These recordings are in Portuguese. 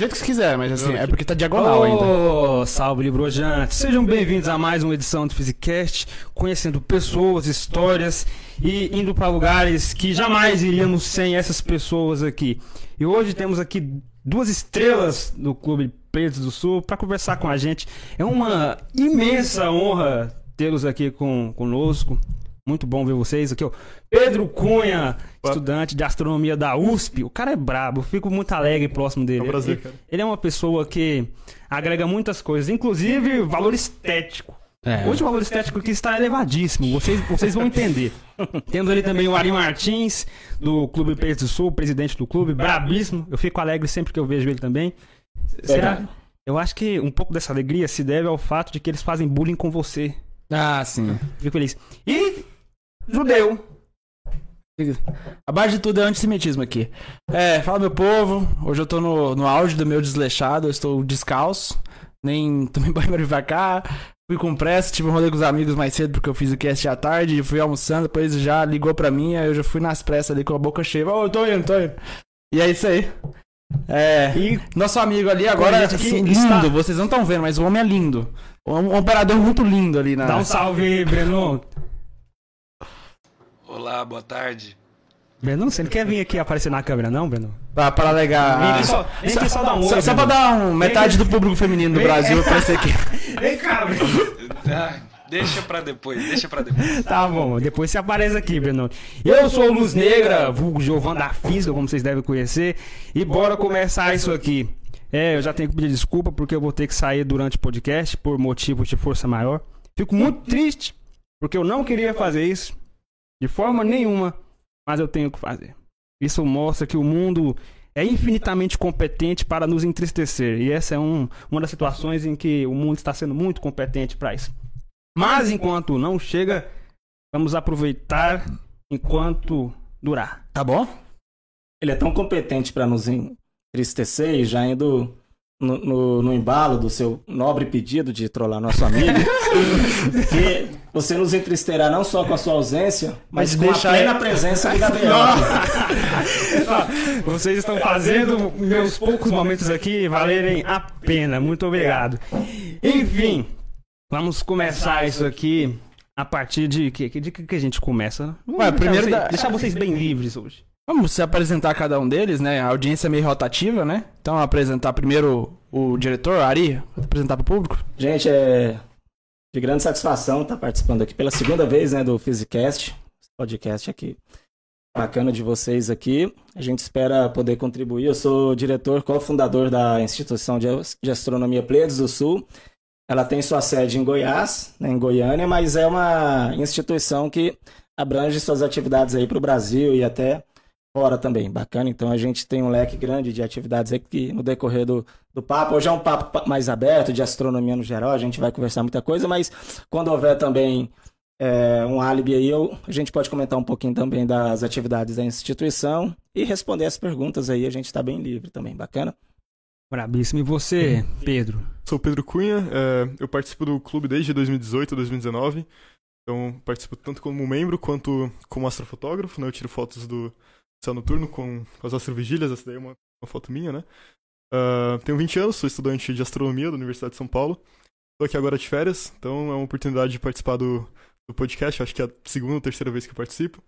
Jeito que você quiser, mas assim, é porque tá diagonal ainda. Ô, salve, Librojantes! Sejam bem-vindos a mais uma edição do Physicast, conhecendo pessoas, histórias e indo para lugares que jamais iríamos sem essas pessoas aqui. E hoje temos aqui duas estrelas do Clube Pretos do Sul para conversar com a gente. É uma imensa honra tê-los aqui com, conosco. Muito bom ver vocês aqui, ó. Pedro Cunha, estudante de astronomia da USP. O cara é brabo, eu fico muito alegre próximo dele. É um prazer, ele, cara. ele é uma pessoa que agrega muitas coisas, inclusive valor estético. É. Hoje o valor estético aqui está elevadíssimo, vocês, vocês vão entender. Temos ali também o Ari Martins, do Clube Preto do Sul, presidente do clube, brabíssimo. Eu fico alegre sempre que eu vejo ele também. Será? Eu acho que um pouco dessa alegria se deve ao fato de que eles fazem bullying com você. Ah, sim. Fico feliz. E judeu. A base de tudo é antissemitismo aqui. É, fala meu povo. Hoje eu tô no, no auge do meu desleixado, eu estou descalço. Nem tomei banho pra vir pra cá. Fui com pressa, tive um rolê com os amigos mais cedo porque eu fiz o cast à tarde. Fui almoçando, depois já ligou pra mim. Aí eu já fui nas pressas ali com a boca cheia. Ô, eu tô indo, tô indo. E é isso aí. É. E Nosso amigo ali agora, aqui assim, lindo. está- Vocês não estão vendo, mas o homem é lindo. Um operador muito lindo ali na. dá um salve Breno. Olá, boa tarde. Breno, você não quer vir aqui aparecer na câmera, não, Breno? Pra, pra alegar. Vem aqui só, vem aqui só dar um Só, só pra dar um, metade do público feminino do Vem- Brasil pra esse aqui. Vem cá, Breno. Ah, deixa pra depois, deixa pra depois. Tá bom, depois você aparece aqui, Breno. Eu sou o Luz Negra, vulgo Giovan da Física, como vocês devem conhecer. E bora começar isso aqui. É, eu já tenho que pedir desculpa porque eu vou ter que sair durante o podcast por motivos de força maior. Fico muito triste porque eu não queria fazer isso de forma nenhuma, mas eu tenho que fazer. Isso mostra que o mundo é infinitamente competente para nos entristecer. E essa é um- uma das situações em que o mundo está sendo muito competente para isso. Mas enquanto não chega, vamos aproveitar enquanto durar. Tá bom? Ele é tão competente para nos entristecer e já indo no, no- no embalo do seu nobre pedido de trollar nosso amigo, que você nos entristecerá não só com a sua ausência, mas, Mas com deixa a plena aí- presença do Gabriel. Vocês estão fazendo meus poucos momentos aqui valerem a pena. Muito obrigado. Enfim, vamos começar isso aqui a partir de que, de que a gente começa? Ué, deixar primeiro vocês, da- deixar vocês bem livres hoje. Vamos se apresentar cada um deles, né? A audiência é meio rotativa, né? Então apresentar primeiro o diretor, Ari. Apresentar pro público. Gente, é de grande satisfação estar participando aqui pela segunda vez né, do Physicast, podcast aqui. Bacana de vocês aqui. A gente espera poder contribuir. Eu sou diretor, cofundador da Instituição de de Astronomia Pleiades do Sul. Ela tem sua sede em Goiás, né, em Goiânia, mas é uma instituição que abrange suas atividades aí para o Brasil e até fora também. Bacana. Então a gente tem um leque grande de atividades aí que no decorrer do, do papo, hoje é um papo pa- mais aberto de astronomia no geral, a gente vai conversar muita coisa, mas quando houver também é, um álibi aí, eu, a gente pode comentar um pouquinho também das atividades da instituição e responder as perguntas aí, a gente está bem livre também, bacana? Brabíssimo. E você, Pedro? Sou o Pedro Cunha, é, eu participo do clube desde 2018, 2019. Então, participo tanto como membro quanto como astrofotógrafo, né? Eu tiro fotos do céu noturno com, com as astrovigílias, essa daí é uma, uma foto minha, né? Ah, tenho 20 anos, sou estudante de astronomia da Universidade de São Paulo. Estou aqui agora de férias, então é uma oportunidade de participar do, do podcast, acho que é a segunda ou terceira vez que eu participo.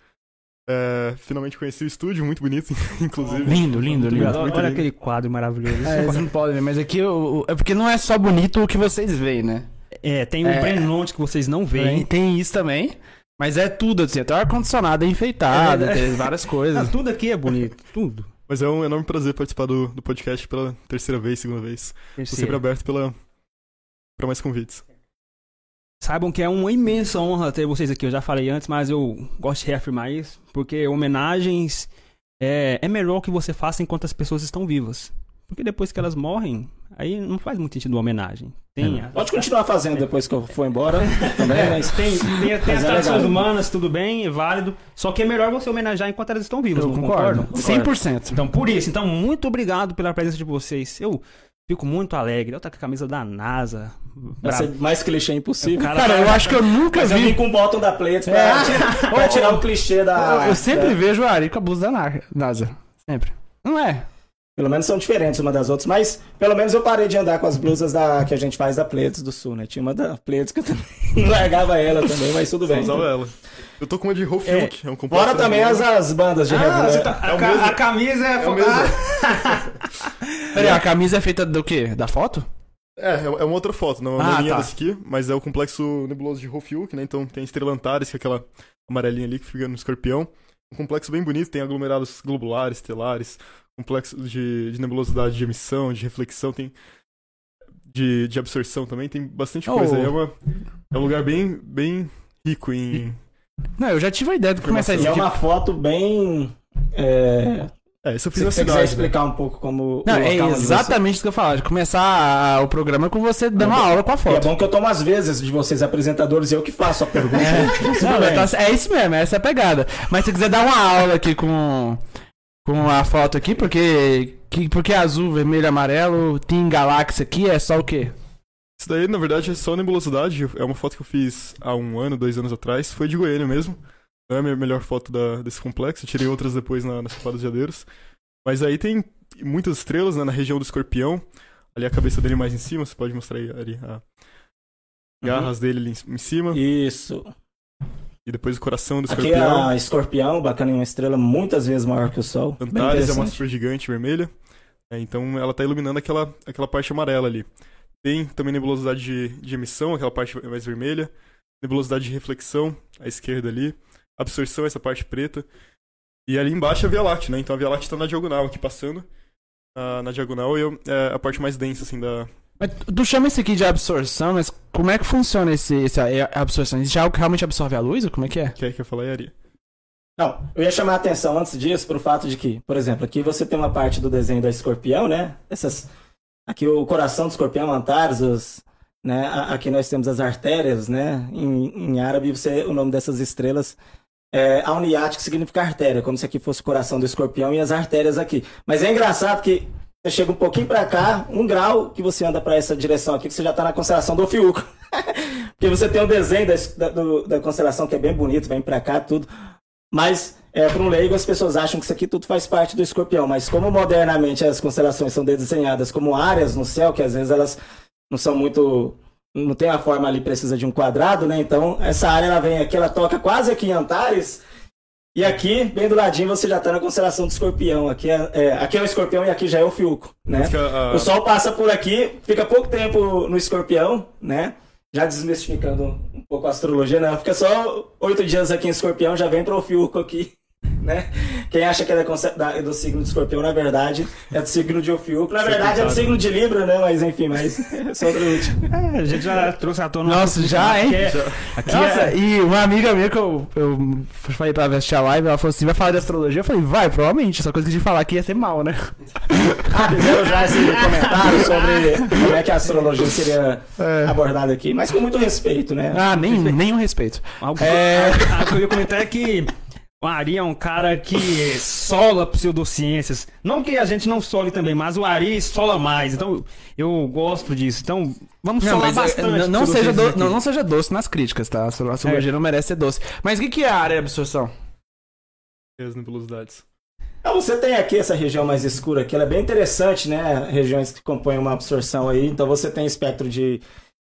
É, finalmente conheci o estúdio, muito bonito, inclusive. Lindo, lindo, lindo. Muito Olha, lindo. aquele quadro maravilhoso. É, eles não podem ver, mas aqui o- é porque não é só bonito o que vocês veem, né? É, tem um É. Que vocês não Tem, veem. tem isso também. Mas é tudo, assim, até o ar-condicionado é enfeitado, É, tem várias coisas. tudo aqui é bonito, tudo. Mas é um enorme prazer participar do, do podcast pela terceira vez, segunda vez. Estou sempre aberto pela, para mais convites. Saibam que é uma imensa honra ter vocês aqui. Eu já falei antes, mas eu gosto de reafirmar isso, porque homenagens é, é melhor que você faça enquanto as pessoas estão vivas. Porque depois que elas morrem, aí não faz muito sentido uma homenagem. Tem, a- Pode continuar fazendo depois que eu for embora também, mas tem, tem, tem as é tradições legal. humanas, tudo bem, é válido. Só que é melhor você homenagear enquanto elas estão vivas, Eu não concordo. concordam? 100%. Então, por isso, então, muito obrigado pela presença de vocês. Eu fico muito alegre. Eu tô com a camisa da NASA. vai ser mais clichê impossível. Cara, Cara, eu acho que eu nunca Mas eu vim vi. com o bottom da Pleiades pra, tirar, pra tirar o clichê da... Eu, eu sempre da- vejo o Ari com a blusa da Na- NASA. Sempre. Não é? Pelo menos são diferentes uma das outras, mas pelo menos eu parei de andar com as blusas da, que a gente faz da Pleiades do Sul, né? Tinha uma da Pleiades que eu também largava ela também, mas tudo Só bem. usava ela. Eu tô com uma de Hofilk, é, um complexo. Fora também as, as bandas de Ah, né? tá- É a, ca- a camisa é, É o mesmo. Peraí, a camisa é feita do quê? Da foto? É, é é uma outra foto, não é Ah, uma linha tá. dessa aqui, mas é o complexo nebuloso de Hofilk, né? Então tem a Estrela Antares, que é aquela amarelinha ali que fica no escorpião. Um complexo bem bonito, tem aglomerados globulares, estelares, complexo de, de nebulosidade de emissão, de reflexão, tem de, de absorção também, tem bastante Oh. coisa. aí. É, uma, é um lugar bem, bem rico em. Não, eu já tive a ideia de começar isso E é aqui. uma foto bem. É, É, isso eu fiz se você quiser né? explicar um pouco como. Não, o é você- exatamente isso que eu falar. De começar o programa com você dando uma aula com a E é foto. bom que eu tomo às vezes de vocês apresentadores e eu que faço a pergunta. Tudo Não, tá- é isso mesmo, essa é a pegada. Mas se quiser dar uma aula aqui com, com a foto aqui, porque, que, porque azul, vermelho, amarelo, tem galáxia aqui, é só o quê? Isso daí, na verdade, é só nebulosidade. É uma foto que eu fiz há um ano, dois anos atrás. Foi de Goiânia mesmo. Não é a minha melhor foto da- desse complexo. Eu tirei outras depois na, nas Chapadas de Adeiros. Mas aí tem muitas estrelas né, na região do escorpião. Ali a cabeça dele mais em cima. Você pode mostrar aí, Ari, a garras dele ali em, cima. E... Depois o coração do Aqui é escorpião. a escorpião, bacana, é uma estrela muitas vezes maior que o Sol. Antares é uma interessante. super gigante vermelha. É, então ela tá iluminando aquela, aquela parte amarela ali. Tem também nebulosidade de, de emissão, aquela parte mais vermelha. Nebulosidade de reflexão, à esquerda ali. Absorção, essa parte preta. E ali embaixo é a Via Láctea, né? Então a Via Láctea tá na diagonal aqui passando. Na, na diagonal e eu- é a parte mais densa, assim, da. Mas tu chama isso aqui de absorção, mas como é que funciona esse, esse a absorção? Isso já é algo que realmente absorve a luz ou como é que é? Quer, quer falar, Yari? Não, eu ia chamar a atenção antes disso pro fato de que, por exemplo, aqui você tem uma parte do desenho da escorpião, né? Essas. Aqui o coração do escorpião, Antares, os, né? Aqui nós temos as artérias, né? Em, em árabe, você, o nome dessas estrelas é Auniat, que significa artéria, como se aqui fosse o coração do escorpião e as artérias aqui. Mas é engraçado que chega um pouquinho pra cá, um grau que você anda pra essa direção aqui, que você já tá na constelação do Ofiuco. Porque você tem um desenho da, da, constelação que é bem bonito, vem pra cá, tudo. Mas, é, para um leigo, as pessoas acham que isso aqui tudo faz parte do escorpião. Mas como modernamente as constelações são desenhadas como áreas no céu, que às vezes elas não são muito. não tem a forma ali precisa de um quadrado, né? Então, essa área ela vem aqui, ela toca quase aqui em Antares. E aqui, bem do ladinho, você já está na constelação do escorpião. Aqui é, é, aqui é o escorpião e aqui já é o fiuco, né? Fica a- O Sol passa por aqui, fica pouco tempo no escorpião, né? Já desmistificando um pouco a astrologia, né? Fica só oito dias aqui em escorpião, já vem pro Fiuco aqui, né? Quem acha que é do signo de escorpião, na verdade, é do signo de Ofiuco. Na verdade, é do signo de Libra, né? Mas enfim, mas é só outro último. É, a gente já trouxe à tona. Nossa, já, hein? Aqui é, aqui Nossa, é- e uma amiga minha que eu, eu falei pra assistir a live, ela falou assim, vai falar de astrologia? Eu falei, vai, provavelmente, essa coisa que a gente falar aqui ia ser mal, né? Ah, fizeram já esse comentário sobre como é que a astrologia seria abordada aqui, mas com muito respeito, né? Ah, nem, nenhum respeito. Algo, É. algo que eu ia comentar é que o Ari é um cara que sola pseudociências. Não que a gente não sole também, mas o Ari sola mais. Então eu gosto disso. Então vamos Não, solar é, bastante. não, não seja do- não, não seja doce nas críticas, tá? A astrologia não merece ser doce. Mas o que, que é a área de absorção? as nebulosidades. Então, você tem aqui essa região mais escura aqui, ela é bem interessante, né? Regiões que compõem uma absorção aí. Então você tem espectro de,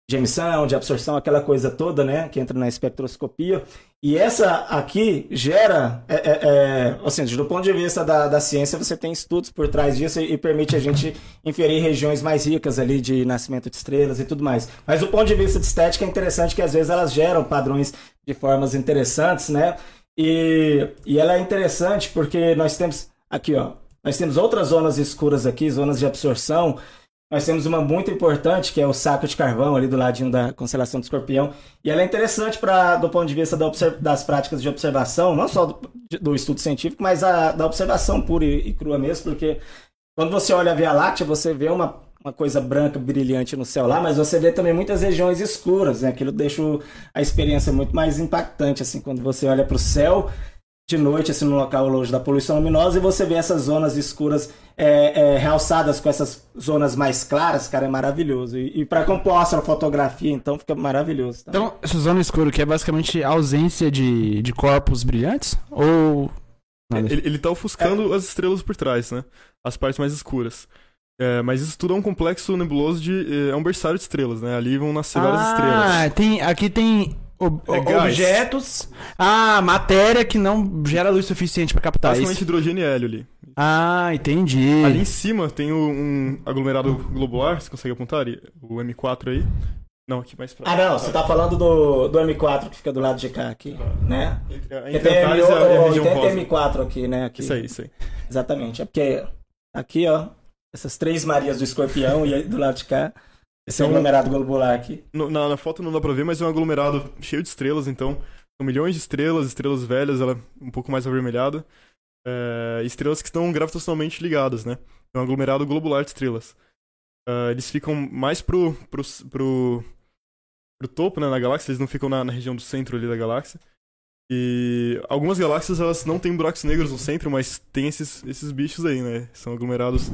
de emissão, de absorção, aquela coisa toda, né? Que entra na espectroscopia. E essa aqui gera, é, é, é, do ponto de vista da, da ciência, você tem estudos por trás disso e, e permite a gente inferir regiões mais ricas ali de nascimento de estrelas e tudo mais. Mas do ponto de vista de estética é interessante que às vezes elas geram padrões de formas interessantes, né? E, e ela é interessante porque nós temos aqui, ó, nós temos outras zonas escuras aqui, zonas de absorção. Nós temos uma muito importante que é o saco de carvão ali do ladinho da constelação do Escorpião. E ela é interessante para do ponto de vista da das práticas de observação, não só do, do estudo científico, mas a, da observação pura e, e crua mesmo, porque quando você olha a Via Láctea, você vê uma, uma coisa branca brilhante no céu lá, mas você vê também muitas regiões escuras, né? Aquilo deixa a experiência muito mais impactante, assim, quando você olha para o céu de noite, assim, no local longe da poluição luminosa, e você vê essas zonas escuras é, é, realçadas com essas zonas mais claras, cara, é maravilhoso. E, e para compor a astrofotografia, então, fica maravilhoso. tá? Então, essa zona escura que é basicamente a ausência de, de corpos brilhantes? Ou Nada. Ele, ele tá ofuscando as estrelas por trás, né? As partes mais escuras. É, mas isso tudo é um complexo nebuloso de. É um berçário de estrelas, né? Ali vão nascer várias estrelas. Ah, tem, aqui tem ob- É objetos. Ah, matéria que não gera luz suficiente pra captar Basicamente isso. hidrogênio e hélio ali. Ah, entendi. Ali em cima tem um aglomerado globular, você consegue apontar? ali? O M4 aí. Não, aqui mais pra Ah, não, você tá falando do, do M4 que fica do lado de cá aqui, né? Entre, entre tem, M, tem rosa. M4 aqui, né? Aqui. Isso aí, isso aí. Exatamente. É porque aqui, ó, essas três Marias do escorpião e aí do lado de cá, esse É um- aglomerado globular aqui. No- na, na foto não dá pra ver, mas é um aglomerado cheio de estrelas, então. São milhões de estrelas, estrelas velhas, ela é um pouco mais avermelhada. É, estrelas que estão gravitacionalmente ligadas, né? É um aglomerado globular de estrelas. Ah, eles ficam mais pro, pro, pro, pro topo, né, na galáxia, eles não ficam na, na região do centro ali da galáxia. E algumas galáxias, elas não têm buracos negros no centro, mas tem esses, esses bichos aí, né? São aglomerados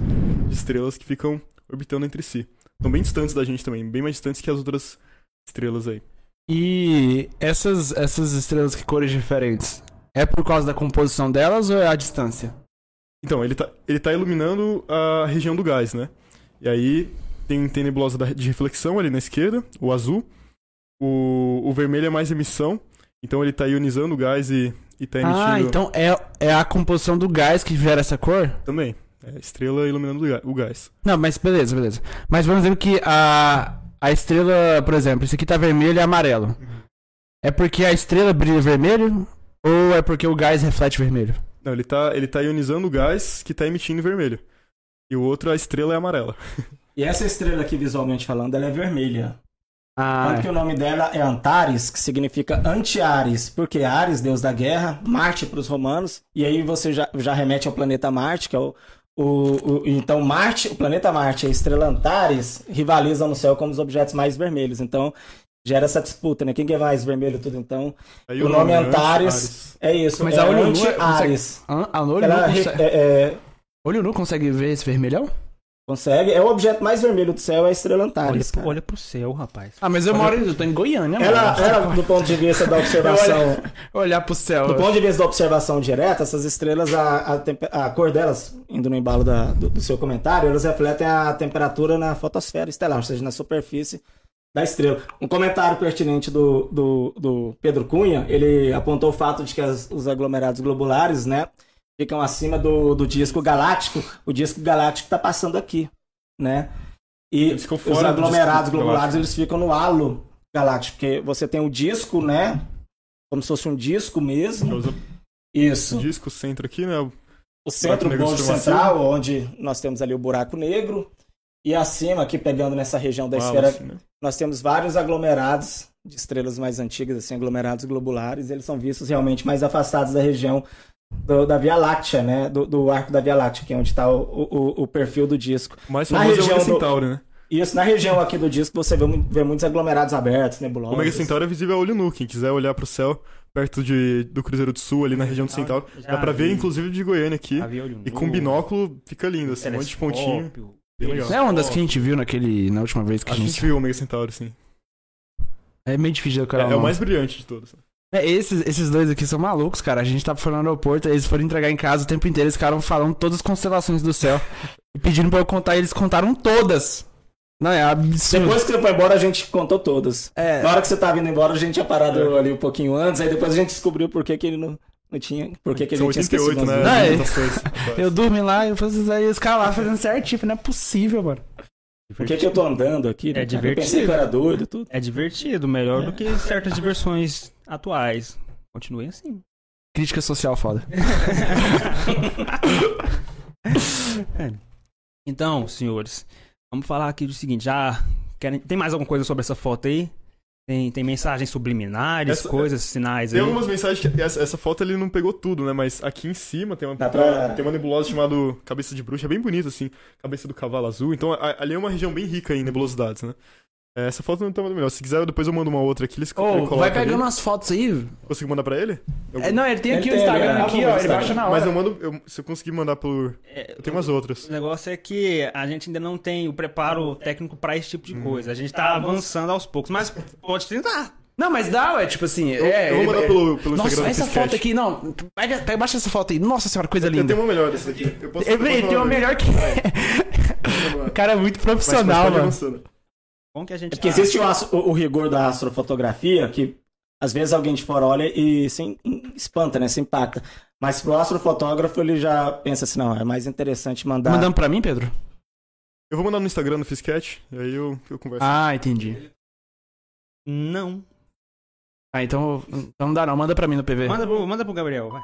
de estrelas que ficam orbitando entre si. Estão bem distantes da gente também, bem mais distantes que as outras estrelas aí. E essas, essas estrelas que cores diferentes, é por causa da composição delas ou é a distância? Então, ele tá, ele tá iluminando a região do gás, né? E aí tem, tem nebulosa de reflexão ali na esquerda, o azul. O, o vermelho é mais emissão, então ele tá ionizando o gás e, e tá emitindo Ah, então é, é a composição do gás que gera essa cor? também. É a estrela iluminando o gás. Não, mas beleza, beleza. Mas vamos dizer que a, a estrela, por exemplo, esse aqui tá vermelho e amarelo. É porque a estrela brilha vermelho ou é porque o gás reflete vermelho? Não, ele tá, ele tá ionizando o gás que tá emitindo vermelho. E o outro, a estrela é amarela. E essa estrela aqui, visualmente falando, ela é vermelha. Ah, Tanto que o nome dela é Antares, que significa anti-Ares, porque Ares, deus da guerra, Marte para os romanos, e aí você já, já remete ao planeta Marte, que é o, o, o- Então, Marte, o planeta Marte e a estrela Antares rivalizam no céu como os objetos mais vermelhos. Então, gera essa disputa, né? Quem que é mais vermelho tudo, então? Aí o nome é Antares é isso, Mas é a olho nu é- anti-Ares. a, a olho, Ela nu consegue, é- é, olho nu consegue ver esse vermelhão? consegue, é o objeto mais vermelho do céu, é a estrela Olha, Antares. cara. olha pro céu, rapaz. Ah, mas eu moro, eu tô em Goiânia, Ela, mano. ela, do ponto de vista da observação Olhar pro céu. Do ponto de vista da observação direta, essas estrelas, a, a, a cor delas, indo no embalo da- do, do seu comentário, elas refletem a temperatura na fotosfera estelar, ou seja, na superfície da estrela. Um comentário pertinente do, do, do Pedro Cunha, ele apontou o fato de que as- os aglomerados globulares, né, ficam acima do, do disco galáctico. O disco galáctico está passando aqui, né? E os aglomerados globulares, galáctico. eles ficam no halo galáctico, porque você tem o disco, né, como se fosse um disco mesmo. Isso. o disco centro aqui, né? O centro supermassivo. central, onde nós temos ali o buraco negro. E acima, aqui pegando nessa região da esfera, assim, né? nós temos vários aglomerados de estrelas mais antigas, assim, aglomerados globulares. Eles são vistos realmente mais afastados da região do- da Via Láctea, né? Do, do arco da Via Láctea, que é onde está o, o, o perfil do disco. O mais Na famoso é o região Omega do- né? E isso na região aqui do disco você vê, vê muitos aglomerados abertos, O nebulosos. Omega Centauri é visível a olho nu. Quem quiser olhar pro céu, perto de, do Cruzeiro do Sul, ali na região do Centauri, Já dá pra ver, inclusive, de Goiânia aqui. E com binóculo fica lindo, assim, um monte de pontinho. Legal. Não é uma das que a gente viu naquele, na última vez que a que a gente... gente viu o Omega Centauri, sim. É meio difícil de É, decorar é o nome. mais brilhante de todos. É, esses, esses dois aqui são malucos, cara. A gente tava falando no aeroporto, eles foram entregar em casa o tempo inteiro, eles ficaram falando todas as constelações do céu. e pedindo pra eu contar, e eles contaram todas. Não, é absurdo. Depois que você foi embora, a gente contou todos. É, Na hora que você tava indo embora, a gente tinha parado ali um pouquinho antes, aí depois a gente descobriu por que, que ele não, não tinha. Por que, que ele tinha 88, esquecido. né? é- eu dormi lá e eu caras lá fazendo certinho. Não é possível, mano. Por que, que eu tô andando aqui? né, É cara? Eu pensei divertido. que eu era doido tudo. É divertido, melhor do que certas diversões atuais. Continuem assim. Crítica social foda. É. Então, senhores, vamos falar aqui do seguinte, já querem, tem mais alguma coisa sobre essa foto aí? Tem, tem mensagens subliminares, Essa- coisas, sinais Tem aí? algumas mensagens que. Essa, essa foto ele não pegou tudo, né? Mas aqui em cima tem uma, pra- tem uma nebulosa chamada Cabeça de Bruxa, é bem bonita, assim. Cabeça do cavalo azul. Então a- ali é uma região bem rica em nebulosidades, né? É, Essa foto não tá muito melhor. Se quiser, depois eu mando uma outra aqui. Eles colocam vai ali. pegando umas fotos aí. Consigo mandar pra ele? Eu- É, não, ele tem Ele aqui tem, o Instagram ele- aqui, ó. Ele baixa na hora. Mas eu mando. eu- se eu conseguir mandar por. É, Tem umas outras. O negócio é que a gente ainda não tem o preparo técnico pra esse tipo de coisa. A gente tá avançando aos poucos, mas pode tentar. Não, mas dá, ué, tipo assim. é, eu vou mandar é- pelo, pelo Nossa, Instagram do essa foto aqui, não. Pega, pega, baixa essa foto aí. Nossa senhora, coisa Eu linda. tenho uma melhor dessa aqui. Eu posso, Ele eu posso tem uma melhor que. O cara é muito Mas- mas profissional, pode ir mano. Bom que a gente É porque tá- existe o, astro- o- o rigor da astrofotografia, que às vezes alguém de fora olha e se espanta, né? Se impacta. Mas pro astrofotógrafo ele já pensa assim, não, é mais interessante mandar. Mandando pra mim, Pedro? Eu vou mandar no Instagram do Fizcat, e aí eu, eu converso. Ah, entendi. Não. Ah, então, então não dá não. Manda pra mim no PV. Manda pro, manda pro Gabriel, vai.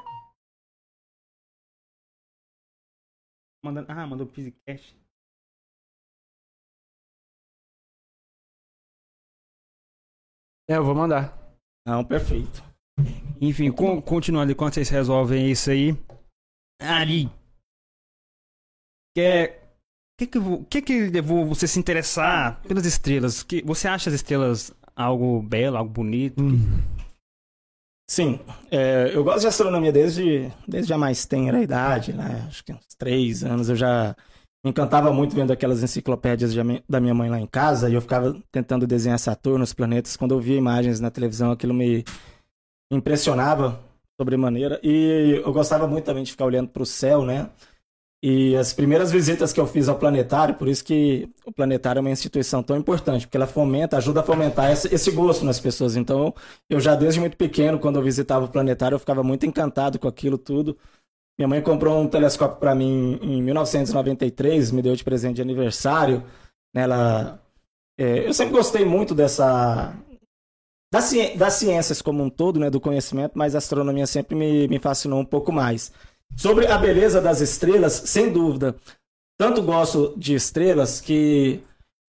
Manda, ah, mandou pro Physicast. É, eu vou mandar. Não, perfeito. Enfim, con- continuando enquanto vocês resolvem isso aí. Ari. Quer. O que que, que que levou você se interessar pelas estrelas? Que, você acha as estrelas algo belo, algo bonito? Sim, é, eu gosto de astronomia desde, desde a mais tenra idade, né? Acho que uns três anos eu já me encantava muito vendo aquelas enciclopédias da minha mãe lá em casa e eu ficava tentando desenhar Saturno, os planetas. Quando eu via imagens na televisão, aquilo me impressionava sobremaneira. E eu gostava muito também de ficar olhando para o céu, né? E as primeiras visitas que eu fiz ao planetário, por isso que o planetário é uma instituição tão importante, porque ela fomenta, ajuda a fomentar esse, esse gosto nas pessoas. Então, eu já desde muito pequeno, quando eu visitava o planetário, eu ficava muito encantado com aquilo tudo. Minha mãe comprou um telescópio para mim em 1993, me deu de presente de aniversário. né, Ela, é, eu sempre gostei muito dessa das, ci- das ciências como um todo, né, do conhecimento, mas a astronomia sempre me, me fascinou um pouco mais. Sobre a beleza das estrelas, sem dúvida. Tanto gosto de estrelas que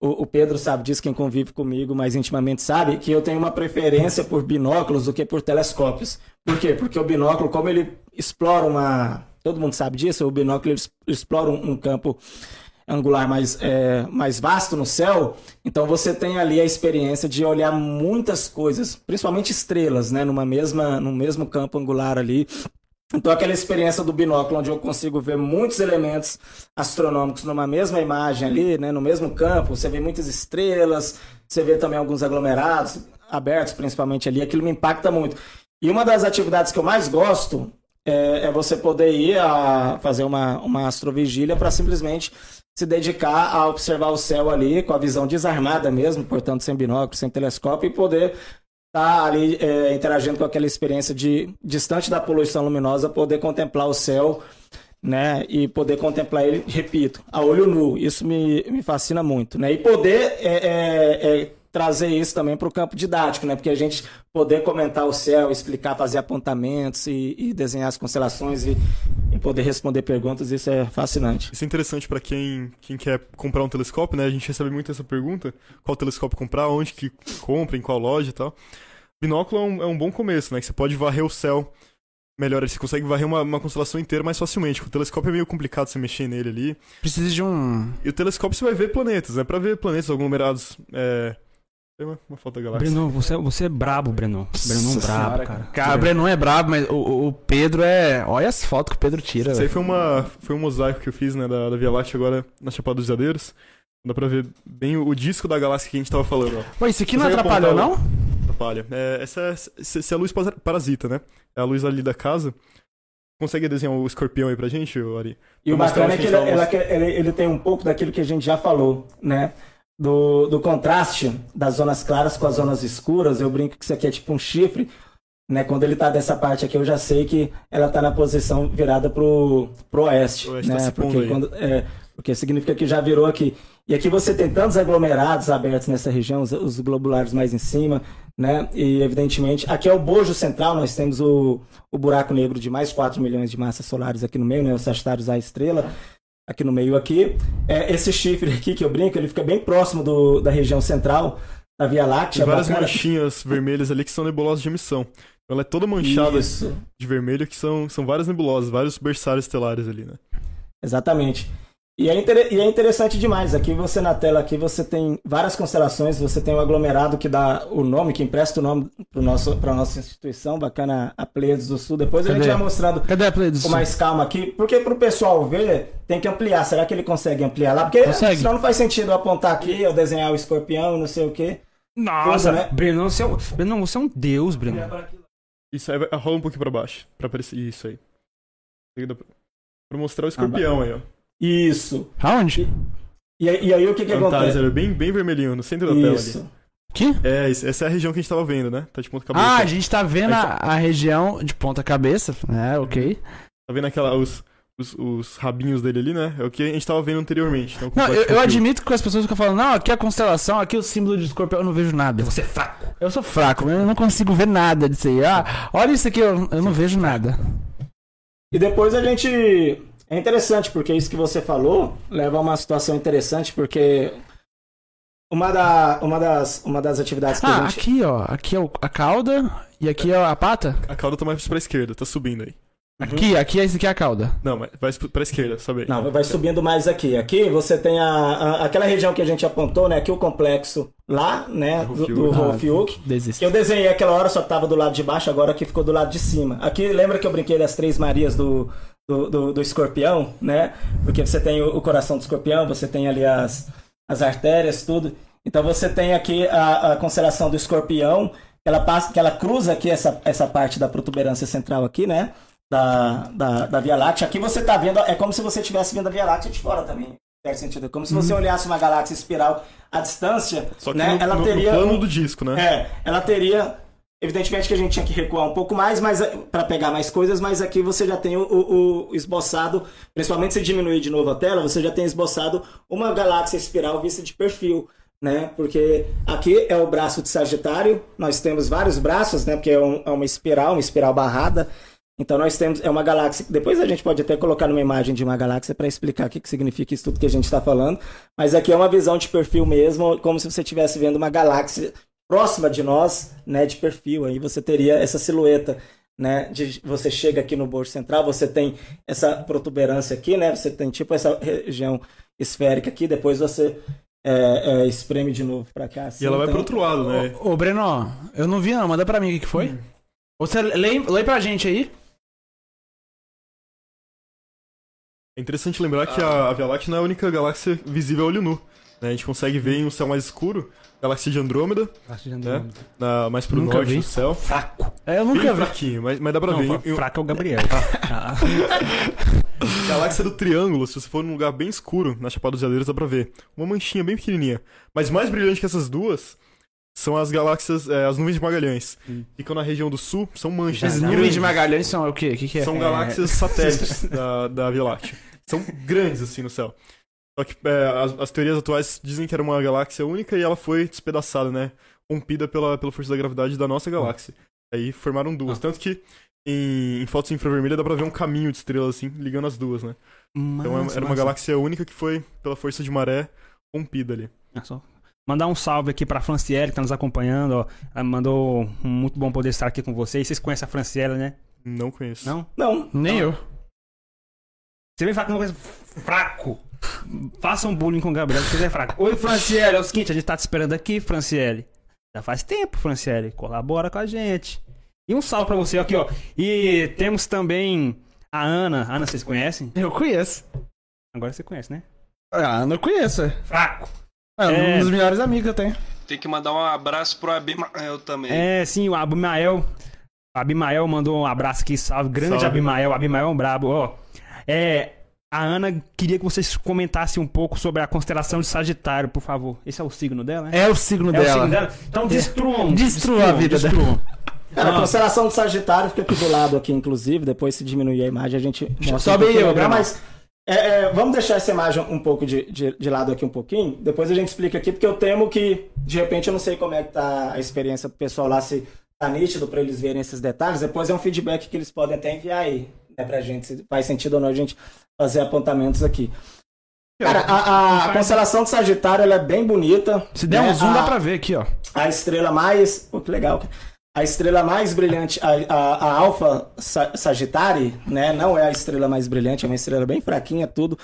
o, Pedro sabe disso, quem convive comigo mais intimamente sabe, que eu tenho uma preferência por binóculos do que por telescópios. Por quê? Porque o binóculo, como ele explora uma. Todo mundo sabe disso, o binóculo explora um, um campo angular mais, é, mais vasto no céu, então você tem ali a experiência de olhar muitas coisas, principalmente estrelas, né, numa mesma, no mesmo campo angular ali. Então, aquela experiência do binóculo, onde eu consigo ver muitos elementos astronômicos numa mesma imagem ali, né, no mesmo campo, você vê muitas estrelas, você vê também alguns aglomerados abertos, principalmente ali, aquilo me impacta muito. E uma das atividades que eu mais gosto é, é você poder ir a fazer uma, uma astrovigília para simplesmente se dedicar a observar o céu ali com a visão desarmada mesmo, portanto, sem binóculo, sem telescópio, e poder estar ali é, interagindo com aquela experiência de, distante da poluição luminosa, poder contemplar o céu, né, e poder contemplar ele, repito, a olho nu. Isso me, me fascina muito, né, e poder é, é, é, trazer isso também para o campo didático, né, porque a gente poder comentar o céu, explicar, fazer apontamentos e, e desenhar as constelações e, e poder responder perguntas, isso é fascinante. Isso é interessante pra quem, quem quer comprar um telescópio, né? A gente recebe muito essa pergunta: qual telescópio comprar, onde que compra, em qual loja e tal. Binóculo é um, é um bom começo, né? Que você pode varrer o céu melhor, você consegue varrer uma, uma constelação inteira mais facilmente. O telescópio é meio complicado você mexer nele ali. Precisa de um. E o telescópio você vai ver planetas, né? Pra ver planetas aglomerados. É... Tem uma, uma foto da galáxia. Breno, você, você é brabo, Breno. Breno é brabo, senhora, cara. Cara, o Breno é brabo, mas o- o, o Pedro é. Olha as fotos que o Pedro tira, Isso aí foi, uma, foi um mosaico que eu fiz, né? Da, da Via Láctea agora na Chapada dos Veadeiros. Dá pra ver bem o, o disco da galáxia que a gente tava falando, ó. Pô, isso aqui não Consegue atrapalhou, não? Atrapalha. É, essa é, se, se é a luz para- parasita, né? É a luz ali da casa. Consegue desenhar o escorpião aí pra gente, Ari? E o Vou mostrar bacana é que ele, ela tava quer- ele, ele tem um pouco daquilo que a gente já falou, né? Do, do contraste das zonas claras com as zonas escuras. Eu brinco que isso aqui é tipo um chifre, né? Quando ele tá dessa parte aqui, eu já sei que ela tá na posição virada pro, pro oeste, O oeste tá né? pondo porque, quando, é, porque significa que já virou aqui. E aqui você tem tantos aglomerados abertos nessa região, os, os globulares mais em cima, né? E evidentemente, aqui é o bojo central, nós temos o, o buraco negro de mais 4 milhões de massas solares aqui no meio, né? O Sagitários A estrela, aqui no meio aqui. É, esse chifre aqui que eu brinco, ele fica bem próximo do, da região central da Via Láctea. Tem várias bacana. manchinhas vermelhas ali que são nebulosas de emissão. Então ela é toda manchada Isso, de vermelho, que são, são várias nebulosas, vários berçários estelares ali, né? exatamente. E é, inter- e é interessante demais. Aqui você na tela aqui você tem várias constelações, você tem o aglomerado que dá o nome, que empresta o nome para nosso para nossa instituição, bacana a Pleiades do Sul. Depois a Cadê? gente vai mostrando Cadê a do com mais calma aqui, porque pro pessoal ver, tem que ampliar. Será que ele consegue ampliar lá? Porque Consegue. senão não faz sentido eu apontar aqui, eu desenhar o escorpião, não sei o quê. Nossa, né? Brenão, você é um, Brenão, você é um deus, Brenão. Isso aí rola um pouquinho pra baixo. Pra aparecer. Isso aí. Pra mostrar o escorpião aí, ó. Isso. Aonde? E, aí- e aí o que que acontece? ele é bem, bem vermelhinho, no centro da tela ali. Isso. Aqui? É, isso- essa é a região que a gente tava vendo, né? Tá de ponta cabeça. Ah, a gente tá vendo a, a região de ponta cabeça. É, ok. Tá vendo aquela, os, os, os rabinhos dele ali, né? É o que a gente tava vendo anteriormente. Então, Não, eu, eu com admito que as pessoas ficam falando, não, aqui é a constelação, aqui é o símbolo de escorpião, eu não vejo nada. Você é fraco. Eu sou fraco, eu não consigo ver nada disso aí. Ah, olha isso aqui, eu, eu não vejo nada. E depois a gente. É interessante, porque isso que você falou leva a uma situação interessante, porque uma, da, uma, das, uma das atividades que Ah, a gente. aqui, ó. Aqui é o- a cauda e aqui é a pata. A cauda tá mais pra esquerda, tá subindo aí. Aqui, aqui é esse aqui é a cauda. Não, mas vai pra esquerda, sabe. Não, vai subindo mais aqui. Aqui você tem a, a- aquela região que a gente apontou, né? Aqui o complexo lá, né? Do, do Rolf-Fiuk. Rolf-Fiuk. Que Desiste. eu desenhei aquela hora, só que tava do lado de baixo, agora aqui ficou do lado de cima. Aqui, lembra que eu brinquei das três Marias do, do, do, do escorpião, né? Porque você tem o, o coração do escorpião, você tem ali as, as artérias, tudo. Então você tem aqui a, a constelação do escorpião, que ela, passa, que ela cruza aqui essa, essa parte da protuberância central aqui, né? Da, da, da Via Láctea. Aqui você tá vendo, é como se você estivesse vendo a Via Láctea de fora também. certo sentido. É como se você olhasse uma galáxia espiral à distância, Só que né? no, ela no- teria no plano um- do disco, né? é, ela teria. Evidentemente que a gente tinha que recuar um pouco mais, mas para pegar mais coisas, mas aqui você já tem o, o- o esboçado, principalmente se diminuir de novo a tela, você já tem esboçado uma galáxia espiral vista de perfil, né? Porque aqui é o braço de Sagitário, nós temos vários braços, né? Porque é, um- é uma espiral, uma espiral barrada. Então nós temos é uma galáxia. Depois a gente pode até colocar numa imagem de uma galáxia para explicar o que, que significa isso tudo que a gente está falando. Mas aqui é uma visão de perfil mesmo, como se você estivesse vendo uma galáxia próxima de nós, né, de perfil. Aí você teria essa silhueta, né, de você chega aqui no bordo central, você tem essa protuberância aqui, né, você tem tipo essa região esférica aqui, depois você é, é, espreme de novo para cá. assim, E ela vai então- pro outro lado, né? Ô, Breno, eu não vi não, manda pra mim o que, foi. Você lê, lê pra gente aí. É interessante lembrar que a, a Via Láctea não é a única galáxia visível a olho nu. Né? A gente consegue ver em um céu mais escuro, galáxia de Andrômeda, né? Na, mais pro Nunca norte vi. do céu. Fraco. É, eu Bem nunca vi. fraquinho, mas, mas dá pra Não, ver. em- fraco é o Gabriel. Ah, Galáxia do Triângulo, se você for num lugar bem escuro, na Chapada dos Veadeiros, dá pra ver. Uma manchinha bem pequenininha. Mas mais brilhante que essas duas são as galáxias, é, as nuvens de Magalhães. Hum. Ficam na região do sul, são manchas. Já. nuvens de Magalhães são o quê? O que, que é? São galáxias satélites da, da Via Láctea. São grandes, assim, no céu. Só que é, as, as teorias atuais dizem que era uma galáxia única e ela foi despedaçada, né? Rompida pela, pela força da gravidade da nossa galáxia. Aí formaram duas. Ah. Tanto que em, em fotos infravermelhas dá pra ver um caminho de estrelas, assim, ligando as duas, né? Então é- era uma galáxia única que foi, pela força de maré, rompida ali. É só Mandar um salve aqui pra Franciele que tá nos acompanhando, ó. Ela mandou um muito bom poder estar aqui com vocês. Vocês conhecem a Franciele, né? Não conheço. Não? Não, Nem eu. Você vem falar que é uma coisa fraco. Faça um bullying com o Gabriel, porque você é fraco. Oi, Franciele, é o seguinte, a gente tá te esperando aqui, Franciele. Já faz tempo, Franciele. Colabora com a gente. E um salve pra você aqui, ó. E temos também a Ana. Ana, vocês conhecem? Eu conheço. Agora você conhece, né? Ah, não conheço. é. Fraco. É É. um dos melhores amigos que eu tenho. Tem que mandar um abraço pro Abimael também. É, sim, o Abimael. O Abimael mandou um abraço aqui, salve. Grande Salve. Abimael. Abimael é um brabo, ó. É. A Ana queria que vocês comentassem um pouco sobre a constelação de Sagitário, por favor. Esse é o signo dela, né? É o signo É o dela. signo dela? Então destruam. Destrua a vida destruam. Cara, Ah. a constelação do Sagitário fica aqui do lado, aqui, inclusive. Depois, se diminuir a imagem, a gente mostra. Sobe um aí, Bruno. Mas é, é, vamos deixar essa imagem um pouco de, de, de lado aqui um pouquinho. Depois a gente explica aqui, porque eu temo que, de repente, eu não sei como é que tá a experiência do pessoal lá, se tá nítido para eles verem esses detalhes. Depois é um feedback que eles podem até enviar aí, né, pra gente, se faz sentido ou não a gente fazer apontamentos aqui. Cara, a, a- constelação do Sagitário ela é bem bonita. Se der né? um zoom, A- dá pra ver aqui, ó. a estrela mais. Pô, que legal. cara. A estrela mais brilhante, a, a, a Alpha Sa- Sagittari, né? Não é a estrela mais brilhante, é uma estrela bem fraquinha, tudo.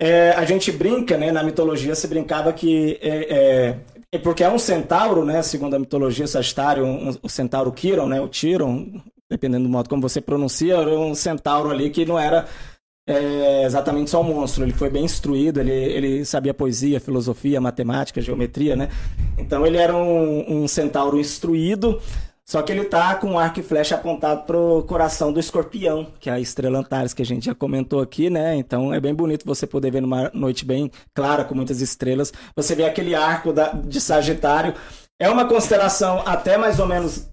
É, a gente brinca, né? Na mitologia se brincava que. É, é, é porque é um centauro, né? Segundo a mitologia, Sagitário, um, o centauro Chiron, né? O Chiron, dependendo do modo como você pronuncia, era um centauro ali que não era é exatamente só um monstro. Ele foi bem instruído, ele, ele sabia poesia, filosofia, matemática, geometria, né? Então ele era um, um centauro instruído, só que ele tá com um arco e flecha apontado pro coração do escorpião, que é a estrela Antares, que a gente já comentou aqui, né? Então é bem bonito você poder ver numa noite bem clara, com muitas estrelas. Você vê aquele arco da, de Sagitário. É uma constelação até mais ou menos.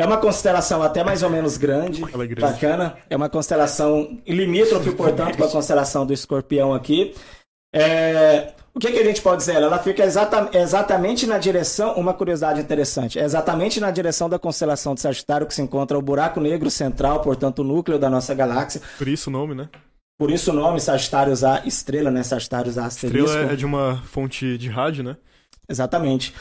É uma constelação até mais ou menos grande. É grande. Bacana. É uma constelação limítrofe, portanto, com a constelação do escorpião aqui. É, o que, que a gente pode dizer? Ela fica exata, exatamente na direção. Uma curiosidade interessante: é exatamente na direção da constelação de Sagitário que se encontra o buraco negro central, portanto, o núcleo da nossa galáxia. Por isso o nome, né? Por isso o nome Sagitários A estrela, né? Sagitários A asterisco. Estrela é de uma fonte de rádio, né? Exatamente.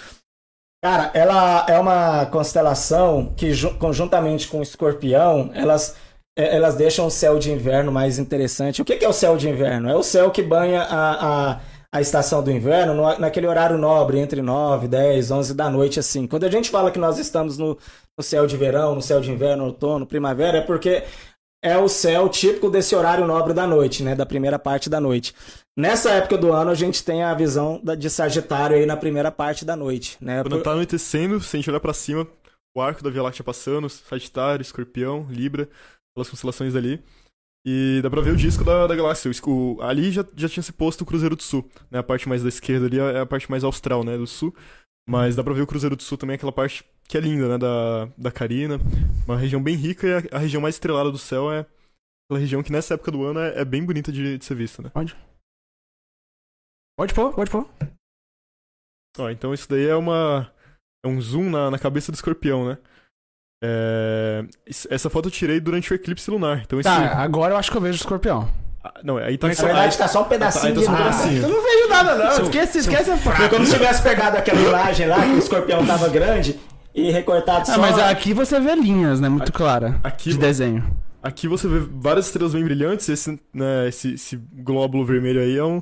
Cara, ela é uma constelação que, ju- conjuntamente com o escorpião, elas, é, elas deixam o céu de inverno mais interessante. O que que é o céu de inverno? É o céu que banha a, a, a estação do inverno no- naquele horário nobre, entre 9, 10, 11 da noite, assim. Quando a gente fala que nós estamos no, no céu de verão, no céu de inverno, outono, primavera, é porque é o céu típico desse horário nobre da noite, né? Da primeira parte da noite. Nessa época do ano, a gente tem a visão de Sagitário aí na primeira parte da noite, né? Quando Por- tá anoitecendo, se a gente olhar pra cima, o arco da Via Láctea passando, Sagitário, Escorpião, Libra, aquelas constelações ali. E dá pra ver o disco da, da galáxia. O, ali já, já tinha se posto o Cruzeiro do Sul. Né? A parte mais da esquerda ali é a parte mais austral, né? Do sul. Mas dá pra ver o Cruzeiro do Sul também, aquela parte que é linda, né? Da, da Carina. Uma região bem rica e a, a região mais estrelada do céu é aquela região que nessa época do ano é, é bem bonita de, de ser vista, né? Pode pôr, pode pôr. Ó, então isso daí é uma. É um zoom na, na cabeça do escorpião, né? É, Essa foto eu tirei durante o eclipse lunar. Então esse. Tá, agora eu acho que eu vejo o escorpião. Ah, Não, aí tá Na verdade, tá só um Aí pedacinho tá de só um nada. Eu não vejo nada, não. Esquece, esquece a foto. É como se tivesse pegado aquela imagem lá, que o escorpião tava grande, e recortado só... Ah, mas aqui você vê linhas, né? Muito clara. Aqui, De desenho. aqui você vê várias estrelas bem brilhantes. Esse, né, esse, esse glóbulo vermelho aí é um.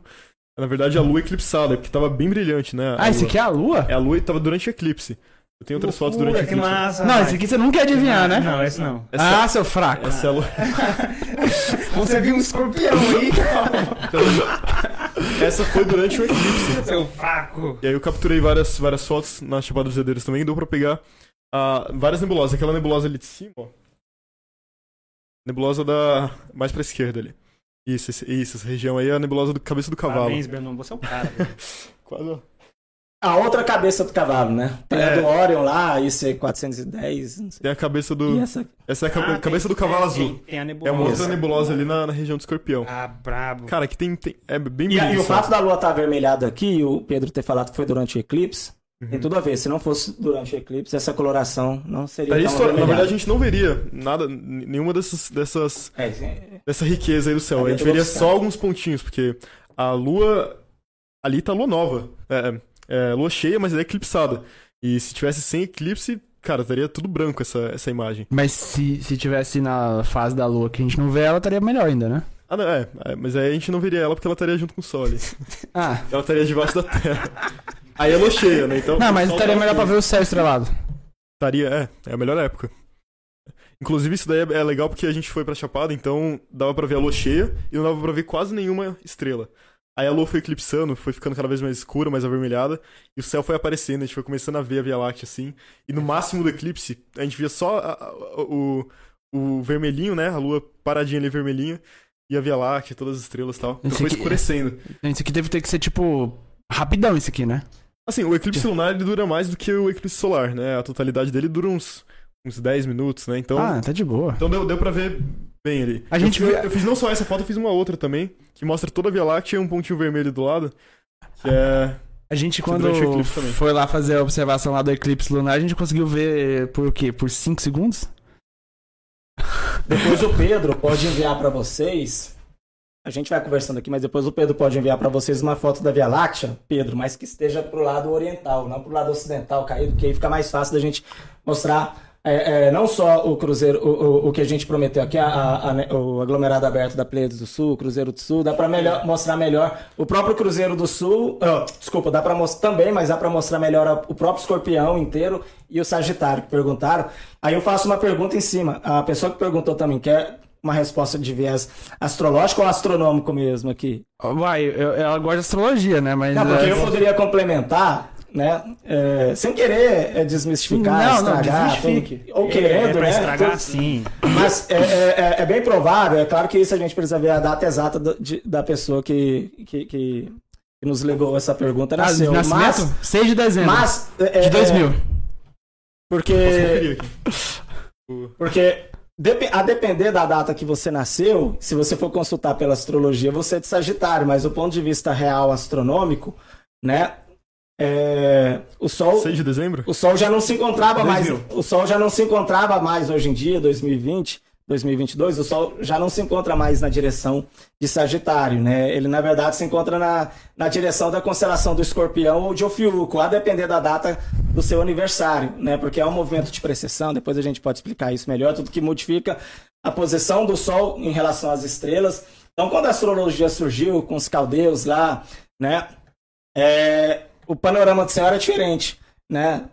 É, Na verdade, a lua eclipsada, porque tava bem brilhante, né? Ah, esse aqui é a lua? É a lua e tava durante o eclipse. Eu tenho outras fotos durante o que eclipse. massa. Não, esse aqui você não quer adivinhar, né? Não, esse não. Essa, Ah, seu fraco. essa é a lua. Você viu um escorpião aí? Essa foi durante o eclipse. Seu fraco. E aí eu capturei várias, várias fotos na Chapada dos Veadeiros também, deu pra pegar ah, várias nebulosas. Aquela nebulosa ali de cima, ó. Nebulosa da. mais pra esquerda ali. Isso, esse- isso, essa região aí é a nebulosa do cabeça do cavalo. Parabéns, Bernon, você é o cara. Quase. A outra cabeça do cavalo, né? Tem a É. do Orion lá, IC 410, não sei. Tem a cabeça do. E essa... Essa é a cabe- Ah, cabeça tem- do cavalo é, azul. Tem, tem a É nebulosa. uma outra nebulosa ali na, na região do escorpião. Ah, brabo. Cara, aqui tem, tem. É bem E, a- bonito. e o fato da lua estar avermelhada aqui, e o Pedro ter falado que foi durante o eclipse, Uhum. tem tudo a ver. Se não fosse durante o eclipse, essa coloração não seria Daí, tão isso, na verdade, a gente não veria nada, nenhuma dessas, dessas, É, é, dessa riqueza aí do céu. A Aí gente veria só alguns pontinhos, porque a lua. Ali tá lua nova. É, é lua cheia, mas é eclipsada. E se tivesse sem eclipse, cara, estaria tudo branco essa, essa imagem. Mas se, se tivesse na fase da lua que a gente não vê, ela estaria melhor ainda, né? Ah, não, é, é, mas aí a gente não veria ela porque ela estaria junto com o sol ali. Ah. Ela estaria debaixo da terra. Aí lua cheia, né? Então. Não, mas estaria melhor pra ver o céu estrelado. Estaria, é, é a melhor época. Inclusive, isso daí é é legal porque a gente foi pra Chapada, então dava pra ver a lua cheia e não dava pra ver quase nenhuma estrela. Aí a lua foi eclipsando, foi ficando cada vez mais escura, mais avermelhada, e o céu foi aparecendo, a gente foi começando a ver a Via Láctea assim. E no máximo do eclipse, a gente via só a- a- o, o vermelhinho, né? A lua paradinha ali vermelhinha, e a Via Láctea, todas as estrelas e tal. Então foi aqui- escurecendo. Isso aqui deve ter que ser, tipo, rapidão isso aqui, né? Assim, o eclipse lunar ele dura mais do que o eclipse solar, né? A totalidade dele dura uns, uns 10 minutos, né? Então. Ah, tá de boa. Então deu, deu pra ver bem ali. A gente eu, viu- fiz, eu fiz não só essa foto, eu fiz uma outra também, que mostra toda a Via Láctea e um pontinho vermelho do lado. Que é. A gente, quando foi lá fazer a observação lá do eclipse lunar, a gente conseguiu ver por quê? Por 5 segundos? Depois o Pedro pode enviar pra vocês. A gente vai conversando aqui, mas depois o Pedro pode enviar pra vocês uma foto da Via Láctea, Pedro, mas que esteja pro lado oriental, não pro lado ocidental caído, que aí fica mais fácil da gente mostrar é, é, não só o Cruzeiro, o, o, o que a gente prometeu aqui, a, a- a- o aglomerado aberto da Pleiades do Sul, Cruzeiro do Sul, dá pra melhor, mostrar melhor o próprio Cruzeiro do Sul, ah, desculpa, dá pra mostrar também, mas dá pra mostrar melhor o próprio Escorpião inteiro e o Sagitário que perguntaram. Aí eu faço uma pergunta em cima. A pessoa que perguntou também quer uma resposta de viés astrológico ou astronômico mesmo aqui? Vai, eu- ela gosta de astrologia, né? Mas. Não, porque é, eu poderia complementar, né? é, sem querer é, desmistificar, Não, não, estragar, desmistifique. tudo, ou É querendo, pra né? estragar tudo- sim. Mas é, é- é- é bem provável, é claro que isso a gente precisa ver a data exata do- de- da pessoa que, que, que- que nos legou essa pergunta. ah, Nasceu. nascimento? Mas, 6 de dezembro. mas é, de é, 2000. porque Posso conferir aqui. O- Porque a depender da data que você nasceu, se você for consultar pela astrologia, você é de Sagitário, mas do ponto de vista real astronômico, né? é, o Sol. 6 de dezembro? O Sol já não se encontrava mais. 2000. O Sol já não se encontrava mais hoje em dia, 2020, 2022. O Sol já não se encontra mais na direção de Sagitário, né? Ele na verdade se encontra na, na direção da constelação do Escorpião ou de Ofiuco, a depender da data do seu aniversário, né? Porque é um movimento de precessão. Depois a gente pode explicar isso melhor. Tudo que modifica a posição do Sol em relação às estrelas. Então, quando a astrologia surgiu com os caldeus lá, né? é, o panorama do céu era diferente, né?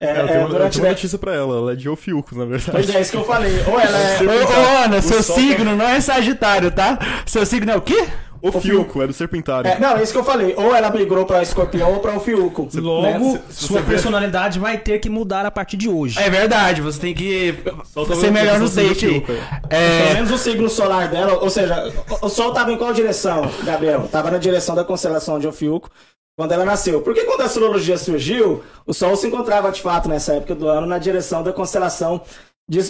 É, É, eu é, tenho, uma- eu tenho uma notícia pra ela, ela é de Ofiucos, na verdade. Pois é, isso que eu falei. Ou ela é. Ô, ô, Ana, O seu signo não é Sagitário, tá? Seu signo é o quê? Ofiuco, é do Serpentário. é, não, é isso que eu falei. Ou ela migrou pra escorpião ou pra o fiuco. Logo, né? se sua personalidade vai ter que mudar a partir de hoje. É verdade, você tem que Solta ser melhor aí. Ofiuco, é. Pelo menos o signo solar dela, ou seja, o- o Sol estava em qual direção, Gabriel? Estava na direção da constelação de Ofiuco quando ela nasceu. Porque quando a astrologia surgiu, o Sol se encontrava de fato nessa época do ano na direção da constelação de,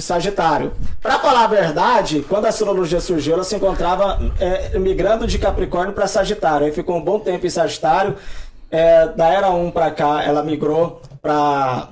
Sagitário. Para falar a verdade, quando a astrologia surgiu, ela se encontrava é, migrando de Capricórnio para Sagitário. Aí ficou um bom tempo em Sagitário. É, da era 1 para cá, ela migrou para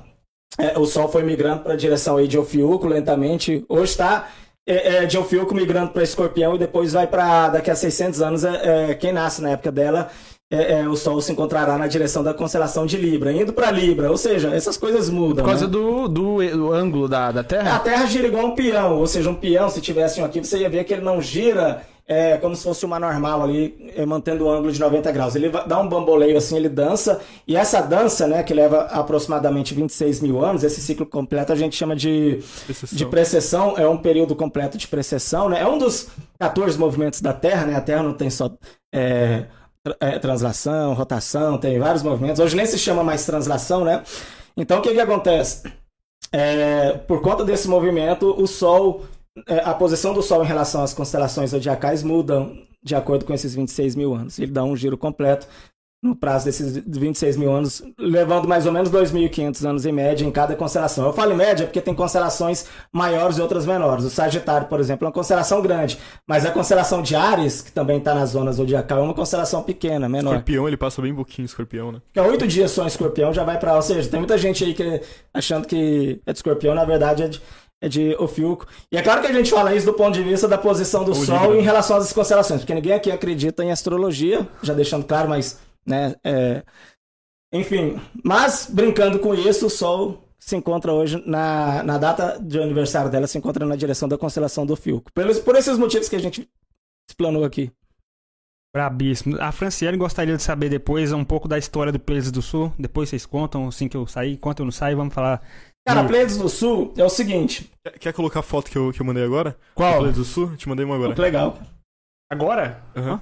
é, o Sol foi migrando para a direção aí de Ofiuco lentamente. Hoje está é, é, de Ofiuco migrando para Escorpião e depois vai para daqui a 600 anos. É, é, quem nasce na época dela, é, é, o Sol se encontrará na direção da constelação de Libra, indo para Libra. Ou seja, essas coisas mudam. por causa né? do, do, do ângulo da, da A Terra. Terra gira igual um peão, ou seja, um peão, se tivesse um aqui, você ia ver que ele não gira é, como se fosse uma normal ali, é, mantendo o ângulo de 90 graus. Ele dá um bamboleio assim, ele dança, e essa dança, né, que leva aproximadamente 26 mil anos, esse ciclo completo a gente chama de, Precessão. de precessão, é um período completo de precessão, né? É um dos 14 movimentos da Terra, né? A Terra não tem só é, é, translação, rotação, tem vários movimentos. Hoje nem se chama mais translação, né? Então o que que acontece? É, por conta desse movimento, o Sol, a posição do Sol em relação às constelações zodiacais mudam de acordo com esses 26 mil anos. Ele dá um giro completo no prazo desses 26 mil anos, levando mais ou menos 2.500 anos em média em cada constelação. Eu falo em média porque tem constelações maiores e outras menores. O Sagitário, por exemplo, é uma constelação grande, mas a constelação de Ares, que também está na zona zodiacal, é uma constelação pequena, menor. Escorpião, ele passa bem pouquinho, escorpião, né? Fica oito dias só em escorpião, já vai pra. Ou seja, tem muita gente aí que achando que é de escorpião, na verdade é de, é de Ofiuco. E é claro que a gente fala isso do ponto de vista da posição do Ou Sol em relação às constelações, porque ninguém aqui acredita em astrologia, já deixando claro, mas. Né, é, Enfim, mas brincando com isso, o Sol se encontra hoje na, na data de aniversário dela, se encontra na direção da constelação do Ofiuco. Pelos, por esses motivos que a gente explanou aqui. Brabíssimo. A Franciele gostaria de saber depois um pouco da história do Pleiades do Sul. Depois vocês contam, assim que eu sair. Enquanto eu não sair, vamos falar. Cara. Pleiades do Sul é o seguinte. Quer, colocar a foto que eu, que eu mandei agora? Qual? Pleiades do Sul? Te mandei uma agora. Muito legal. Agora? Aham.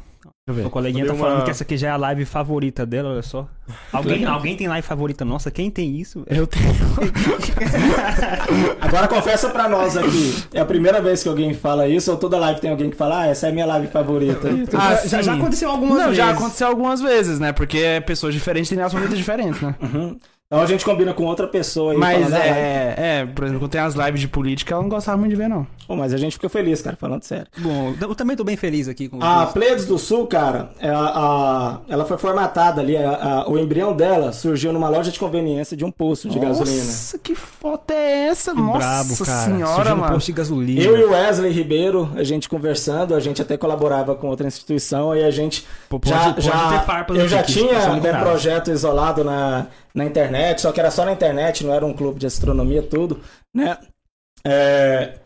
O coleguinha Mandei tá falando uma- que essa aqui já é a live favorita dela, olha só. Alguém, alguém tem live favorita nossa? Quem tem isso? Eu tenho. Agora confessa pra nós aqui, é a primeira vez que alguém fala isso, ou toda live tem alguém que fala, ah, essa é a minha live favorita. Ah, já, já aconteceu algumas Não, vezes. já aconteceu algumas vezes, né? Porque pessoas diferentes têm as favoritas diferentes, né? Uhum. Então a gente combina com outra pessoa aí. Mas é, é, por exemplo, quando tem as lives de política, ela não gostava muito de ver, não. pô, mas a gente fica feliz, cara, falando sério. Bom, eu também tô bem feliz aqui com A. Pleiades do Sul, cara, é a- a- ela foi formatada ali, a- a- o embrião dela surgiu numa loja de conveniência de um posto de gasolina. Nossa, que foto é essa? Que Nossa brabo, cara. senhora, mano. posto de gasolina. Eu e o Wesley Ribeiro, a gente conversando, a gente até colaborava com outra instituição e a gente Pô, pode- já, pode já ter farpas eu aqui, já que tinha são um projeto isolado na, na internet, só que era só na internet, não era um clube de astronomia tudo, né? É,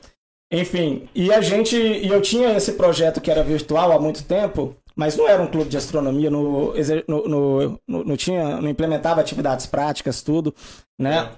enfim, e a gente e eu tinha esse projeto que era virtual há muito tempo, mas não era um clube de astronomia, no, exer- no, no, no- não tinha, não implementava atividades práticas, tudo, né?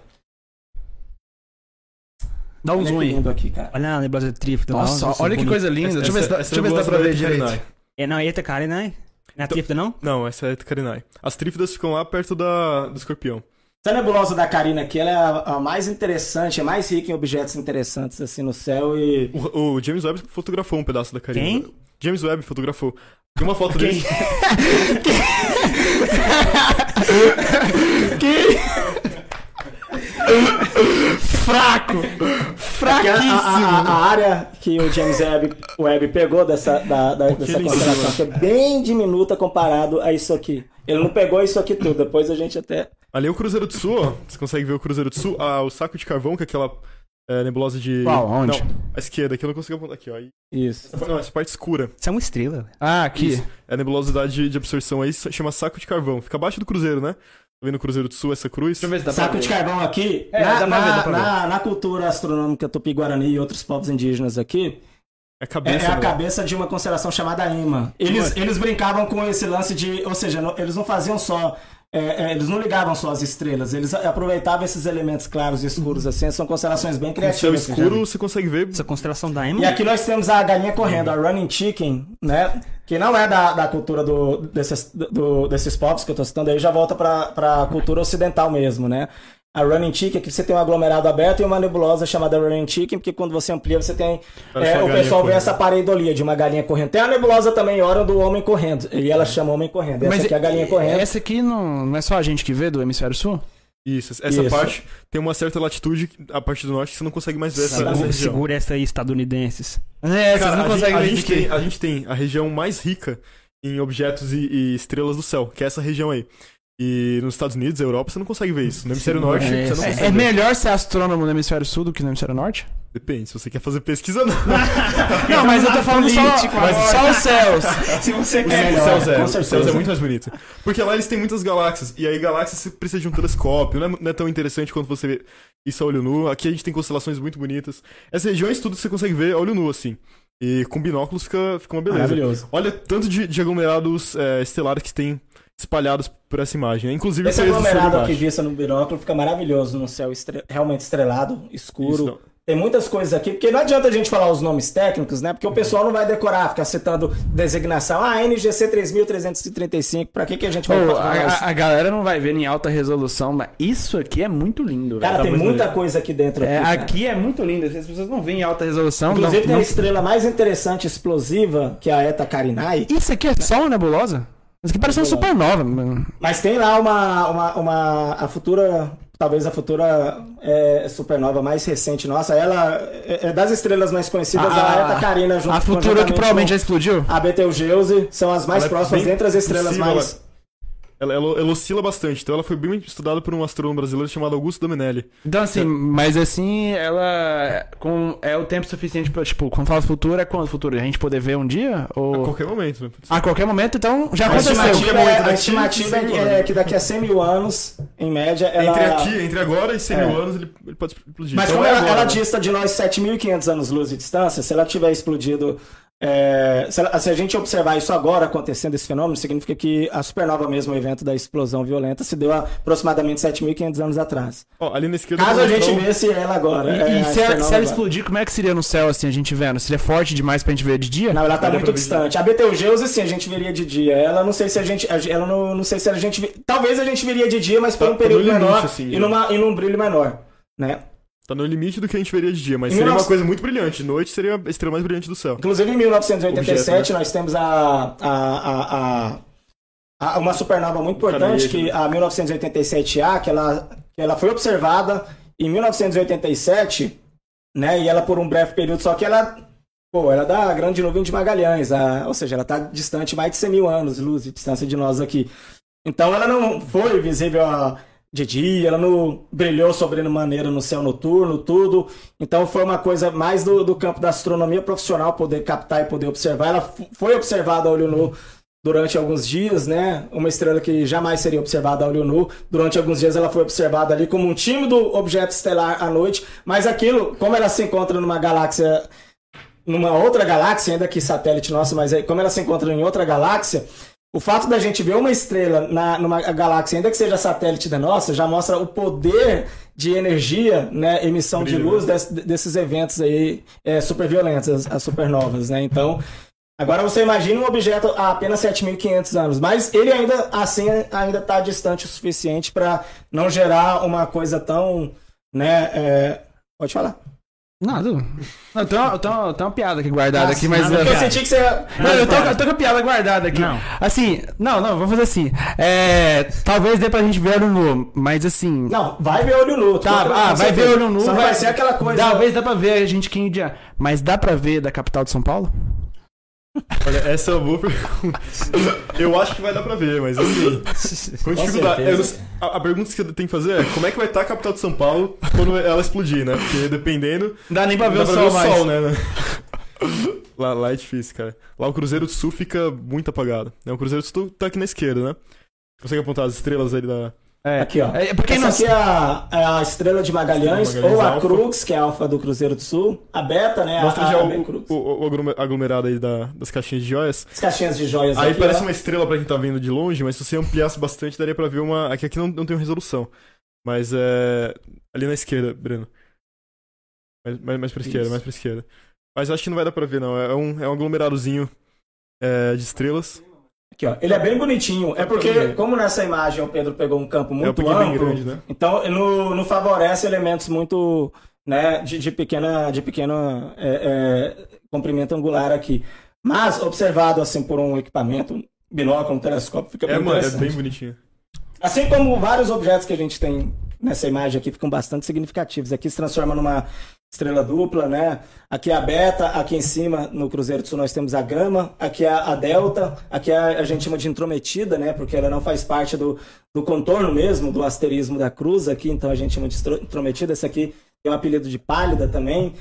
Dá um Olha zoom aí. aqui, cara. Olha a nebulosa Trífida lá. Nossa, olha que bonito. coisa linda. Deixa eu ver se dá- Essa- deixa eu ver se dá pra ver é direito. É, não, eita, cara, não é? Não é Trífida, não? Não, essa é Carinae. As trífidas ficam lá perto da, do escorpião. Essa nebulosa da Karina aqui, ela é a, a mais interessante, a mais rica em objetos interessantes assim no céu e O, o James Webb fotografou um pedaço da Carina. Quem? James Webb fotografou. Tem uma foto dele. Fraco! Porque a, a- Fraquíssimo! a- área que o James Webb, Webb pegou dessa, da, da- dessa constelação que é bem diminuta comparado a isso aqui. Ele não pegou isso aqui tudo, depois a gente até. Ali é o Cruzeiro do Sul, ó. Você consegue ver o Cruzeiro do Sul. Ah, o saco de carvão, que é aquela é, nebulosa de. Qual? Onde? Não, a esquerda, aqui eu não consigo apontar. Aqui, ó. Isso. Não, essa parte escura. Isso é uma estrela. Ah, aqui. Isso. É a nebulosidade de, de absorção aí, chama saco de carvão. Fica abaixo do Cruzeiro, né? Tá vendo o Cruzeiro do Sul, essa cruz? Deixa eu ver se dá Saco pra de ver. carvão aqui, É, na, dá pra ver, na- dá pra ver. na- na cultura astronômica tupi-guarani e outros povos indígenas aqui, É a é, cabeça. é a né? cabeça de uma constelação chamada Ima. Eles, eles brincavam com esse lance de. Ou seja, não- eles não faziam só. É, é, eles não ligavam só as estrelas, eles a- aproveitavam esses elementos claros e escuros, assim, são constelações bem criativas. já escuro, você consegue ver. Essa constelação da Ema. E aqui nós temos a galinha correndo, a running chicken, né? Que não é da, da cultura do, desses, do- desses povos que eu tô citando aí, já volta pra, pra cultura ocidental mesmo, né? A running chicken, que você tem um aglomerado aberto e uma nebulosa chamada running chicken, porque quando você amplia, você tem. É, o pessoal vê correndo. essa pareidolia de uma galinha correndo. Tem a nebulosa também, hora do homem correndo. E ela chama homem correndo. Essa Mas aqui é a galinha correndo. Essa aqui não, não é só a gente que vê do hemisfério sul? Isso, essa Isso. parte tem uma certa latitude, a parte do norte, que você não consegue mais ver essa, região. segura essa aí, estadunidenses. É, Cara, a, gente, a, ver gente de quê? tem, a gente tem a região mais rica em objetos e, e estrelas do céu, que é essa região aí. E nos Estados Unidos, Europa, você não consegue ver isso. No hemisfério norte, é, você não É, consegue é ver. melhor ser astrônomo no hemisfério sul do que no hemisfério norte? Depende, se você quer fazer pesquisa, não. Não, mas eu tô falando só, mas só os céus. Se você O É, céu é, com o céu é muito mais bonito. Porque lá eles têm muitas galáxias. E aí, galáxias você precisa de um telescópio. Não é, não é tão interessante quanto você vê isso a olho nu. Aqui a gente tem constelações muito bonitas. Essas regiões, tudo você consegue ver a olho nu, assim. E com binóculos fica, fica uma beleza. Maravilhoso. Olha tanto de, de aglomerados é, estelares que tem espalhados por essa imagem. né? Inclusive Esse aglomerado aqui visto no binóculo fica maravilhoso no céu estre- realmente estrelado, escuro. Tem muitas coisas aqui, porque não adianta a gente falar os nomes técnicos, né? Porque o pessoal não vai decorar, ficar citando designação. Ah, NGC 3335, pra que, que a gente vai falar? a, isso? a- a galera não vai ver em alta resolução, mas isso aqui é muito lindo. Cara, Tá tem muita lindo. coisa aqui dentro. É, aqui, aqui é muito lindo. As pessoas não veem em alta resolução. Inclusive não, tem a não- estrela mais interessante explosiva, que é a Eta Carinae. Isso aqui é só uma nebulosa? Isso aqui parece uma supernova. mano. Mas tem lá uma, uma, uma a futura, talvez a futura é, supernova mais recente nossa. Ela é é das estrelas mais conhecidas, a, Eta Carina junto a futura que provavelmente já com explodiu. a Betelgeuse são as mais Ela é próximas bem entre as estrelas possível, mais Ela, ela, ela oscila bastante. Então ela foi bem estudada por um astrônomo brasileiro chamado Augusto Dominelli. Então, assim, mas assim, ela com, é o tempo suficiente pra, tipo, quando fala futuro, é quando futuro? A gente poder ver um dia? A Ou... qualquer momento. Né? A qualquer momento, então já A aconteceu. estimativa, é, momento a estimativa sem é que daqui a 100 mil anos, em média, ela... Entre aqui, entre agora e 100 É. mil anos, ele, ele pode explodir. Mas Então como é ela, agora, ela né? dista de nós 7.500 anos-luz de distância, se ela tiver explodido... é, se, ela- se a gente observar isso agora acontecendo, esse fenômeno, significa que a supernova mesmo, o evento da explosão violenta, se deu há aproximadamente 7.500 anos atrás. Ó, ali na esquerda. Caso a gente mostrar visse ela agora. E, é, e a se, ela, se ela agora. explodir, como é que seria no céu, assim? A gente vendo? Seria forte demais pra gente ver de dia? Não, ela tá muito ver distante. A Betelgeuse, sim, a gente viria de dia. Ela não sei se a gente. a- Ela não, não sei se a gente. Talvez a gente viria de dia, mas por Tá- um período menor assim, e, numa, e num brilho menor. Né? Tá no limite do que a gente veria de dia, mas seria 19 uma coisa muito brilhante. De noite seria a estrela mais brilhante do céu. Inclusive em 1987 Objeto, nós temos a, a, a, a- a- uma supernova muito importante, que né? a 1987A, que ela, que ela foi observada em 1987, né? E ela por um breve período, só que ela. Pô, ela é da grande nuvem de Magalhães, a- ou seja, ela está distante mais de 100 mil anos luz de distância de nós aqui. Então ela não foi visível a- de dia, ela não brilhou sobremaneira no céu noturno, tudo. Então foi uma coisa mais do, do campo da astronomia profissional poder captar e poder observar. Ela foi observada a olho nu durante alguns dias, né? Uma estrela que jamais seria observada a olho nu. Durante alguns dias ela foi observada ali como um tímido objeto estelar à noite, mas aquilo, como ela se encontra numa galáxia numa outra galáxia, ainda que satélite nosso, mas aí, como ela se encontra em outra galáxia, O fato da gente ver uma estrela na, numa galáxia, ainda que seja satélite da nossa, já mostra o poder de energia, né, emissão de Brilho, luz des- desses eventos aí é, super violentos, as, as supernovas, né? Então, agora você imagina um objeto há apenas 7.500 anos, mas ele ainda assim ainda está distante o suficiente para não gerar uma coisa tão, né? é, Pode falar. Nada. Não, eu, tenho uma, tenho uma, tenho uma piada aqui guardada aqui, mas. nada, eu- Eu senti que você. Não, eu tô, eu tô com a piada guardada aqui. Não. Assim, não, não, vamos fazer assim. É, talvez dê pra gente ver olho nu, mas assim. Não, vai ver olho nu. Tá, ah, vai ver olho nu. Só vai ser aquela coisa. Talvez dá pra ver a gente que em dia. Mas dá pra ver da capital de São Paulo? Olha, essa é uma boa pergunta. Eu acho que vai dar pra ver, mas assim. Com dificuldade. Eu a, a pergunta que você tem que fazer é como é que vai estar a capital de São Paulo quando ela explodir, né? Porque dependendo. Não dá nem pra ver o pra sol ver o mais. sol, né? Lá, lá é difícil, cara. Lá o Cruzeiro do Sul fica muito apagado. Né? O Cruzeiro do Sul tá aqui na esquerda, né? Consegue apontar as estrelas ali da. É. Aqui, ó. É, pra quem não Essa aqui é a, é a estrela de Magalhães, Estrela Magalhães ou a Alfa. Crux, que é a alfa do Cruzeiro do Sul. A Beta, né? Mostra a, já a o, Crux. o, o aglomer- aglomerado aí da- das caixinhas de joias. As caixinhas de joias Aí aqui, parece ó. uma estrela pra quem tá vendo de longe, mas se você ampliasse bastante, daria pra ver uma. Aqui, aqui não, não tem resolução. Mas é. Ali na esquerda, Breno. Mais, mais, mais pra esquerda, Isso. mais pra esquerda. Mas acho que não vai dar pra ver, não. É um, é um aglomeradozinho é, de estrelas. Aqui, ó. Ele é bem bonitinho. É porque, como nessa imagem o Pedro pegou um campo é um muito pouquinho bem amplo, grande, né? então não, não favorece elementos muito, né, de, de pequena, de pequeno é, é, comprimento angular aqui. Mas, observado assim por um equipamento, um binóculo, um telescópio, fica bem É, mano, é bem bonitinho. Assim como vários objetos que a gente tem nessa imagem aqui ficam bastante significativos. Aqui se transforma numa estrela dupla, né? Aqui é a beta, aqui em cima no Cruzeiro do Sul nós temos a gama, aqui é a delta, aqui é a, a gente chama de intrometida, né? Porque ela não faz parte do, do contorno mesmo, do asterismo da cruz aqui, então a gente chama de intrometida. Essa aqui tem um apelido de pálida também.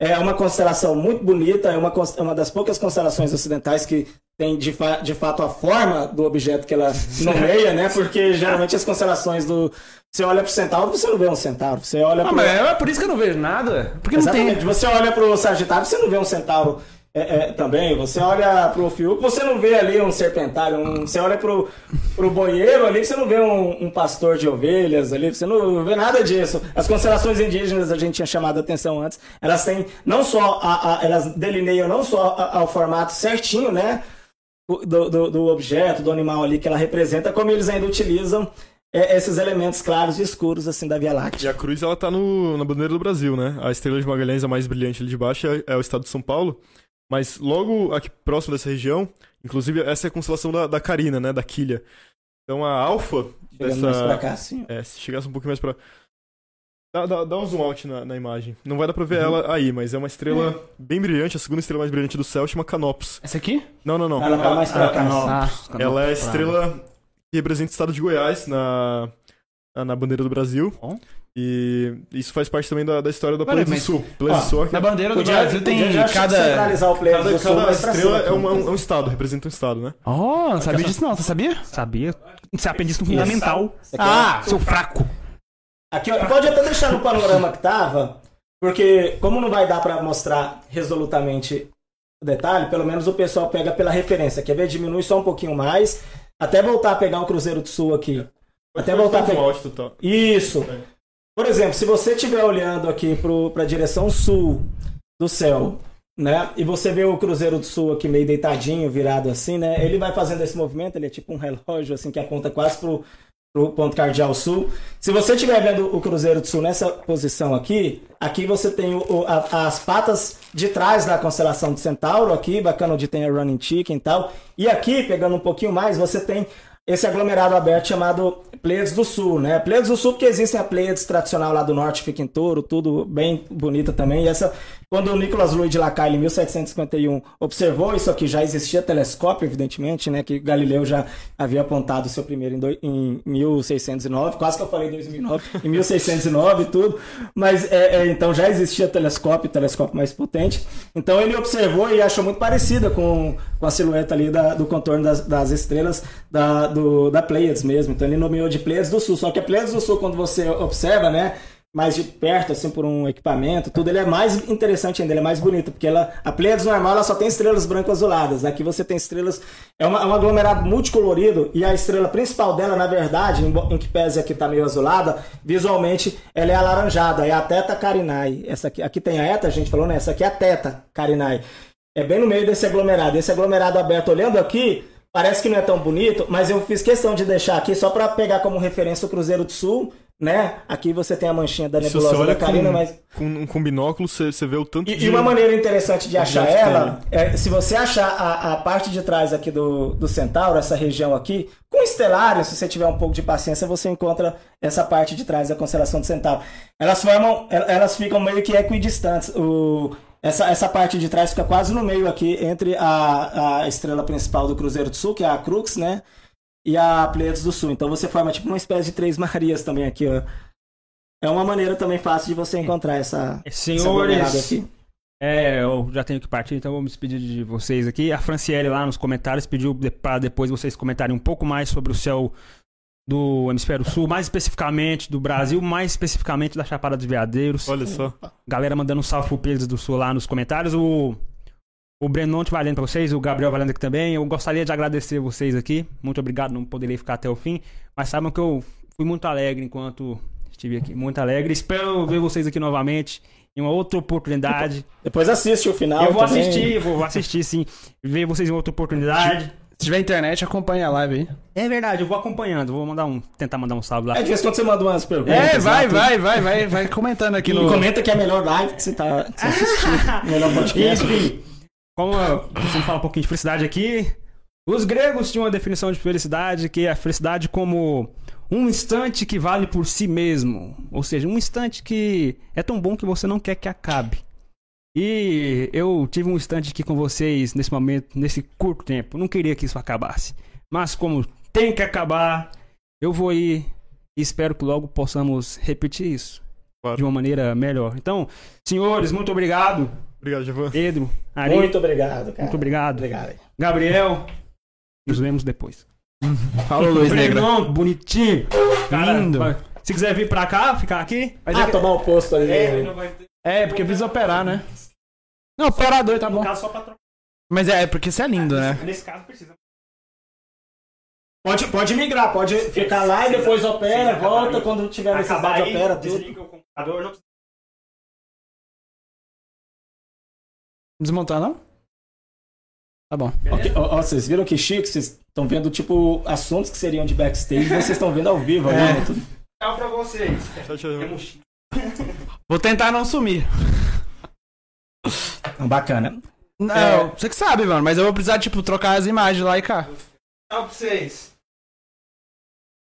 É uma constelação muito bonita, é uma, é uma das poucas constelações ocidentais que tem de, fa- de fato a forma do objeto que ela nomeia, né? Porque geralmente as constelações do. Você olha pro centauro, você não vê um centauro. Você olha Ah, pro. mas é por isso que eu não vejo nada. Porque não Exatamente. tem. Você olha pro Sagitário, você não vê um centauro é, é, também. Você olha pro Fiuk, você não vê ali um serpentário. Um... Você olha pro, pro boieiro ali, você não vê um, um pastor de ovelhas ali. Você não vê nada disso. As constelações indígenas, a gente tinha chamado a atenção antes, elas têm não só. A, a- elas delineiam não só ao formato certinho, né? Do, do, do objeto, do animal ali que ela representa, como eles ainda utilizam é, esses elementos claros e escuros assim da Via E Láctea. a cruz, ela tá no, na bandeira do Brasil, né? A estrela de Magalhães, a mais brilhante ali de baixo, é, é o estado de São Paulo. Mas logo aqui próximo dessa região, inclusive essa é a constelação da, da Carina, né? Da Quilha. Então a alfa Chegando mais pra dessa... cá, ó. É, se chegasse um pouquinho mais pra... Dá, dá, dá um zoom out na, na imagem. Não vai dar pra ver ela aí, mas é uma estrela bem brilhante, a segunda estrela mais brilhante do céu, chama Canopus. Essa aqui? Não, não, não. Ela tá mais pra ah, cá. Ah, ela é a estrela que representa o estado de Goiás na, na, bandeira do Brasil. Bom. E isso faz parte também da, da história da Plains do Sul. Do Sul aqui. Na bandeira do Podia- Brasil tem podia cada. centralizar o do sul cada estrela é, uma- aqui. um, é um estado, representa um estado, né? Oh, não sabia disso não, você sabia? Sabia? Você aprende isso no fundamental. É- Ah, Seu fraco. Aqui, ó, pode até deixar no panorama que tava, porque como não vai dar pra mostrar resolutamente o detalhe, pelo menos o pessoal pega pela referência. Quer ver? Diminui só um pouquinho mais, até voltar a pegar o Cruzeiro do Sul aqui. Até voltar a um pegar. out total. Isso. É. Por exemplo, se você estiver olhando aqui para a direção sul do céu, né? E você vê o Cruzeiro do Sul aqui meio deitadinho, virado assim, né? Ele vai fazendo esse movimento, ele é tipo um relógio assim que aponta quase pro, pro ponto cardeal sul. Se você estiver vendo o Cruzeiro do Sul nessa posição aqui, aqui você tem o- o- a- as patas de trás da constelação de Centauro aqui, bacana onde tem a Running Chicken e tal. E aqui, pegando um pouquinho mais, você tem esse aglomerado aberto chamado Pleiades do Sul, né? Pleiades do Sul porque existem a Pleiades tradicional lá do norte, fica em touro, tudo bem bonita também. E essa, quando o Nicolas Louis de Lacaille, em 1751, observou isso aqui, já existia telescópio, evidentemente, né? Que Galileu já havia apontado o seu primeiro em, doi- em 1609, quase que eu falei 2009, em 1609 e tudo. Mas, é, é, então, já existia telescópio, telescópio mais potente. Então, ele observou e achou muito parecida com, com a silhueta ali da- do contorno das, das estrelas da, do, da Pleiades mesmo. Então, ele nomeou de Pleiades do Sul. Só que a Pleiades do Sul, quando você observa, né? Mais de perto, assim, por um equipamento, tudo, ele é mais interessante ainda, ele é mais bonito, porque ela, a Pleiades normal ela só tem estrelas branco-azuladas. Aqui você tem estrelas, é, uma, é um aglomerado multicolorido, e a estrela principal dela, na verdade, em, em que pese aqui tá meio azulada, visualmente ela é alaranjada, é a Teta Carinae. Essa aqui, aqui tem a Eta, a gente falou, né? Essa aqui é a Teta Carinae. É bem no meio desse aglomerado. Esse aglomerado aberto, olhando aqui, parece que não é tão bonito, mas eu fiz questão de deixar aqui só para pegar como referência o Cruzeiro do Sul, né? Aqui você tem a manchinha da Se você nebulosa olha da Carina, com, mas com, com binóculo, você, você vê o tanto e, de... e uma maneira interessante de achar ela é se você achar a, a parte de trás aqui do, do Centauro, essa região aqui, com estelário, se você tiver um pouco de paciência, você encontra essa parte de trás da constelação do Centauro. Elas formam, el- elas ficam meio que equidistantes. O, essa, essa parte de trás fica quase no meio aqui entre a, a estrela principal do Cruzeiro do Sul, que é a Crux, né? E a Pleiades do Sul. Então você forma tipo uma espécie de três Marias também aqui, ó. É uma maneira também fácil de você encontrar essa, aglomerado Senhores, aqui. é, eu já tenho que partir, então vou me despedir de vocês aqui. A Franciele lá nos comentários pediu de- pra depois vocês comentarem um pouco mais sobre o céu do hemisfério sul, mais especificamente do Brasil, mais especificamente da Chapada dos Veadeiros. Olha só. Galera mandando um salve pro Pedro do Sul lá nos comentários. O, o Brenonte valendo pra vocês, o Gabriel valendo aqui também. Eu gostaria de agradecer vocês aqui. Muito obrigado, não poderia ficar até o fim. Mas saibam que eu fui muito alegre enquanto estive aqui. Muito alegre. Espero ver vocês aqui novamente em uma outra oportunidade. Depois assiste o final. eu vou também. assistir, vou assistir sim. Ver vocês em outra oportunidade. Se tiver internet, acompanha a live aí. É verdade, eu vou acompanhando. Vou mandar um, tentar mandar um salve lá. É, de vez em quando você manda umas perguntas. É, vai, vai, vai, vai, vai comentando aqui E no. comenta que é a melhor live que você, tá, assistiu. melhor podcast. Enfim, como eu costumo falar um pouquinho de felicidade aqui, os gregos tinham uma definição de felicidade que é a felicidade como um instante que vale por si mesmo. Ou seja, um instante que é tão bom que você não quer que acabe. E eu tive um instante aqui com vocês nesse momento, nesse curto tempo. Não queria que isso acabasse. Mas como tem que acabar, eu vou ir e espero que logo possamos repetir isso Claro. de uma maneira melhor. Então, senhores, muito obrigado. Obrigado, Javan. Pedro, Ari, Muito obrigado, cara. muito obrigado. Obrigado. Gabriel, nos vemos depois. Falou, Luiz Negra. Bonitinho. Cara, Lindo. Se quiser vir pra cá, ficar aqui. Mas ah, é, que- tomar o posto ali. é, porque precisa operar, né? Não, operador tá bom. Mas é, é porque isso é lindo, né? Nesse caso, precisa. Pode, pode migrar, pode ficar lá e depois opera, volta quando tiver necessidade, opera tudo. desliga o computador. Desmontar, não? Tá bom. Ok, ó, ó, vocês viram que chique? Vocês estão vendo, tipo, assuntos que seriam de backstage, vocês estão vendo ao vivo. É. né. Tchau pra vocês. Tchau, tchau. Temos- Vou tentar não sumir. Bacana. Não, É. você que sabe, mano. Mas eu vou precisar, tipo, trocar as imagens lá e cá. Tchau pra vocês.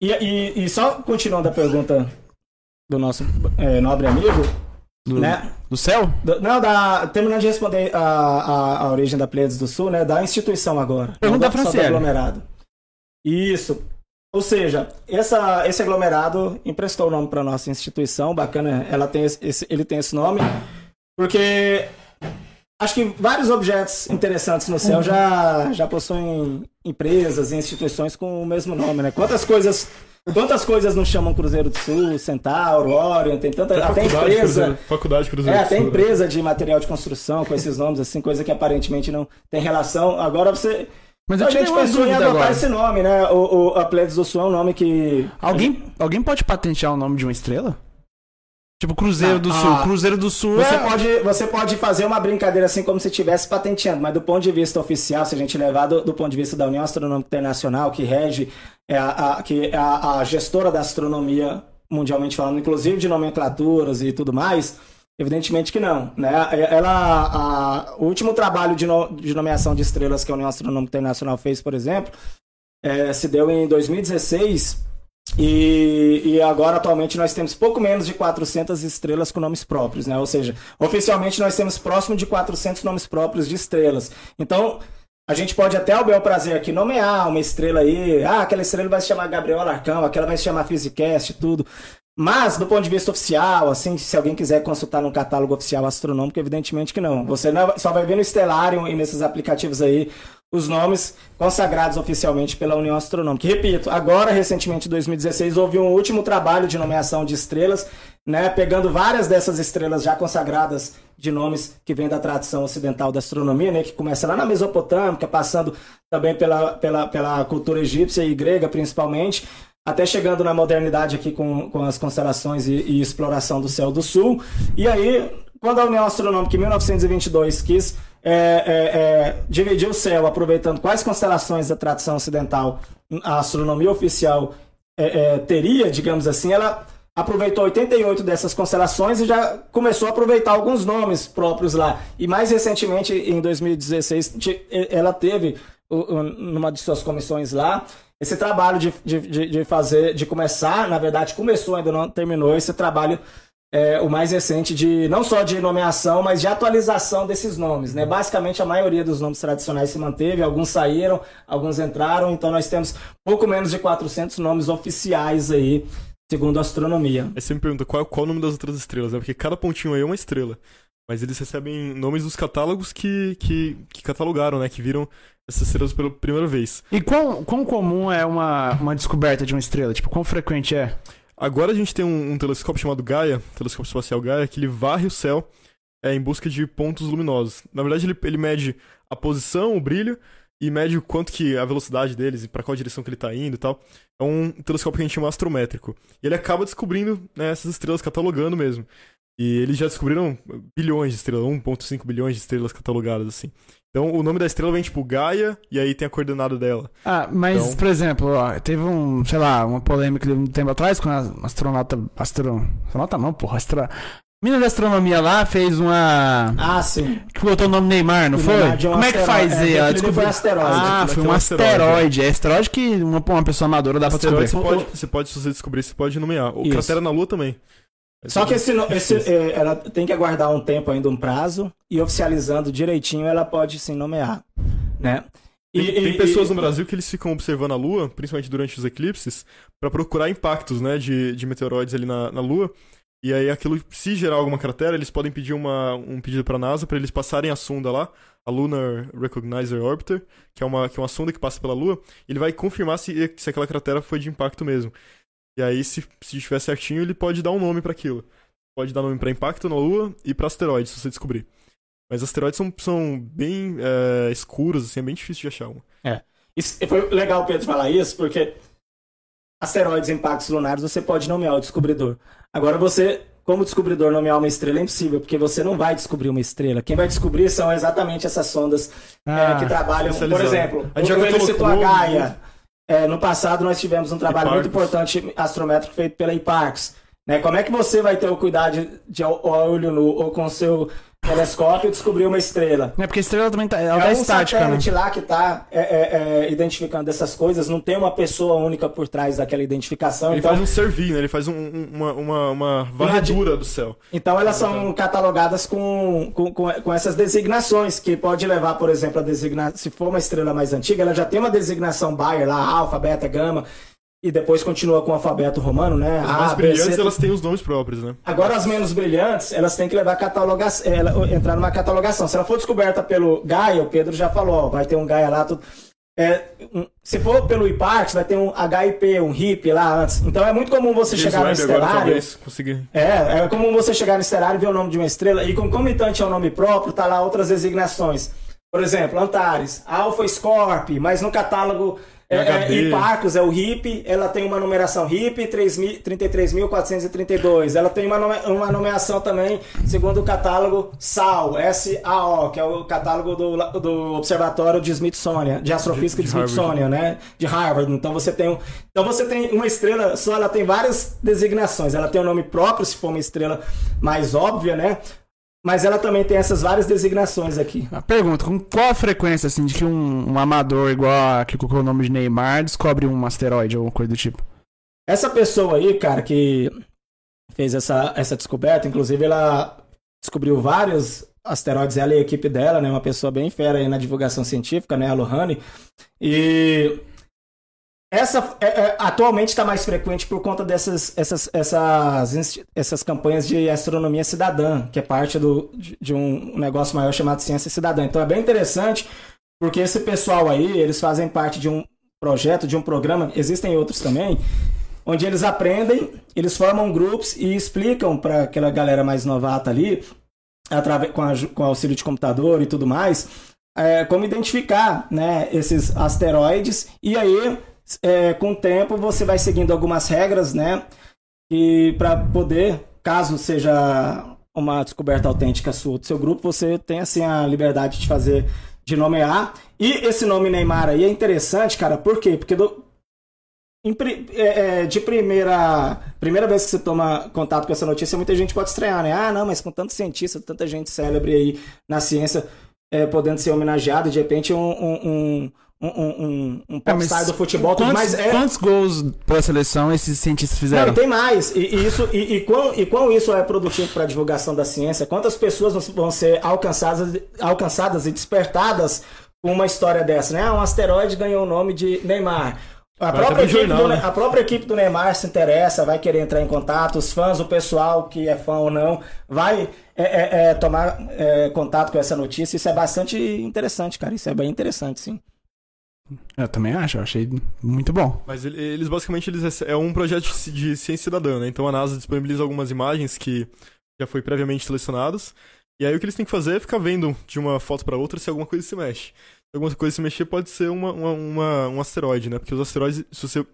E, e, e só continuando a pergunta do nosso é, nobre amigo, Do, né? do céu? Do- não, da, terminando de responder a, a, a origem da Pleiades do Sul, né? Da instituição agora. Pergunta só do aglomerado. Isso. Ou seja, essa, esse aglomerado emprestou o nome para nossa instituição, bacana, ela tem esse, esse- ele tem esse nome, porque acho que vários objetos interessantes no céu já, já possuem empresas e instituições com o mesmo nome, né? Quantas coisas, quantas coisas não chamam Cruzeiro do Sul, Centauro, Orion, tem tanta até, faculdade, empresa. Cruzeiro, faculdade Cruzeiro É, do até né? empresa de material de construção com esses nomes, assim, coisa que aparentemente não tem relação. Agora você. Mas a eu gente pensou em adotar agora. esse nome, né? O, o, do Sul é um nome que. Alguém, alguém pode patentear o nome de uma estrela? Tipo, Cruzeiro Ah, do Sul. ah. Cruzeiro do Sul Você é... pode, você pode fazer uma brincadeira assim como se estivesse patenteando, mas do ponto de vista oficial, se a gente levar do, do ponto de vista da União Astronômica Internacional, que rege, é a, a- que é a, a gestora da astronomia mundialmente falando, inclusive de nomenclaturas e tudo mais, evidentemente que não. Né? Ela, a- o último trabalho de, no- de nomeação de estrelas que a União Astronômica Internacional fez, por exemplo, é, se deu em 2016 e, e agora, atualmente, nós temos pouco menos de 400 estrelas com nomes próprios, né? Ou seja, oficialmente nós temos próximo de 400 nomes próprios de estrelas. Então, a gente pode até, ao bel prazer aqui, nomear uma estrela aí. Ah, aquela estrela vai se chamar Gabriel Alarcão, aquela vai se chamar Physicast, tudo. Mas, do ponto de vista oficial, assim, se alguém quiser consultar no catálogo oficial astronômico, evidentemente que não. Você não- só vai ver no Stellarium e nesses aplicativos aí os nomes consagrados oficialmente pela União Astronômica. Repito, agora, recentemente, em 2016, houve um último trabalho de nomeação de estrelas né, pegando várias dessas estrelas já consagradas de nomes que vêm da tradição ocidental da astronomia, né, que começa lá na Mesopotâmica, passando também pela, pela, pela cultura egípcia e grega principalmente, até chegando na modernidade aqui com, com as constelações e, e exploração do céu do sul. E aí, quando a União Astronômica em 1922 quis é, é, é, dividir o céu, aproveitando quais constelações da tradição ocidental a astronomia oficial é, é, teria, digamos assim, ela aproveitou 88 dessas constelações e já começou a aproveitar alguns nomes próprios lá. E mais recentemente, em 2016, ela teve, numa de suas comissões lá, esse trabalho de, de, de fazer, de começar, na verdade começou, ainda não terminou, esse trabalho é, o mais recente de não só de nomeação, mas de atualização desses nomes. Né? Basicamente, a maioria dos nomes tradicionais se manteve, alguns saíram, alguns entraram, então nós temos pouco menos de 400 nomes oficiais aí segundo a astronomia. Aí você me pergunta qual, qual é o nome das outras estrelas, né? Porque cada pontinho aí é uma estrela. Mas eles recebem nomes dos catálogos que, que, que catalogaram, né? Que viram essas estrelas pela primeira vez. E quão, quão comum é uma, uma descoberta de uma estrela? Tipo, quão frequente é? Agora a gente tem um, um telescópio chamado Gaia, telescópio espacial Gaia, que ele varre o céu é, em busca de pontos luminosos. Na verdade, ele, ele mede a posição, o brilho, e mede o quanto que a velocidade deles e para qual direção que ele está indo e tal. É um telescópio que a gente chama astrométrico. E ele acaba descobrindo né, essas estrelas catalogando mesmo. E eles já descobriram bilhões de estrelas, 1.5 bilhões de estrelas catalogadas assim. Então o nome da estrela vem tipo Gaia e aí tem a coordenada dela. Ah, mas Então- por exemplo, ó, teve um, sei lá, uma polêmica de um tempo atrás com a astronauta, astro, astronauta não, porra, astra, Mina da astronomia lá fez uma Ah, sim. que botou o nome Neymar, não O foi? Neymar de um Como é que faz É, aí? Ela descobriu- foi asteroide. Ah, Aquilo foi é um um asteroide. É asteroide que uma, uma pessoa amadora dá pra Asteroide descobrir. você pode, você pode, se você descobrir, você pode nomear. O Isso. cratera na Lua também. Só que esse, esse, é, ela tem que aguardar um tempo ainda, um prazo, e oficializando direitinho, ela pode sim nomear, né? E- Tem, tem e- pessoas e- no Brasil que eles ficam observando a Lua, principalmente durante os eclipses, pra procurar impactos, né, de, de meteoroides ali na, na Lua. E aí aquilo, se gerar alguma cratera, eles podem pedir uma, um pedido pra NASA pra eles passarem a sonda lá, a Lunar Recognizer Orbiter, que é uma, que é uma sonda que passa pela Lua, ele vai confirmar se, se aquela cratera foi de impacto mesmo. E aí, se, se estiver certinho, ele pode dar um nome pra aquilo. Pode dar nome pra impacto na Lua e pra asteroides, se você descobrir. Mas asteroides são, são bem é, escuros, assim, é bem difícil de achar um. Isso- foi legal o Pedro falar isso, porque asteroides e impactos lunares você pode nomear o descobridor. Agora você, como descobridor, nomear uma estrela é impossível, porque você não vai descobrir uma estrela. Quem vai descobrir são exatamente essas sondas é, Ah, que trabalham, por exemplo, A gente o- citou a Gaia. É, no passado nós tivemos um trabalho muito importante astrométrico feito pela Hiparcos. Né? Como é que você vai ter o cuidado de, de olho nu ou com seu telescópio descobrir uma estrela? É porque a estrela também tá, ela tá é um estática, né? satélite lá que está identificando essas coisas, não tem uma pessoa única por trás daquela identificação. Ele Então, faz um servir, né? Ele faz um- uma, uma, uma varredura do céu. então elas são catalogadas com, com, com, com essas designações, que pode levar, por exemplo, a designar, se for uma estrela mais antiga, ela já tem uma designação Bayer lá, alfa, beta, gama, e depois continua com o alfabeto romano, né? As A, mais B, brilhantes, C, elas têm os nomes próprios, né? Agora as menos brilhantes, elas têm que levar catalogação, ela, entrar numa catalogação. Se ela for descoberta pelo Gaia, o Pedro já falou, ó, vai ter um Gaia lá, tudo. É, um- se for pelo IPARX, vai ter um HIP, um HIP lá antes. Então é muito comum você James chegar no agora, estelário. talvez, conseguir... É, é comum você chegar no estelário e ver o nome de uma estrela e concomitante ao nome próprio, tá lá outras designações. Por exemplo, Antares, Alpha Scorpio, mas no catálogo é, é, HD. Hiparcos é o HIP, ela tem uma numeração HIP 3000 33.432. Ela tem uma, nome- uma nomeação também, segundo o catálogo SAO, S-A-O, que é o catálogo do, do Observatório de Smithsonian, de Astrofísica de, De- de. Smithsonian, né? De Harvard. Então você tem um, então você tem uma estrela só, ela tem várias designações. Ela tem o nome próprio, se for uma estrela mais óbvia, né? Mas ela também tem essas várias designações aqui. A pergunta, com qual a frequência, assim, de que um, um amador igual a que colocou o nome de Neymar descobre um asteroide ou coisa do tipo? Essa pessoa aí, cara, que fez essa, essa descoberta, inclusive ela descobriu vários asteroides, ela e a equipe dela, né? Uma pessoa bem fera aí na divulgação científica, né? A Lohane. E essa é, é, atualmente está mais frequente por conta dessas essas, essas, essas campanhas de astronomia cidadã, que é parte do, de, de um negócio maior chamado Ciência Cidadã. Então é bem interessante, porque esse pessoal aí, eles fazem parte de um projeto, de um programa, existem outros também, onde eles aprendem, eles formam grupos e explicam para aquela galera mais novata ali, através, com, a, com auxílio de computador e tudo mais, é, como identificar né, esses asteroides. E aí, é, com o tempo, você vai seguindo algumas regras, né? E para poder, caso seja uma descoberta autêntica sua do seu grupo, você tem assim a liberdade de fazer, de nomear. E esse nome Neymar aí é interessante, cara, por quê? Porque do, é, é, de primeira primeira vez que você toma contato com essa notícia, muita gente pode estranhar, né? Ah, não, mas com tanto cientista, tanta gente célebre aí na ciência é, podendo ser homenageado, de repente um, um, um, um, um popstar do futebol, quantos, mais. É... Quantos gols pela seleção esses cientistas fizeram? Não, tem mais. E, e isso, e, e, quão, e quão isso é produtivo para a divulgação da ciência? Quantas pessoas vão ser alcançadas, alcançadas e despertadas com uma história dessa, né? Um asteroide ganhou o nome de Neymar. A própria, jornal, do, né? a própria, equipe do, Neymar se interessa, vai querer entrar em contato, os fãs, o pessoal que é fã ou não, vai é, é, é, tomar é, contato com essa notícia. Isso é bastante interessante, cara. Isso é bem interessante, sim. Eu também acho, eu achei muito bom. Mas eles basicamente eles, é um projeto de ciência cidadã, né? Então a NASA disponibiliza algumas imagens que já foi previamente selecionadas. E aí o que eles têm que fazer é ficar vendo de uma foto para outra se alguma coisa se mexe alguma coisa se mexer, pode ser uma, uma, uma, um asteroide, né? Porque os asteroides, se você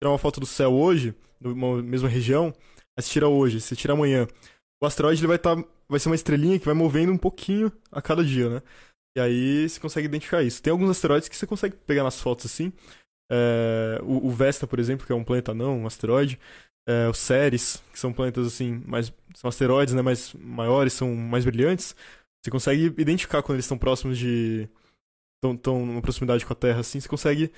tirar uma foto do céu hoje, numa mesma região, aí você tira hoje, você tira amanhã, o asteroide ele vai estar. Tá, vai ser uma estrelinha que vai movendo um pouquinho a cada dia, né? E aí você consegue identificar isso. Tem alguns asteroides que você consegue pegar nas fotos assim. É, o, o, Vesta, por exemplo, que é um planeta não, um asteroide. É, o Ceres, que são planetas assim, mais. São asteroides, né? Mais maiores, são mais brilhantes. Você consegue identificar quando eles estão próximos de tão, tão numa proximidade com a Terra assim, você consegue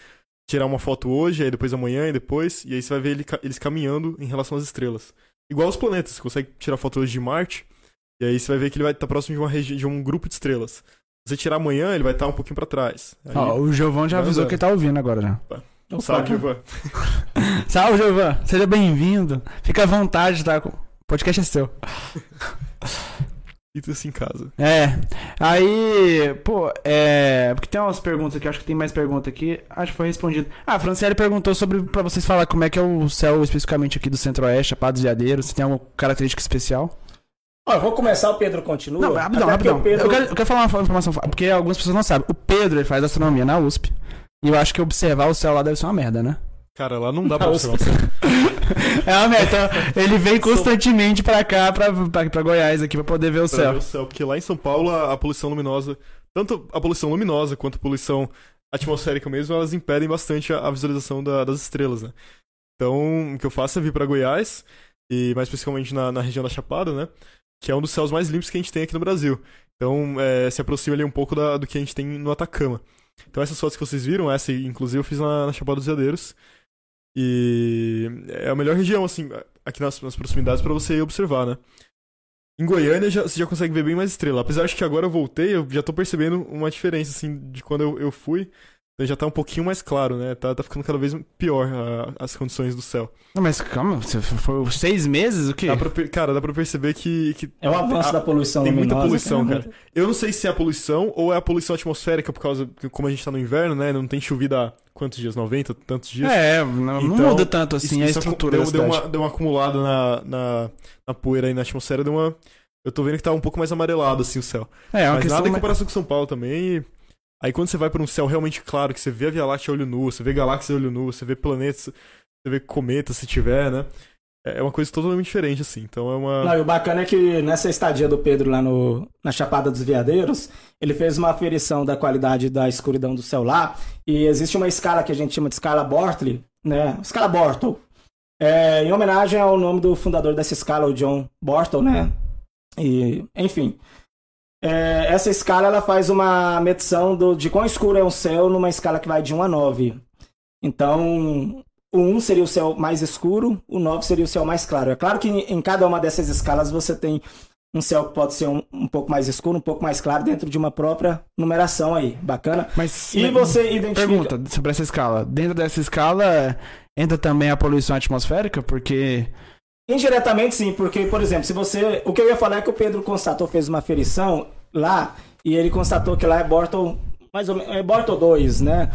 tirar uma foto hoje, aí depois amanhã e depois, e aí você vai ver ele, eles caminhando em relação às estrelas. Igual os planetas, você consegue tirar foto hoje de Marte, e aí você vai ver que ele vai estar próximo de uma de um grupo de estrelas. Se você tirar amanhã, ele vai estar um pouquinho para trás. Aí... Ó, o Giovanni já avisou que ele tá ouvindo agora já. Opa. Salve, Giovanni. Salve, Giovanni. Seja bem-vindo. Fica à vontade, tá? O podcast é seu. Sinta-se em casa. É. Aí, pô, é. Porque tem umas perguntas aqui, acho que tem mais pergunta aqui. Acho que foi respondido. Ah, a Franciele perguntou sobre. pra vocês falar como é que é o céu especificamente aqui do Centro-Oeste, Chapados Veadeiros. Se tem alguma característica especial? Ó, vou começar, o Pedro continua. Não, rapidão, rapidão. Pedro... Eu, quero, eu, quero, falar uma informação, porque algumas pessoas não sabem. O Pedro, ele faz astronomia na USP. E eu acho que observar o céu lá deve ser uma merda, né? Cara, lá não dá pra observar. é uma meta. Ele vem constantemente pra cá, pra, pra, pra Goiás aqui, pra poder ver o pra céu. Ver o céu. Porque lá em São Paulo, a, a, poluição luminosa, tanto a poluição luminosa quanto a poluição atmosférica mesmo, elas impedem bastante a, a visualização da, das estrelas, né? Então, o que eu faço é vir pra Goiás, e mais especificamente na, na região da Chapada, né? Que é um dos céus mais limpos que a gente tem aqui no Brasil. Então, é, se aproxima ali um pouco da, do que a gente tem no Atacama. Então, essas fotos que vocês viram, essa inclusive eu fiz na, na Chapada dos Veadeiros. E é a melhor região, assim, aqui nas, nas proximidades para você observar, né? Em Goiânia já, você já consegue ver bem mais estrela. Apesar de que agora eu voltei, eu já tô percebendo uma diferença, assim, de quando eu, eu fui. Então já tá um pouquinho mais claro, né? Tá, tá ficando cada vez pior a, as condições do céu. Não, mas calma, você foi seis meses? O quê? Dá pra, cara, dá pra perceber que. que é um avanço a, da poluição Tem luminosa, muita poluição, cara. Eu não sei se é a poluição ou é a poluição atmosférica, por causa. Como a gente tá no inverno, né? Não tem chovido há quantos dias? 90, tantos dias? É, não, então, não muda tanto assim isso, a estrutura deu, deu, uma, deu uma acumulada na, na, na poeira aí na atmosfera, deu uma. Eu tô vendo que tá um pouco mais amarelado assim o céu. É, é uma Mas questão nada em comparação com São Paulo também. E... Aí quando você vai para um céu realmente claro, que você vê a Via Láctea olho nu, você vê galáxias olho nu, você vê planetas, você vê cometas se tiver, né? É uma coisa totalmente diferente, assim. Então é uma. Não, e o bacana é que nessa estadia do Pedro lá no, na Chapada dos Veadeiros, ele fez uma aferição da qualidade da escuridão do céu lá. E existe uma escala que a gente chama de escala Bortley, né? Escala Bortle. É, em homenagem ao nome do fundador dessa escala, o John Bortle, né? E, enfim. É, essa escala ela faz uma medição do, de quão escuro é o céu numa escala que vai de 1 a 9. Então, o 1 seria o céu mais escuro, o 9 seria o céu mais claro. É claro que em cada uma dessas escalas você tem um céu que pode ser um, um pouco mais escuro, um pouco mais claro, dentro de uma própria numeração aí. Bacana? Mas, e você identifica... Pergunta sobre essa escala. Dentro dessa escala entra também a poluição atmosférica? Porque Indiretamente sim, porque, por exemplo, se você. O que eu ia falar é que o Pedro constatou, fez uma aferição lá, e ele constatou que lá é Bortle mais ou menos, é Bortle 2, né?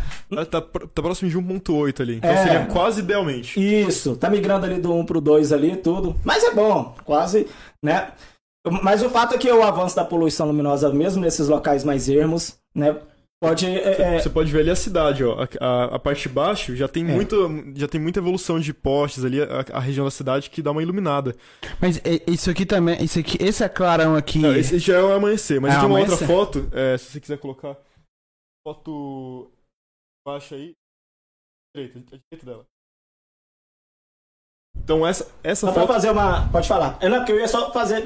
Tá, tá próximo de 1.8 ali. Então É. seria quase idealmente. Isso, tá migrando ali do 1 pro 2 ali, tudo. Mas é bom, quase, né? Mas o fato é que o avanço da poluição luminosa, mesmo nesses locais mais ermos, né? Pode. é, é, Você pode ver ali a cidade, ó. A, a- a parte de baixo já tem, É. muita, já tem muita evolução de postes ali, a, a região da cidade que dá uma iluminada. Mas é, isso aqui também. Isso aqui, esse é clarão aqui. Não, esse já é o amanhecer, mas É tem uma outra amanhecer? foto, é, se você quiser colocar. Foto baixa aí. Direita, a direita dela. Então essa, essa Só pra foto. fazer uma. Pode falar. É, não, porque eu ia só fazer.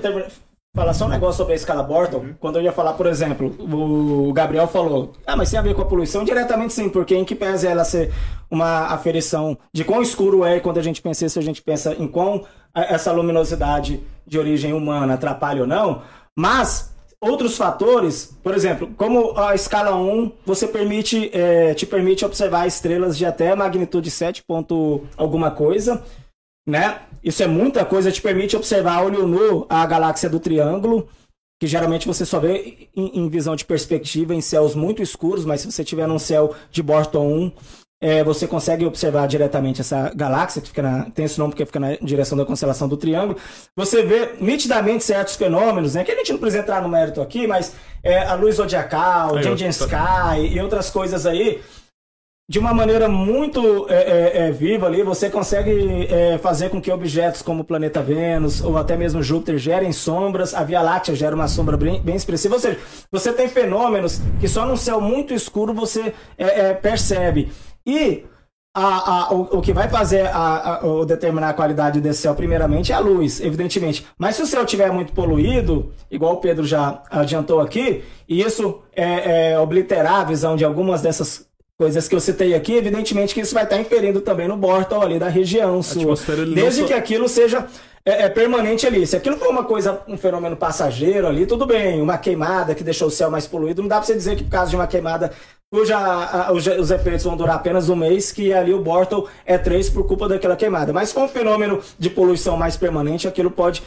Falar só um negócio sobre a escala Bortle. Uhum. Quando eu ia falar, por exemplo, o Gabriel falou: Ah, mas tem a ver com a poluição? Diretamente sim, porque em que pese ela ser uma aferição de quão escuro é, quando a gente pensa isso, a gente pensa em quão a- essa luminosidade de origem humana atrapalha ou não. Mas outros fatores, por exemplo, como a escala 1, você permite, é, te permite observar estrelas de até magnitude 7 ponto alguma coisa né? Isso é muita coisa, te permite observar a olho nu a galáxia do Triângulo, que geralmente você só vê em, em visão de perspectiva em céus muito escuros, mas se você tiver num céu de Borton 1, é, você consegue observar diretamente essa galáxia, que fica na, tem esse nome porque fica na direção da constelação do Triângulo. Você vê nitidamente certos fenômenos, né? Que a gente não precisa entrar no mérito aqui, mas é, a luz zodiacal, tá- Sky e outras coisas aí, de uma maneira muito é, é, é, viva ali, você consegue é, fazer com que objetos como o planeta Vênus ou até mesmo Júpiter gerem sombras, a Via Láctea gera uma sombra bem, bem expressiva. Ou seja, você tem fenômenos que só num céu muito escuro você é, é, percebe. E a- a- o, o que vai fazer a, a- determinar a qualidade desse céu, primeiramente, é a luz, evidentemente. Mas se o céu estiver muito poluído, igual o Pedro já adiantou aqui, e isso é, é, obliterar a visão de algumas dessas coisas que eu citei aqui, evidentemente que isso vai estar inferindo também no Bortle ali da região sua. não Desde só- que aquilo seja é, é, permanente ali. Se aquilo for uma coisa, um fenômeno passageiro ali, tudo bem. Uma queimada que deixou o céu mais poluído, não dá pra você dizer que por causa de uma queimada cuja a- os, os efeitos vão durar apenas um mês, que ali o Bortle é 3 por culpa daquela queimada. Mas com um fenômeno de poluição mais permanente, aquilo pode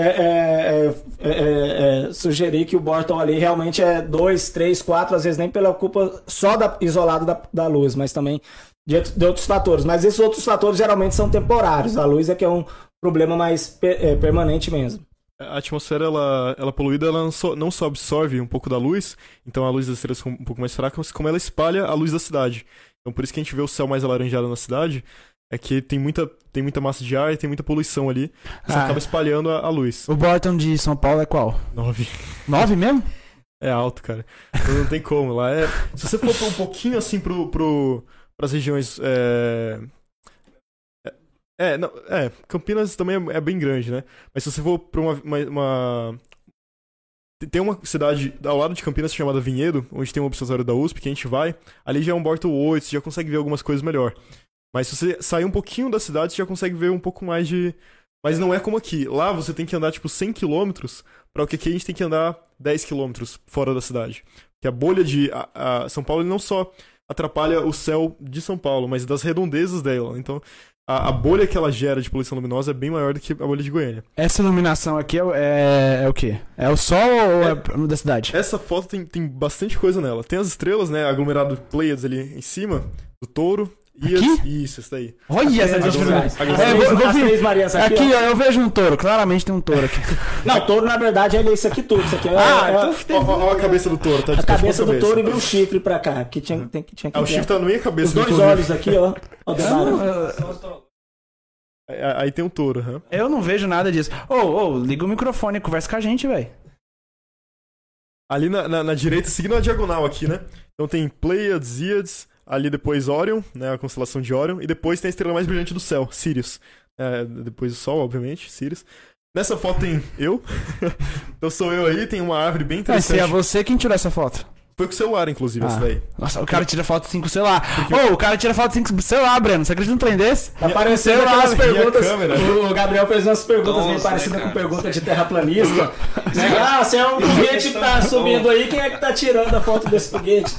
é, é, é, é, é, sugerir que o Bortle ali realmente é 2, 3, 4, às vezes nem pela culpa só da, isolado da, da luz, mas também de, de outros fatores. Mas esses outros fatores geralmente são temporários. A luz é que é um problema mais pe- é, permanente mesmo. A atmosfera, ela, ela poluída, ela não só, não só absorve um pouco da luz, então a luz das estrelas fica um pouco mais fraca, mas como ela espalha a luz da cidade. Então por isso que a gente vê o céu mais alaranjado na cidade, é que tem muita, tem muita massa de ar e tem muita poluição ali, isso Ah. acaba espalhando a, a luz. O Borton de São Paulo é qual? Nove. 9 mesmo? É alto, cara. Então não tem como. Lá é. Se você for um pouquinho assim pro, pro, pras regiões. É... É, não, é, Campinas também é, é bem grande, né? Mas se você for pra uma, uma, uma- Tem uma cidade ao lado de Campinas chamada Vinhedo, onde tem um observatório da USP, que a gente vai. Ali já é um Bortle 8, você já consegue ver algumas coisas melhor. Mas se você sair um pouquinho da cidade, você já consegue ver um pouco mais de. Mas não é como aqui. Lá você tem que andar tipo 100 km, para o que aqui a gente tem que andar 10 km fora da cidade. Que a bolha de a, a São Paulo não só atrapalha o céu de São Paulo, mas das redondezas dela. Então, a, a bolha que ela gera de poluição luminosa é bem maior do que a bolha de Goiânia. Essa iluminação aqui é, é, é o quê? É o sol ou é, da cidade? Essa foto tem, tem bastante coisa nela. Tem as estrelas, né? Aglomerado Pleiades ali em cima, do touro. Aqui? Isso, isso daí. Olha essa diferença. É, aqui, ó. eu vejo um touro. Claramente tem um touro aqui. Não, touro, na verdade, ele é isso aqui tudo. Isso aqui é, Ah, é então Ó, a cabeça do touro, tá? a cabeça do touro e vem um chifre pra cá. Que tinha, tem, que- tinha que Ah, o chifre tá no meio da cabeça Os do dois olhos aqui, ó. Aí, tem um touro, aham. eu não vejo nada disso. Ô, ô, liga o microfone e conversa com a gente, velho. Ali na, na, na direita, seguindo a diagonal aqui, né? Então tem Pleiades, Íades, ali depois Orion, né? A constelação de Orion, e depois tem a estrela mais brilhante do céu, Sirius. É, depois o Sol, obviamente, Sirius. Nessa foto tem eu. então sou eu aí, tem uma árvore bem Mas se é interessante. você quem tirou essa foto. Foi com o celular, inclusive, Ah. essa daí. Nossa, o cara tira foto 5 celular. Ô, o cara tira foto 5 celular, Breno. Você acredita num trem desse? Tá parecendo aquelas minha perguntas. O Gabriel fez umas perguntas Nossa, meio parecidas com pergunta de terraplanista. Né? Ah, você é um foguete que tá subindo aí, quem é que tá tirando a foto desse foguete?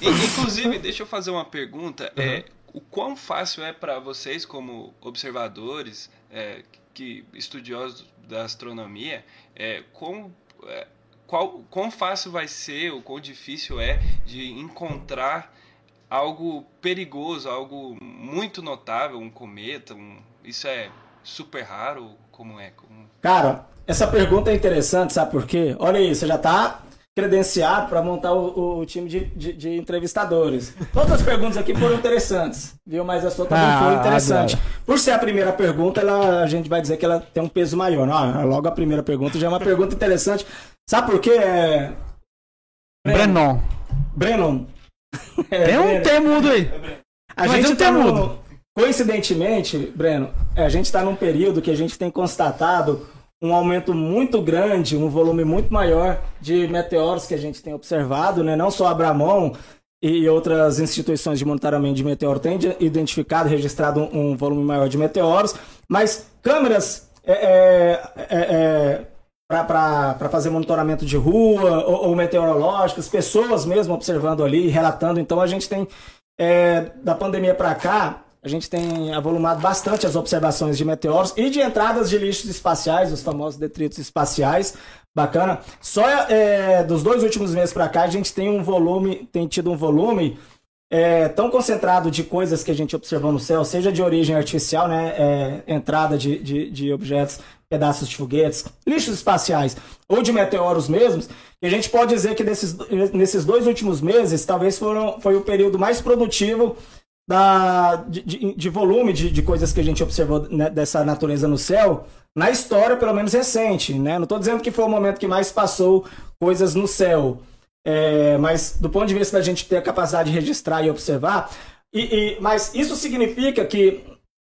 E, inclusive, deixa eu fazer uma pergunta. É, o quão fácil é para vocês, como observadores, é, que estudiosos da astronomia, é, como, é, qual, quão fácil vai ser, o quão difícil é de encontrar algo perigoso, algo muito notável, um cometa, um, isso é super raro? Como é? Como... Cara, essa pergunta é interessante, sabe por quê? Olha aí, você já está credenciado para montar o, o time de, de, de, entrevistadores. Todas as perguntas aqui foram interessantes, viu? Mas a sua também ah, foi interessante. Adoro. Por ser a primeira pergunta, ela, a gente vai dizer que ela tem um peso maior. Não, logo a primeira pergunta já é uma pergunta interessante. Sabe por quê? É... Brennon. Brennon. É, tem um termo mudo aí. A Mas gente tem um tá no... Coincidentemente, Breno, a gente está num período que a gente tem constatado um aumento muito grande, um volume muito maior de meteoros que a gente tem observado, né? Não só a Abramon e outras instituições de monitoramento de meteoro têm identificado, registrado um, um volume maior de meteoros, mas câmeras é, é, é, é para fazer monitoramento de rua ou, ou, meteorológicas, pessoas mesmo observando ali, relatando. Então a gente tem, é, da pandemia para cá, a gente tem avolumado bastante as observações de meteoros e de entradas de lixos espaciais, os famosos detritos espaciais. Bacana. Só é, dos dois últimos meses para cá, a gente tem um volume, tem tido um volume é, tão concentrado de coisas que a gente observou no céu, seja de origem artificial, né, é, entrada de, de, de, objetos, pedaços de foguetes, lixos espaciais, ou de meteoros mesmos, que a gente pode dizer que desses, nesses dois últimos meses, talvez foram, foi o período mais produtivo da, de, de, de volume de, de, coisas que a gente observou né, dessa natureza no céu, na história, pelo menos recente. Né? Não estou dizendo que foi o momento que mais passou coisas no céu, é, mas do ponto de vista da gente ter a capacidade de registrar e observar, e, e, mas isso significa que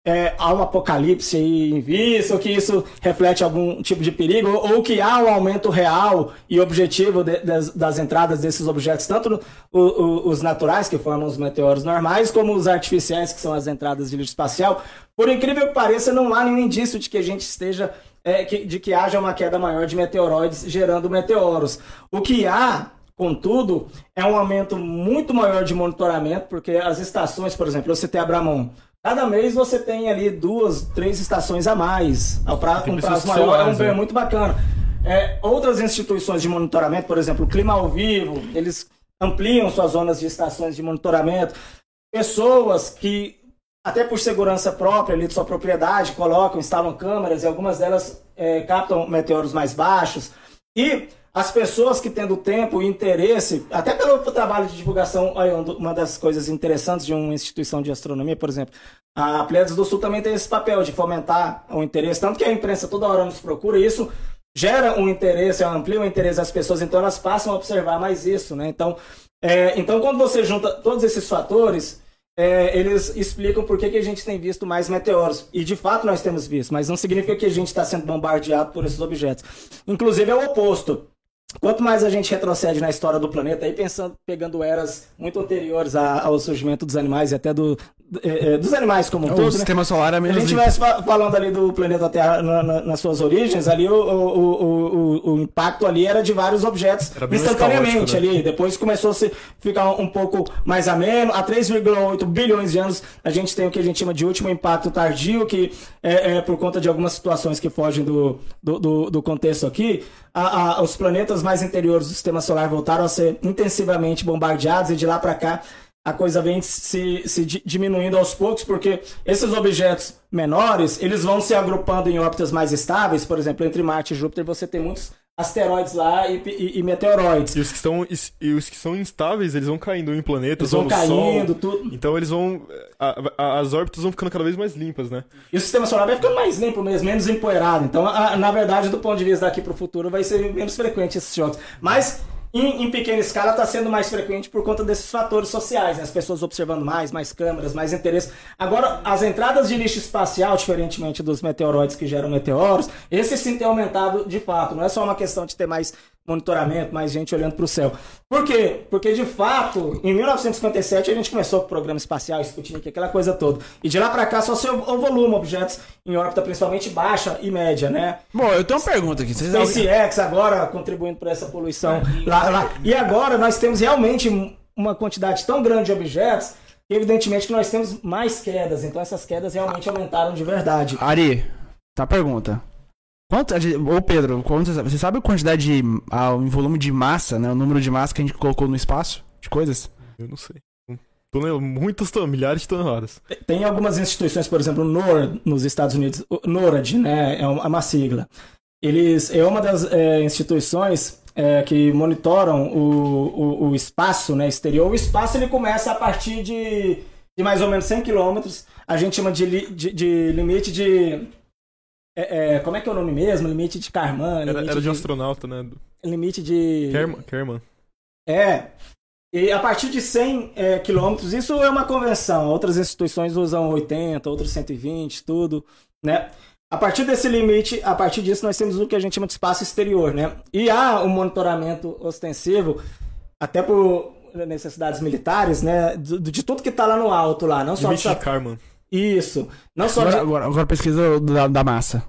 é, há um apocalipse em vista, ou que isso reflete algum tipo de perigo, ou, que há um aumento real e objetivo de, das, das, entradas desses objetos, tanto o, o, os naturais, que formam os meteoros normais, como os artificiais, que são as entradas de lixo espacial. Por incrível que pareça, não há nenhum indício de que a gente esteja. É, que, de que haja uma queda maior de meteoroides gerando meteoros. O que há Contudo, é um aumento muito maior de monitoramento, porque as estações, por exemplo, você tem Abramon, Cada mês você tem ali duas, três estações a mais. Um prazo, um prazo maior é um bem muito bacana. É, outras instituições de monitoramento, por exemplo, o Clima ao Vivo, eles ampliam suas zonas de estações de monitoramento. Pessoas que, até por segurança própria ali de sua propriedade, colocam, instalam câmeras e algumas delas é, captam meteoros mais baixos. E as pessoas que tendo tempo e interesse, até pelo trabalho de divulgação, uma das coisas interessantes de uma instituição de astronomia, por exemplo, a Pleiades do Sul também tem esse papel de fomentar o interesse, tanto que a imprensa toda hora nos procura, e isso gera um interesse, amplia o interesse das pessoas, então elas passam a observar mais isso, né? Então, é, então quando você junta todos esses fatores, é, eles explicam por que, que a gente tem visto mais meteoros. E de fato nós temos visto, mas não significa que a gente está sendo bombardeado por esses objetos. Inclusive é o oposto. Quanto mais a gente retrocede na história do planeta, aí pensando, pegando eras muito anteriores ao surgimento dos animais e até do, é, é, dos animais como um o todo. O né? sistema né? solar é mesmo. A gente estivesse falando ali do planeta Terra na, na, nas suas origens, ali o, o, o, o, impacto ali era de vários objetos instantaneamente né? ali. Depois começou a se ficar um pouco mais ameno. Há 3,8 bilhões de anos a gente tem o que a gente chama de último impacto tardio, que é, é por conta de algumas situações que fogem do, do, do, do contexto aqui. A, a, os planetas mais interiores do sistema solar voltaram a ser intensivamente bombardeados e de lá para cá a coisa vem se, se diminuindo aos poucos, porque esses objetos menores, eles vão se agrupando em órbitas mais estáveis, por exemplo, entre Marte e Júpiter você tem muitos asteroides lá e, e, e meteoroides. E os, que estão, e os que são instáveis, eles vão caindo em planetas, eles vão caindo, tudo. Então eles vão. A, a, as órbitas vão ficando cada vez mais limpas, né? E o sistema solar vai ficando mais limpo mesmo, menos empoeirado. Então, a, na verdade, do ponto de vista daqui para o futuro, vai ser menos frequente esses choques. Mas em, em pequena escala está sendo mais frequente por conta desses fatores sociais, né? as pessoas observando mais, mais câmeras, mais interesse. Agora, as entradas de lixo espacial, diferentemente dos meteoroides que geram meteoros, esse sim tem aumentado de fato. Não é só uma questão de ter mais monitoramento, mais gente olhando para o céu. Por quê? Porque, de fato, em 1957 a gente começou com o programa espacial, Sputnik, aquela coisa toda. E de lá para cá só o volume, objetos em órbita principalmente baixa e média, né? Bom, eu tenho uma pergunta aqui. Vocês SpaceX agora contribuindo para essa poluição lá, lá. E agora nós temos realmente uma quantidade tão grande de objetos evidentemente que nós temos mais quedas, então essas quedas realmente aumentaram de verdade. Ari, tá a pergunta. Quanto, ô Pedro, quanto, você sabe- a quantidade de. ah, em volume de massa, né? O número de massa que a gente colocou no espaço? De coisas? Eu não sei. Muitas toneladas, milhares de toneladas. Tem algumas instituições, por exemplo, o NORAD, nos Estados Unidos, o NORAD, né, é uma sigla. Eles é uma das é, instituições é, que monitoram o, o, o espaço né, exterior. O espaço ele começa a partir de, de mais ou menos 100 quilômetros. A gente chama de, li- de, de limite de... é, é, como é que é o nome mesmo? Limite de Karman. Era, limite era de um astronauta, né? Limite de... Kerman. Kerman. É. E a partir de 100 é, quilômetros, isso é uma convenção. Outras instituições usam 80, outros 120, tudo, né? A partir desse limite, a partir disso, nós temos o que a gente chama de espaço exterior, né? E há um monitoramento ostensivo, até por necessidades militares, né? De, de tudo que está lá no alto, lá. Não só de Limite de Karman. Isso. Não só de Agora, agora, agora pesquisa da, da massa.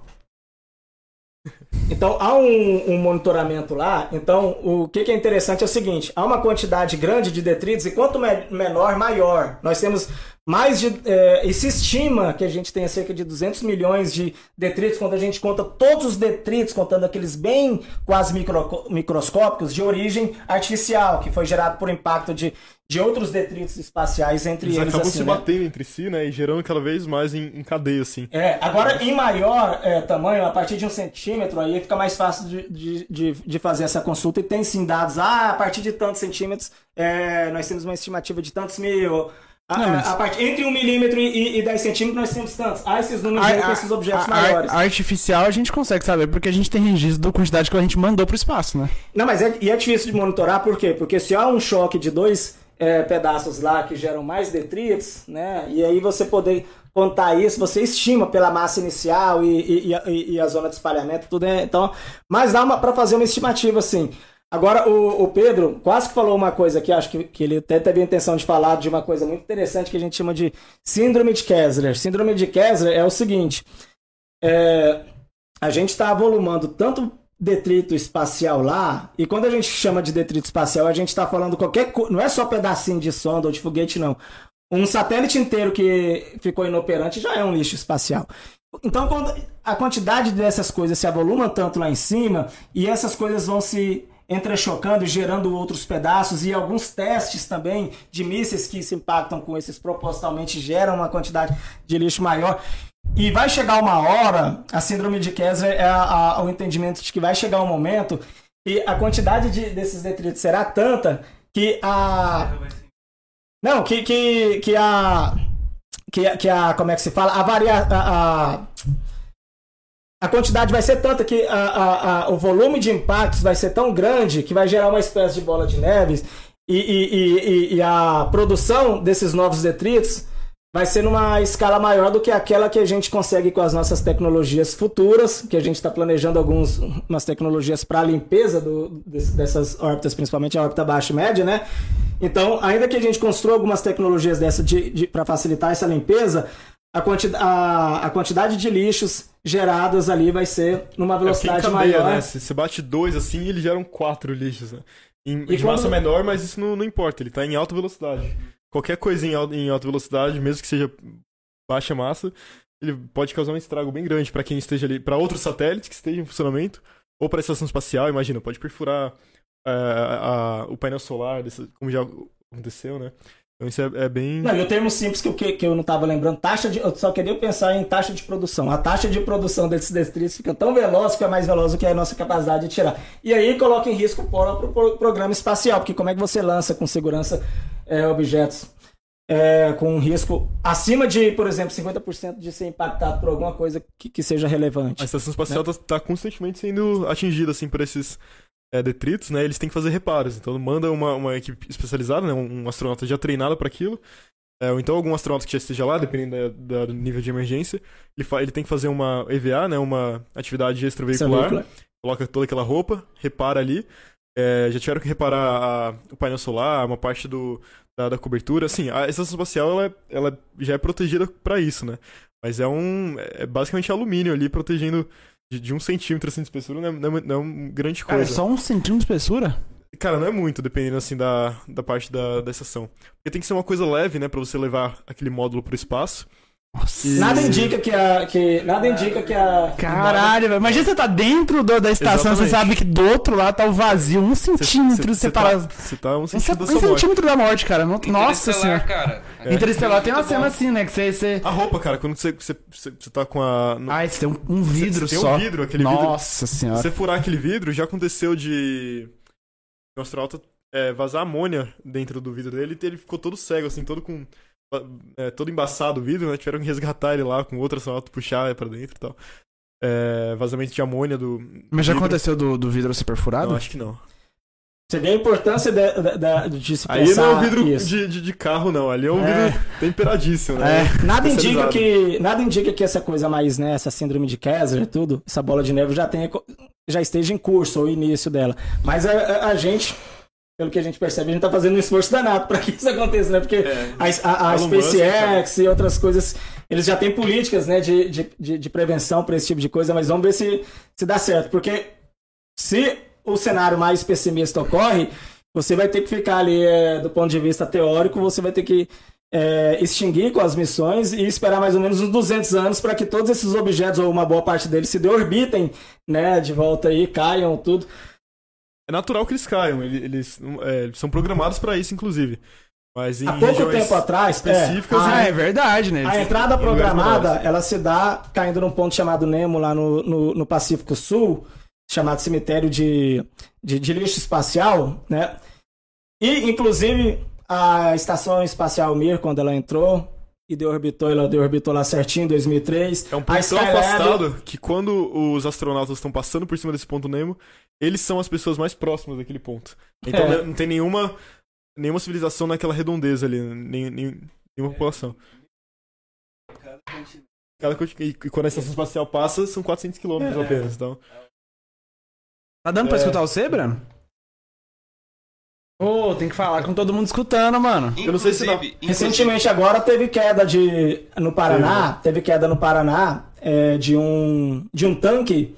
Então, há um, um monitoramento lá. Então, o que, que é interessante é o seguinte: há uma quantidade grande de detritos, e quanto me- menor, maior. Nós temos mais de. eh, e se estima que a gente tenha cerca de 200 milhões de detritos, quando a gente conta todos os detritos, contando aqueles bem quase micro- microscópicos, de origem artificial, que foi gerado por impacto de, de outros detritos espaciais, entre Eles eles. acabam assim, se né? batendo entre si, né? E gerando cada vez mais em, em cadeia, assim. É, agora em maior é, tamanho, a partir de um centímetro, aí fica mais fácil de, de, de, de fazer essa consulta e tem sim dados. Ah, a partir de tantos centímetros, é, nós temos uma estimativa de tantos mil. A, Não, mas- a partir, entre 1 milímetro e, e 10 centímetros, nós temos tantos. Ah, esses números com esses objetos a- maiores. a artificial a gente consegue saber, porque a gente tem registro da quantidade que a gente mandou pro espaço, né? Não, mas é, e é difícil de monitorar, por quê? Porque se há um choque de dois é, pedaços lá que geram mais detritos, né? E aí você poder contar isso, você estima pela massa inicial e, e, e a- a zona de espalhamento, tudo é. Então, mas dá para fazer uma estimativa assim. Agora, o, o Pedro quase que falou uma coisa que acho que, que ele até teve a intenção de falar de uma coisa muito interessante que a gente chama de síndrome de Kessler. Síndrome de Kessler é o seguinte: é, a gente está avolumando tanto detrito espacial lá, e quando a gente chama de detrito espacial, a gente está falando qualquer coisa, não é só pedacinho de sonda ou de foguete, não. Um satélite inteiro que ficou inoperante já é um lixo espacial. Então, quando a quantidade dessas coisas se avoluma tanto lá em cima, e essas coisas vão se entrechocando e gerando outros pedaços, e alguns testes também de mísseis que se impactam com esses propositalmente geram uma quantidade de lixo maior. E vai chegar uma hora, a síndrome de Kessler é a- a- o entendimento de que vai chegar um momento e a quantidade de- desses detritos será tanta que a. Não, que, que, que a. Que, que a. Como é que se fala? A varia. A, a, a quantidade vai ser tanta que a, a, a- o volume de impactos vai ser tão grande que vai gerar uma espécie de bola de neve e, e, e, e- a produção desses novos detritos vai ser numa escala maior do que aquela que a gente consegue com as nossas tecnologias futuras, que a gente está planejando algumas umas tecnologias para a limpeza do- des- dessas órbitas, principalmente a órbita baixa e média, né? Então, ainda que a gente construa algumas tecnologias dessa de, para facilitar essa limpeza, a, quanti a, a quantidade de lixos gerados ali vai ser numa É velocidade cadeia, maior. né? Se você bate dois assim, eles geram quatro lixos, né? Em, E de quando- massa menor, mas isso não, não importa, ele tá em alta velocidade. Qualquer coisa em, em alta velocidade, mesmo que seja baixa massa, ele pode causar um estrago bem grande pra quem esteja ali, Pra outros satélites que estejam em funcionamento, ou pra estação espacial, imagina, pode perfurar é, a- o painel solar, desse- como já aconteceu, né? Então isso é, é bem. Não, e o termo simples que, eu- que, que eu não estava lembrando, taxa de. Eu só queria pensar em taxa de produção. A taxa de produção desses detritos fica tão veloz que é mais veloz do que a nossa capacidade de tirar. E aí coloca em risco o pro- programa espacial, porque como é que você lança com segurança é, objetos é, com um risco acima de, por exemplo, 50% de ser impactado por alguma coisa que, que seja relevante? A estação espacial tá, tá constantemente sendo atingida, assim, por esses é, detritos, né? Eles têm que fazer reparos. Então, manda uma, uma equipe especializada, né? Um, astronauta já treinado para aquilo. É, ou então algum astronauta que já esteja lá, dependendo da- da- do nível de emergência. Ele, ele tem que fazer uma EVA, né? Uma atividade extraveicular. Extraveicular. Coloca toda aquela roupa, repara ali. É, já tiveram que reparar a- o painel solar, uma parte do, da, da cobertura. Assim, a estação espacial, ela, ela já é protegida para isso, né? Mas é um. É basicamente alumínio ali protegendo de, de um centímetro assim, de espessura, não é, não é, não é uma grande Cara, é coisa. só um centímetro de espessura? Cara, não é muito, dependendo assim da, da parte da, da estação. Porque tem que ser uma coisa leve, né, pra você levar aquele módulo pro espaço. Nada indica que a. Que, nada indica que a. Caralho, velho. Imagina você tá dentro do- da estação, você Exatamente. sabe que do outro lado tá o vazio, um centímetro Você separado. tá, você tá um Um, centímetro da um sua morte. centímetro da morte, cara. Nossa Interestelar, senhora. cara. É. Interestelar tem uma cena bom. assim, né? Que você. você... A roupa, cara, quando você, você, você, você tá com a. no- Ai, você tem um, um vidro você tem só. um vidro, aquele vidro- Nossa senhora. você furar aquele vidro, já aconteceu de. O astronauta é, vazar amônia dentro do vidro dele e ele ficou todo cego, assim, todo com. É, todo embaçado o vidro, né? Tiveram que resgatar ele lá com outro astronauta, puxar pra dentro e tal. É, vazamento de amônia do. Mas já vidro. aconteceu do, do vidro ser perfurado? Não, acho que não. Você vê a importância de, de, de- de se Aí não é um vidro de, de, de carro, não. Ali é um É. vidro temperadíssimo, né? É. Nada indica que nada indica que essa coisa mais, né, essa síndrome de Kessler e tudo, essa bola de neve já tenha já esteja em curso ou início dela. Mas a, a- a gente, pelo que a gente percebe, a gente tá fazendo um esforço danado para que isso aconteça, né? Porque É. a, a, a SpaceX e outras coisas, eles já têm políticas, né, de, de, de, de prevenção para esse tipo de coisa, mas vamos ver se, se dá certo, porque se o cenário mais pessimista ocorre, você vai ter que ficar ali, é, do ponto de vista teórico, você vai ter que é, extinguir com as missões e esperar mais ou menos uns 200 anos para que todos esses objetos, ou uma boa parte deles, se deorbitem, né, de volta aí, caiam, tudo. É natural que eles caiam. Eles, eles, é, são programados pra isso, inclusive. Mas em Há pouco tempo atrás, é, específicas, Ah, a, é verdade, né? a entrada programada, ela se dá caindo num ponto chamado Nemo, lá no, no, no Pacífico Sul, chamado cemitério de, de, de lixo espacial, né? E, inclusive, a estação espacial Mir, quando ela entrou e deorbitou, ela deorbitou lá certinho em 2003. É um ponto tão afastado que quando os astronautas estão passando por cima desse ponto Nemo, eles são as pessoas mais próximas daquele ponto. Então É. né, não tem nenhuma, nenhuma civilização naquela redondeza ali, nem, nem- nenhuma população. Cada e, quando a estação espacial passa, são 400 quilômetros É. apenas. Então, Tá dando pra É. escutar você, Breno? Ô, tem que falar com todo mundo escutando, mano. Eu não sei se não. Inclusive- Recentemente agora teve queda de no Paraná, teve queda no Paraná é, de um de um tanque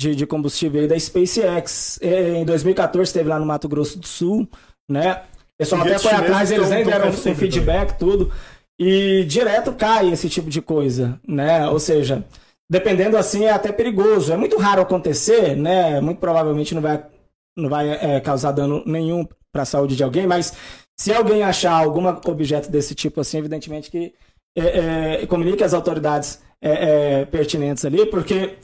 de, de combustível aí da SpaceX. É, em 2014 teve lá no Mato Grosso do Sul, né? O pessoal até foi atrás, eles nem deram um feedback, tudo. E direto cai esse tipo de coisa, né? Ou seja, dependendo assim é até perigoso. É muito raro acontecer, né? Muito provavelmente não vai, não vai é, causar dano nenhum para a saúde de alguém, mas se alguém achar algum objeto desse tipo assim, evidentemente que é, é, comunique às autoridades é, é, pertinentes ali, porque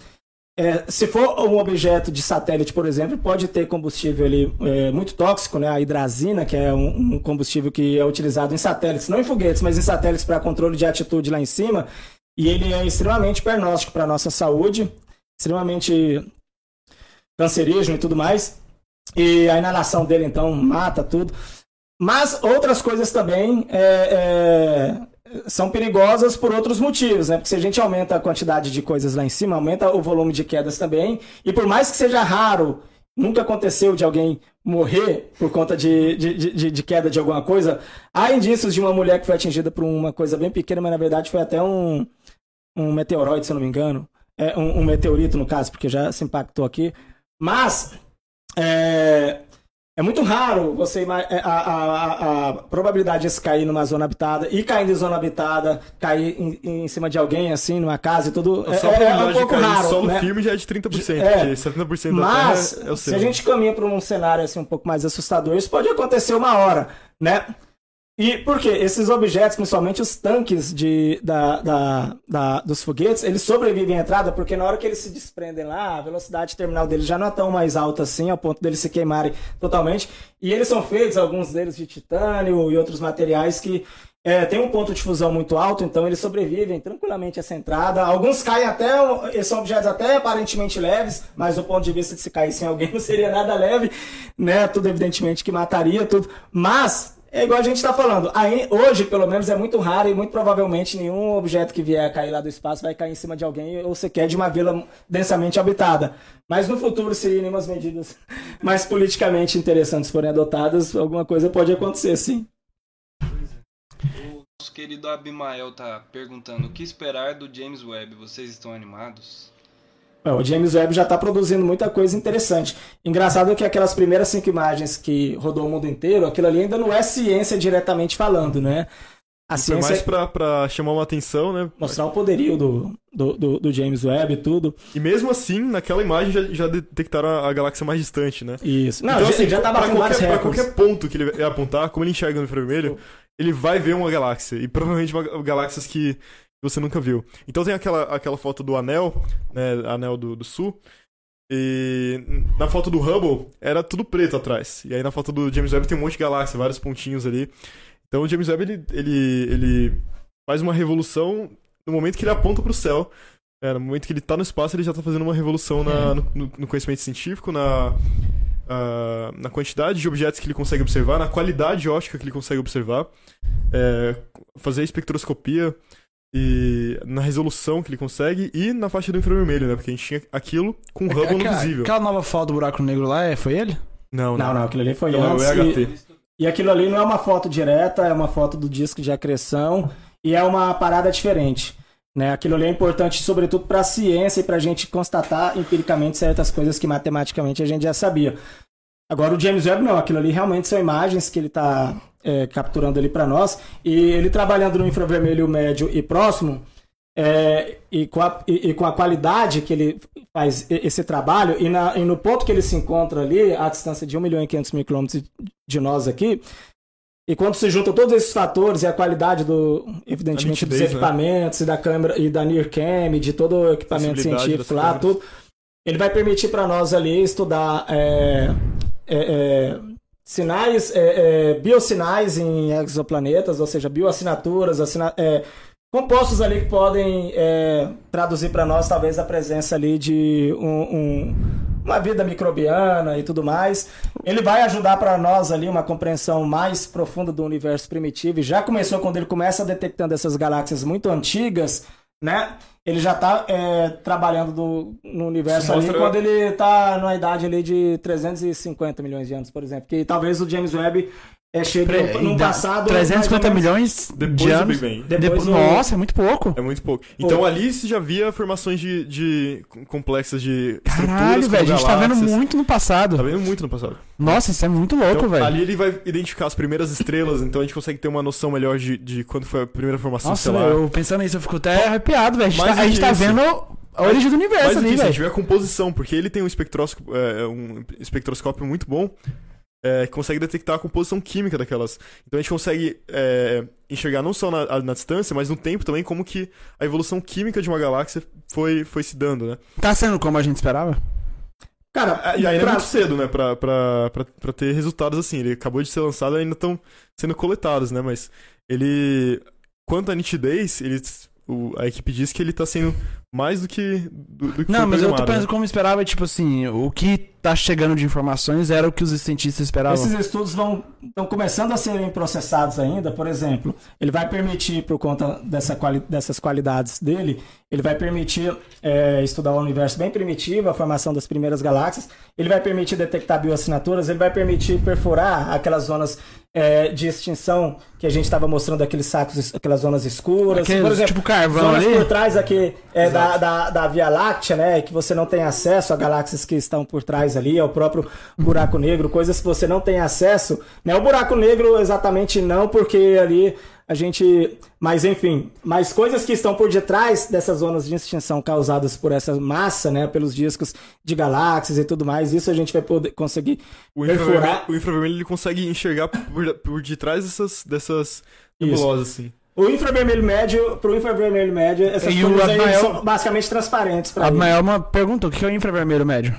é, se for um objeto de satélite, por exemplo, pode ter combustível ali é, muito tóxico, né? A hidrazina, que é um, um combustível que é utilizado em satélites, não em foguetes, mas em satélites para controle de atitude lá em cima. E ele é extremamente pernóstico para a nossa saúde, extremamente cancerígeno e tudo mais. E a inalação dele, então, mata tudo. Mas outras coisas também é, é, são perigosas por outros motivos, né? Porque se a gente aumenta a quantidade de coisas lá em cima, aumenta o volume de quedas também. E por mais que seja raro, nunca aconteceu de alguém morrer por conta de, de, de, de queda de alguma coisa, há indícios de uma mulher que foi atingida por uma coisa bem pequena, mas na verdade foi até um, um meteoroide, se eu não me engano. É, um, um meteorito, no caso, porque já se impactou aqui. Mas é, é muito raro você é, a, a, a, probabilidade de se cair numa zona habitada e caindo em zona habitada, cair em, em cima de alguém, assim, numa casa e tudo. É, só a é, é um pouco raro. solo né? firme já é de 30%, É. porque 70% da Mas, Terra é o se a gente caminha para um cenário assim, um pouco mais assustador, isso pode acontecer uma hora, né? E por quê? Esses objetos, principalmente os tanques de, da, da, da- dos foguetes, eles sobrevivem à entrada porque na hora que eles se desprendem lá, a velocidade terminal deles já não é tão mais alta assim, ao ponto deles se queimarem totalmente. E eles são feitos, alguns deles de titânio e outros materiais que é, tem um ponto de fusão muito alto, então eles sobrevivem tranquilamente a essa entrada. Alguns caem até, são objetos até aparentemente leves, mas do ponto de vista de se caísse em alguém não seria nada leve, né? Tudo evidentemente que mataria, tudo. Mas, é igual a gente está falando, aí, hoje pelo menos é muito raro e muito provavelmente nenhum objeto que vier a cair lá do espaço vai cair em cima de alguém ou sequer de uma vila densamente habitada. Mas no futuro, se nenhumas medidas mais politicamente interessantes forem adotadas, alguma coisa pode acontecer, sim. Nosso querido Abimael tá perguntando o que esperar do James Webb. Vocês estão animados? É, O James Webb já está produzindo muita coisa interessante. Engraçado que aquelas primeiras cinco imagens que rodou o mundo inteiro, aquilo ali ainda não é ciência diretamente falando, né? A Foi ciência mais pra chamar uma atenção, né? mostrar o poderio do, do, do, do James Webb e tudo. E mesmo assim, naquela imagem já, já detectaram a, a galáxia mais distante, né? Isso. Não, então, já, assim, ele já tá pra batendo qualquer, recordes. qualquer ponto que ele apontar, como ele enxerga no infravermelho, ele vai ver uma galáxia. E provavelmente uma, galáxias que você nunca viu. Então tem aquela, aquela foto do anel, né? Anel do, do sul. E na foto do Hubble era tudo preto atrás. E aí na foto do James Webb tem um monte de galáxia, vários pontinhos ali. Então o James Webb ele, ele, ele faz uma revolução no momento que ele aponta pro céu. É, no momento que ele tá no espaço, ele já tá fazendo uma revolução na- no, no- no conhecimento científico, na, ah, na quantidade de objetos que ele consegue observar, na qualidade óptica que ele consegue observar, é, fazer espectroscopia e na resolução que ele consegue e na faixa do infravermelho, né? Porque a gente tinha aquilo com o Hubble no aquela, visível. aquela nova foto do buraco negro lá, é, foi ele? Não, Não, não, aquilo ali foi Não, é o antes. EHT. E, e aquilo ali não é uma foto direta, é uma foto do disco de acreção e é uma parada diferente. Né? Aquilo ali é importante, sobretudo para a ciência e para a gente constatar empiricamente certas coisas que matematicamente a gente já sabia. Agora o James Webb não, aquilo ali realmente são imagens que ele está capturando ali para nós e ele trabalhando no infravermelho médio e próximo é, e, com a, e, e com a qualidade que ele faz esse trabalho e, na- e no ponto que ele se encontra ali, a distância de 1 milhão e 500 mil quilômetros de nós aqui, e quando se juntam todos esses fatores e a qualidade do, evidentemente, nitidez, dos né? equipamentos e da câmera e da NIRCam, de todo o equipamento científico lá, câmeras. tudo, ele vai permitir para nós ali estudar é, é, é, sinais, é, é, biosinais em exoplanetas, ou seja, bioassinaturas, assina, é, compostos ali que podem é, traduzir para nós talvez a presença ali de um- um- uma vida microbiana e tudo mais. Ele vai ajudar para nós ali uma compreensão mais profunda do universo primitivo. E já começou quando ele começa detectando essas galáxias muito antigas, né? Ele já está trabalhando do- no universo ali quando ele está na idade ali de 350 milhões de anos, por exemplo. Que talvez o James Webb é, chegue no, passado 350 mais ou menos- milhões Depois de do anos. Big Bang. Depois Depo- do- Nossa, é muito pouco. É muito pouco. Então ali você já via formações de, de complexas de Caralho, estruturas velho, a como gente tá vendo galáxias. muito no passado. Tá vendo muito no passado. Nossa, isso é muito louco, Então, velho. ali ele vai identificar as primeiras estrelas, então a gente consegue ter uma noção melhor de, de quando foi a primeira formação Nossa, estelar. eu pensando nisso, eu fico até arrepiado, velho. A gente, Mais tá, a do gente que tá isso. vendo a origem do universo Mas ali, aqui, se a gente velho. tiver a composição, porque ele tem um é, um espectroscópio muito bom, é, que consegue detectar a composição química daquelas. Então a gente consegue é, enxergar não só na, na distância, mas no tempo também como que a evolução química de uma galáxia foi, foi se dando, né? Tá sendo como a gente esperava? Cara, E ainda é pra- muito cedo, né, pra, pra, pra, pra ter resultados assim. Ele acabou de ser lançado e ainda estão sendo coletados, né? Mas ele. Quanto à nitidez, ele, o- a equipe diz que ele tá sendo mais do que. Do, do que Não, foi mas eu tô pensando né? como esperava, tipo assim, o que tá chegando de informações era o que os cientistas esperavam. Esses estudos vão estão começando a serem processados ainda, por exemplo, ele vai permitir, por conta dessa quali- dessas qualidades dele, ele vai permitir é, estudar o universo bem primitivo, a formação das primeiras galáxias, ele vai permitir detectar bioassinaturas, ele vai permitir perfurar aquelas zonas é, de extinção que a gente estava mostrando, aqueles sacos, aquelas zonas escuras, Aqueles, por exemplo, tipo carvão zonas ali. por trás aqui é, da, da, da Via Láctea, né? Que você não tem acesso a galáxias que estão por trás ali, ao próprio buraco negro, coisas que você não tem acesso. Né? O buraco negro exatamente não, porque ali a gente. Mas enfim, mas coisas que estão por detrás dessas zonas de extinção causadas por essa massa, né? Pelos discos de galáxias e tudo mais, isso a gente vai poder conseguir O perfurar. infravermelho, o infravermelho ele consegue enxergar por, por detrás dessas, dessas nebulosas, assim. O infravermelho médio, pro infravermelho médio, essas E coisas aí Abimael- são basicamente transparentes para A ele. maior uma pergunta, o que é o infravermelho médio?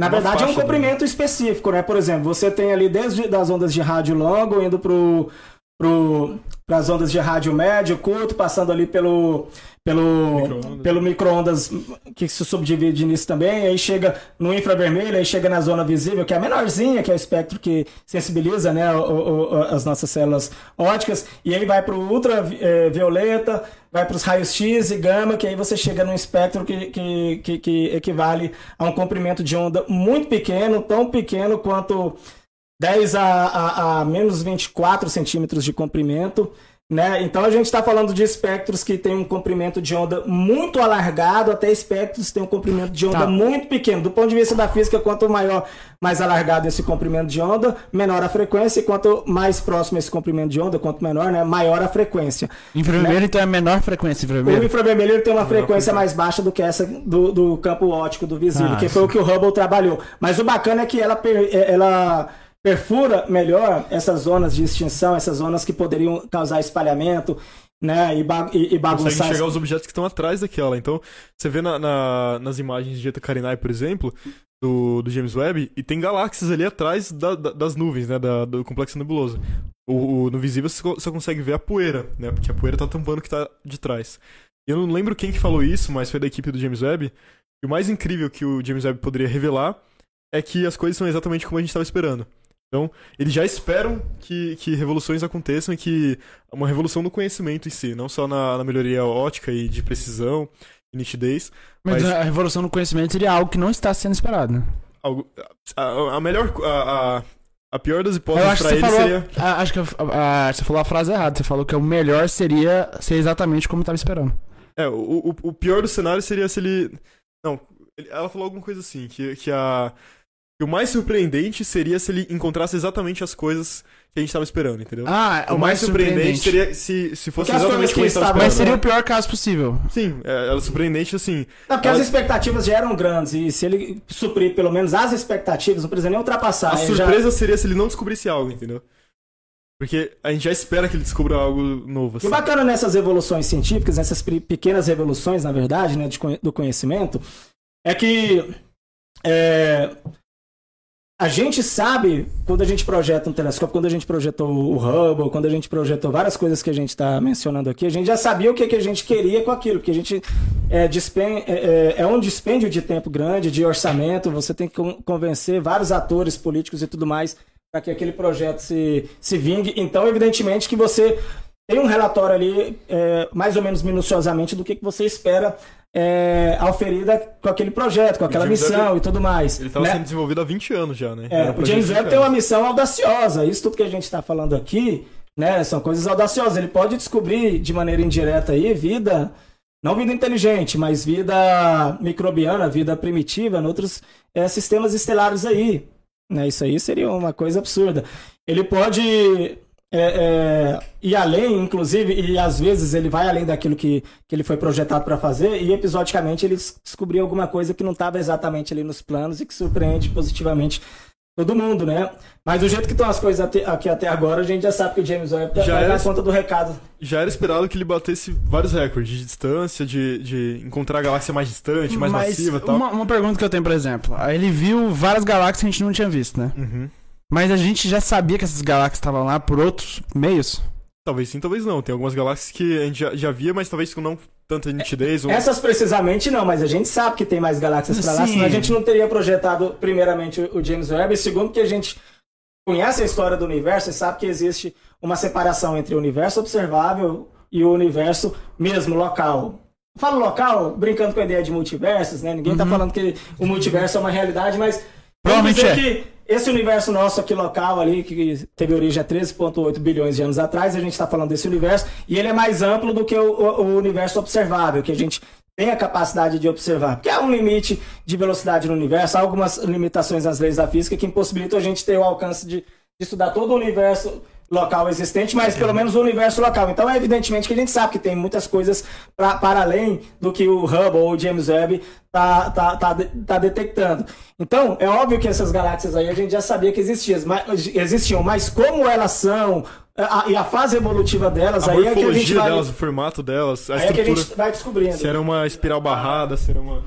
Na Uma verdade, é um comprimento específico, né? Por exemplo, você tem ali desde das ondas de rádio longo, indo pro, pro, as ondas de rádio médio, curto, passando ali pelo, pelo, Micro-ondas. pelo micro-ondas que se subdivide nisso também, aí chega no infravermelho, aí chega na zona visível, que é a menorzinha, que é o espectro que sensibiliza né, o- o- o- as nossas células ópticas, e aí vai para o ultravioleta, vai para os raios X e gama, que aí você chega num espectro que, que, que, que equivale a um comprimento de onda muito pequeno, tão pequeno quanto 10 a, a, a menos 24 centímetros de comprimento. Né? Então a gente está falando de espectros que tem um comprimento de onda muito alargado, até espectros que têm um comprimento de onda Tá. muito pequeno. Do ponto de vista da física, quanto maior, mais alargado esse comprimento de onda, menor a frequência, e quanto mais próximo esse comprimento de onda, quanto menor, né, maior a frequência. Infravermelho, então é a menor frequência O infravermelho. infravermelho ele tem uma frequência mais baixa do que essa do, do campo óptico do visível, Ah, que foi sim. o que o Hubble trabalhou. Mas o bacana é que ela, eh, ela perfura melhor essas zonas de extinção, essas zonas que poderiam causar espalhamento, né, e, ba- e, e Consegue bagunçar. enxergar os objetos que estão atrás daquela. Então, você vê na- na- nas imagens de Eta Carinae, por exemplo, do, do James Webb, e tem galáxias ali atrás da- da- das nuvens, né? da- do complexo nebuloso. O, o- no visível você só consegue ver a poeira, né? Porque a poeira tá tampando o que tá de trás. Eu não lembro quem que falou isso, mas foi da equipe do James Webb. E o mais incrível que o James Webb poderia revelar é que as coisas são exatamente como a gente estava esperando. Então, eles já esperam que, que revoluções aconteçam e que uma revolução no conhecimento em si, não só na, na melhoria ótica e de precisão e nitidez. Mas, Mas- a revolução no conhecimento seria algo que não está sendo esperado, né? Algo, a, a melhor. A, a, a pior das hipóteses você ele falou, seria. a- acho que você falou a frase errada. Você falou que o melhor seria ser exatamente como estava esperando. É, o, o, o pior do cenário seria se ele. Não, ela falou alguma coisa assim, que, que a. que o mais surpreendente seria se ele encontrasse exatamente as coisas que a gente tava esperando, entendeu? Ah, o mais surpreendente, seria se, se fosse Porque as exatamente coisas como a gente que tava estavam- Mas esperando. seria o pior caso possível. Sim, é, ela é surpreendente assim. Não, porque Ela- as expectativas já eram grandes, e se ele suprir pelo menos as expectativas, não precisa nem ultrapassar. A ele já- surpresa seria se ele não descobrisse algo, entendeu? Porque a gente já espera que ele descubra algo novo. E Assim. o bacana nessas evoluções científicas, nessas pe- pequenas revoluções, na verdade, né, de do conhecimento, é que é, a gente sabe, quando a gente projeta um telescópio, quando a gente projetou o Hubble, quando a gente projetou várias coisas que a gente está mencionando aqui, a gente já sabia o que, que a gente queria com aquilo, porque a gente é, dispen- é, é- é um dispêndio de tempo grande, de orçamento, você tem que con- convencer vários atores políticos e tudo mais para que aquele projeto se, se vingue. Então, evidentemente que você tem um relatório ali, é, mais ou menos minuciosamente, do que, que você espera é, auferir da- com aquele projeto, com aquela missão e tudo mais. Ele estava né? sendo desenvolvido há 20 anos já, né? É, o James Webb tem uma missão audaciosa. Isso tudo que a gente está falando aqui, né, são coisas audaciosas. Ele pode descobrir de maneira indireta aí vida, não vida inteligente, mas vida microbiana, vida primitiva, em outros é, sistemas estelares aí. Né, isso aí seria uma coisa absurda. Ele pode é, é, ir além, inclusive, e às vezes ele vai além daquilo que, que ele foi projetado para fazer, e episodicamente ele des- descobriu alguma coisa que não estava exatamente ali nos planos e que surpreende positivamente todo mundo, né? Mas do jeito que estão as coisas até- aqui até agora, a gente já sabe que o James Webb Já vai era- dar conta do recado. Já era esperado que ele batesse vários recordes de distância, de, de encontrar a galáxia mais distante, mais Mas massiva e tal. uma, uma pergunta que eu tenho, por exemplo. Aí Ele viu várias galáxias que a gente não tinha visto, né? Uhum. Mas a gente já sabia que essas galáxias estavam lá por outros meios. Talvez sim, talvez não. Tem algumas galáxias que a gente já, já via, mas talvez com não tanta nitidez. ou- Essas precisamente não, mas a gente sabe que tem mais galáxias para lá, Sim. senão a gente não teria projetado primeiramente o James Webb, e segundo que a gente conhece a história do universo e sabe que existe uma separação entre o universo observável e o universo mesmo local. Falo local, brincando com a ideia de multiversos, né? Ninguém tá falando que o multiverso é uma realidade, mas Provavelmente dizer é. que esse universo nosso aqui local ali, que teve origem há 13,8 bilhões de anos atrás, a gente está falando desse universo, e ele é mais amplo do que o, o- o universo observável, que a gente tem a capacidade de observar. Porque há um limite de velocidade no universo, há algumas limitações nas leis da física que impossibilitam a gente ter o alcance de, de estudar todo o universo local existente, mas pelo menos o universo local. Então é evidentemente que a gente sabe que tem muitas coisas pra, para além do que o Hubble ou o James Webb tá, tá, tá, tá detectando. Então, é óbvio que essas galáxias aí a gente já sabia que existiam, mas, existiam, mas como elas são a- e a fase evolutiva delas, A aí é que a gente vai, delas, o formato delas, a aí é que a estrutura. gente vai descobrindo. Se era uma espiral barrada, se era uma.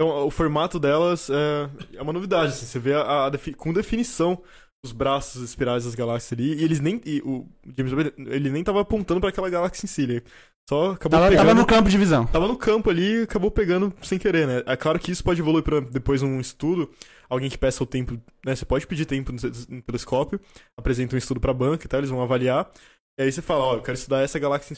Então, o formato delas é, é uma novidade. assim, você vê a, a defi- com definição os braços espirais das galáxias ali. E eles nem. E o James Webb, ele nem tava apontando pra aquela galáxia em si. Ele só acabou Tava, pegando. tava no campo de visão. Tava no campo ali e acabou pegando sem querer, né? É claro que isso pode evoluir pra depois um estudo. Alguém que peça o tempo, né? Você pode pedir tempo no te- no telescópio, apresenta um estudo pra banca e tal, eles vão avaliar. E aí você fala, ó, eu quero estudar essa galáxia em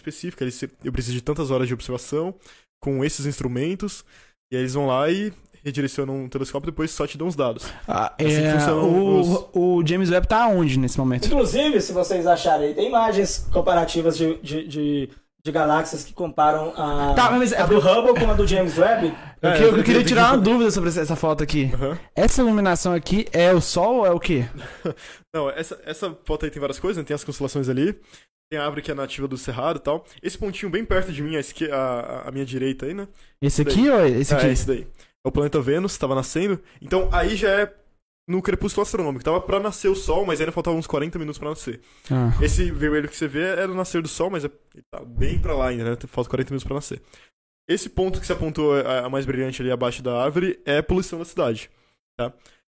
você- eu preciso de tantas horas de observação com esses instrumentos. E aí eles vão lá e redireciona um telescópio e depois só te dá uns dados. Ah, Assim é, o, os- o James Webb tá onde nesse momento? Inclusive, se vocês acharem, tem imagens comparativas de, de, de, de galáxias que comparam a, Tá, mas é a do Hubble com a do James Webb. Eu, É, que- eu eu- queria eu- tirar uma dúvida sobre essa- foto aqui. Aham. Essa iluminação aqui é o Sol ou é o quê? Não, essa, essa foto aí tem várias coisas, né? Tem as constelações ali, tem a árvore que é nativa do Cerrado e tal. Esse pontinho bem perto de mim, à a, a minha direita aí, né? Esse Esse aqui ou esse aqui? é esse daí. É o planeta Vênus, tava nascendo. Então aí já é no crepúsculo astronômico. Tava pra nascer o Sol, mas ainda faltavam uns 40 minutos pra nascer. Ah. Esse vermelho que você vê era o nascer do Sol, mas é, tá bem pra lá ainda, né? Falta 40 minutos pra nascer. Esse ponto que você apontou, a, a mais brilhante ali abaixo da árvore, é a poluição da cidade. Tá?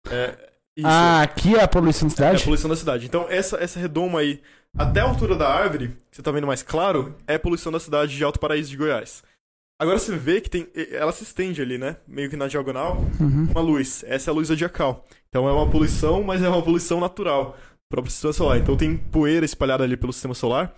É, isso, Ah, aqui é a poluição da é a cidade? poluição da cidade. Então, essa, essa redoma aí, até a altura da árvore, que você tá vendo mais claro, é a poluição da cidade de Alto Paraíso de Goiás. Agora você vê que tem. Ela se estende ali, né? Meio que na diagonal, Uhum. uma luz. Essa é a luz zodiacal. Então é uma poluição, mas é uma poluição natural. Próprio sistema solar. Então tem poeira espalhada ali pelo sistema solar.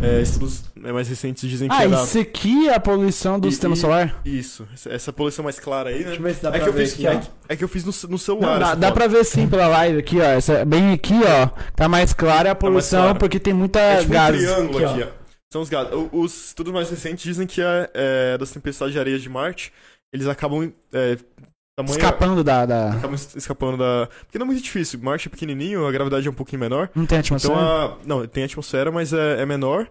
É, estudos né, mais recentes dizem que Ah, é da- isso aqui é a poluição do E- sistema e- solar? Isso, essa- poluição mais clara aí, né? Deixa eu ver se dá É pra que eu ver fiz, aqui, é, ó. que- é que eu fiz no, no Não, celular. dá, essa dá foto. pra ver sim pela live aqui, ó. Essa, bem aqui, ó. Tá mais clara a poluição clara. porque tem muita É tipo um gases. triângulo Aqui, aqui, ó. São os gases. O- Os estudos mais recentes dizem que é, é, das tempestades de areia de Marte, eles acabam. É, tamanho- escapando da. da... Acabam es- escapando da. Porque não é muito difícil. Marte é pequenininho, a gravidade é um pouquinho menor. Não tem Então atmosfera? a. Não, tem atmosfera, mas é, é menor.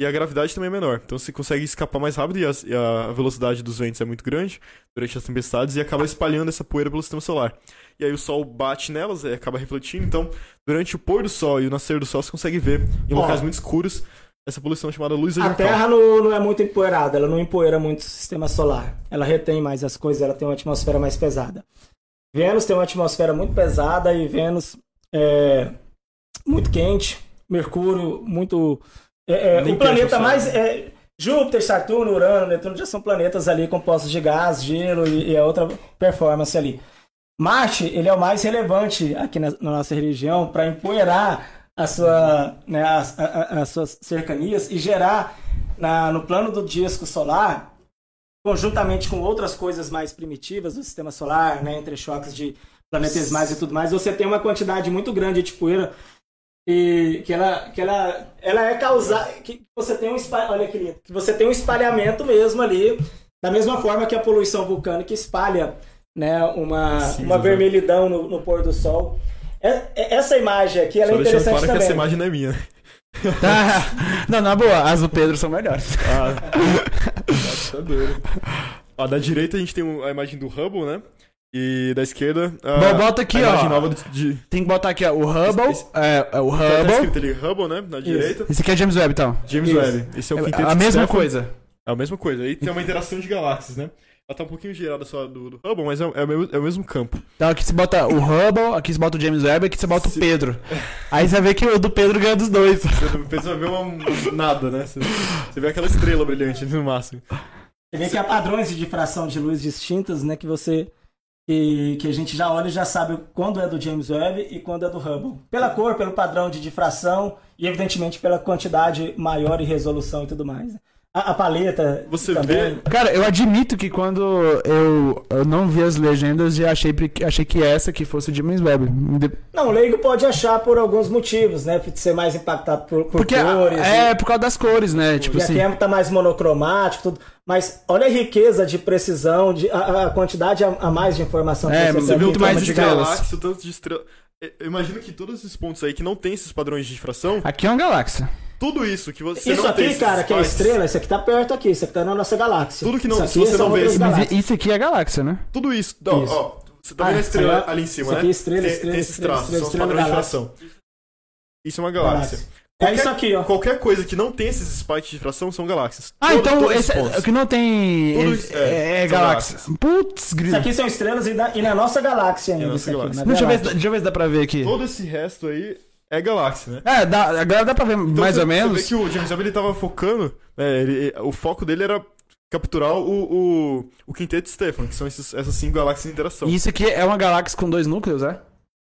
E a gravidade também é menor. Então você consegue escapar mais rápido e, as- e a velocidade dos ventos é muito grande durante as tempestades e acaba espalhando essa poeira pelo sistema solar. E aí o sol bate nelas e acaba refletindo. Então, durante o pôr do sol e o nascer do sol, você consegue ver em locais muito escuros essa poluição chamada luz A. Terra não, não é muito empoeirada, ela não empoeira muito o sistema solar. Ela retém mais as coisas, ela tem uma atmosfera mais pesada. Vênus tem uma atmosfera muito pesada e Vênus é muito quente. Mercúrio muito. é, é, o planeta mais. é, Júpiter, Saturno, Urano, Netuno já são planetas ali compostos de gás, gelo e, e é outra performance ali. Marte, ele é o mais relevante aqui na, na nossa religião para empoeirar a sua, né, as, a- a- as suas cercanias e gerar na- no plano do disco solar, conjuntamente com outras coisas mais primitivas do sistema solar, né, entre choques de planetismais e tudo mais, você tem uma quantidade muito grande de poeira e que ela, que ela, ela é causada, que você tem um olha que lindo, que você tem um espalhamento mesmo ali, da mesma forma que a poluição vulcânica espalha, né, uma, uma vermelhidão no, no pôr do sol. É- é- essa imagem aqui ela Só é interessante claro que também. essa imagem não é minha. Ah, não, na boa, as do Pedro são melhores. Ah, tá doido. Ó, da direita a gente tem a imagem do Hubble, né? E da esquerda. A, Bom, bota aqui, a imagem ó. nova de. Tem que botar aqui, ó. O Hubble. Esse- É, é o tá, tá Hubble. escrito ali Hubble, né? Na direita. Esse aqui é James Webb, então. James Isso. Webb. Esse é o É quinteto a mesma coisa. É a mesma coisa. Aí tem uma interação de galáxias, né? Ela tá um pouquinho girada só do, do Hubble, mas é, é o mesmo, é o mesmo campo. Então aqui você bota o Hubble, aqui você bota o James Webb, aqui você bota o Se- Pedro. Aí você vê que o do Pedro ganha dos dois. Você pensa ver uma, um nada, né? Você, você vê aquela estrela brilhante ali no máximo. Você vê que há padrões de difração de luz distintas, né? Que você. Que, que a gente já olha e já sabe quando é do James Webb e quando é do Hubble. Pela cor, pelo padrão de difração e, evidentemente, pela quantidade maior e resolução e tudo mais. A, a paleta. Você também. vê- Cara, eu admito que quando eu, eu não vi as legendas e achei, achei que essa que fosse o James Webb. De- Não, o leigo pode achar por alguns motivos, né? De ser mais impactado por, por Porque cores. é e- por causa das cores, né? Tipo e assim. aqui é tá mais monocromático, tudo. Mas olha a riqueza de precisão, de, a, a quantidade a, a mais de informação É, que você você viu muito mais tanto de estrelas. galáxia, o tanto de estrela. Eu eu imagino que todos esses pontos aí que não tem esses padrões de difração, Aqui é uma galáxia. tudo isso que você Isso não tem aqui, esses cara, que é estrela, isso aqui tá perto aqui, isso aqui tá na nossa galáxia. Tudo que não- isso se aqui você não vê galáxias. isso aqui é galáxia, né? Tudo isso. Ó, Isso. ó, você tá vendo Ah, a estrela isso aí- ali em cima, isso né? aqui é estrela, tem, estrela, tem esses estrela, traços, estrela, são os padrões de galáxia. difração. Isso é uma galáxia. É isso aqui, ó. Qualquer coisa que não tem esses spikes de difração são galáxias. Ah, Todo- então esse, pontos. o que não tem. Tudo é, isso- é, é, é são galáxia. Putz, Isso grilo. aqui são estrelas e, na, e na nossa galáxia ainda. nossa isso aqui, galáxia. na Deixa eu, ver, galáxia. deixa eu ver se dá pra ver aqui. Todo esse resto aí é galáxia, né? É, dá, agora dá pra ver Então mais você, ou menos. Você vê que o James Webb ele tava focando, né, ele- o foco dele era capturar o, o, o quinteto de Stefan, que são esses- essas cinco galáxias em interação. E isso aqui é uma galáxia com dois núcleos, é?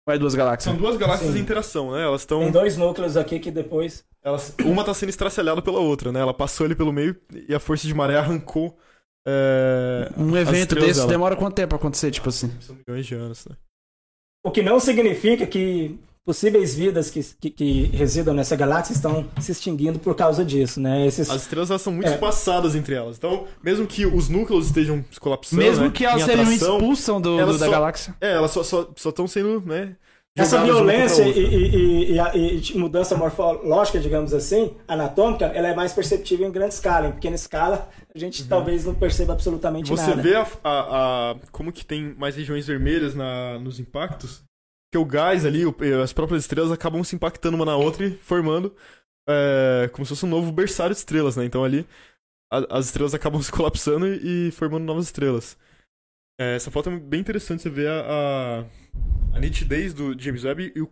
Ou é duas galáxias? São duas galáxias Sim. em interação, né? Elas Tem estão. dois núcleos aqui que depois. Elas, uma tá sendo estraçalhada pela outra, né? Ela passou ali pelo meio e a força de maré arrancou é, Um evento desse dela. demora quanto tempo pra acontecer, tipo assim? São milhões de anos, né? O que não significa que possíveis vidas que, que, que residam nessa galáxia estão se extinguindo por causa disso, né? Esses, As estrelas elas são muito É. espaçadas entre elas. Então, mesmo que os núcleos estejam colapsando, Mesmo né, que elas atração, expulsam do, do- da só- galáxia. É, elas só estão só, estão sendo, né? Essa violência e, e- e- e a- e de mudança morfológica, digamos assim, anatômica, ela é mais perceptível em grande escala. Em pequena escala, a gente talvez não perceba absolutamente Você nada. vê a, a- a- como que tem mais regiões vermelhas na, nos impactos, o gás ali, o- as próprias estrelas acabam se impactando uma na outra e formando é, como se fosse um novo berçário de estrelas, né? Então ali a- as estrelas acabam se colapsando e, e formando novas estrelas. É, essa foto é bem interessante, você vê a, a, a nitidez do James Webb e o,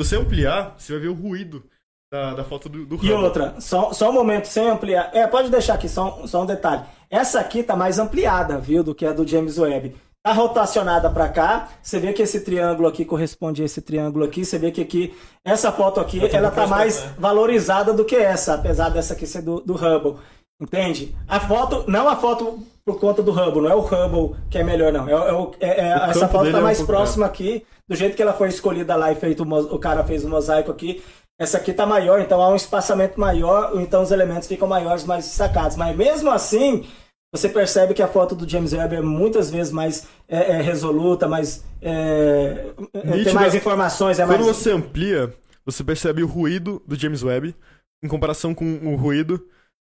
se você ampliar, você vai ver o ruído da, da foto do, do E Hubble. outra, só, só um momento, sem ampliar. É, pode deixar aqui, só, um- só um detalhe. Essa aqui tá mais ampliada, viu, do que a do James Webb. Tá rotacionada para cá, você vê que esse triângulo aqui corresponde a esse triângulo aqui, você vê que aqui, essa foto aqui, ela tá mais valorizada do que essa, apesar dessa aqui ser do, do Hubble. Entende? A foto, não a foto por conta do Hubble, não é o Hubble que é melhor, não. É, é é- é- essa foto tá é mais próxima aqui, do jeito que ela foi escolhida lá e feito o cara fez o mosaico aqui. Essa aqui tá maior, então há um espaçamento maior, então os elementos ficam maiores, mais destacados. Mas mesmo assim, você percebe que a foto do James Webb é muitas vezes mais é, é, resoluta, mais. é, é, tem Nítida. mais informações, é Quando mais. você amplia, você percebe o ruído do James Webb em comparação com o ruído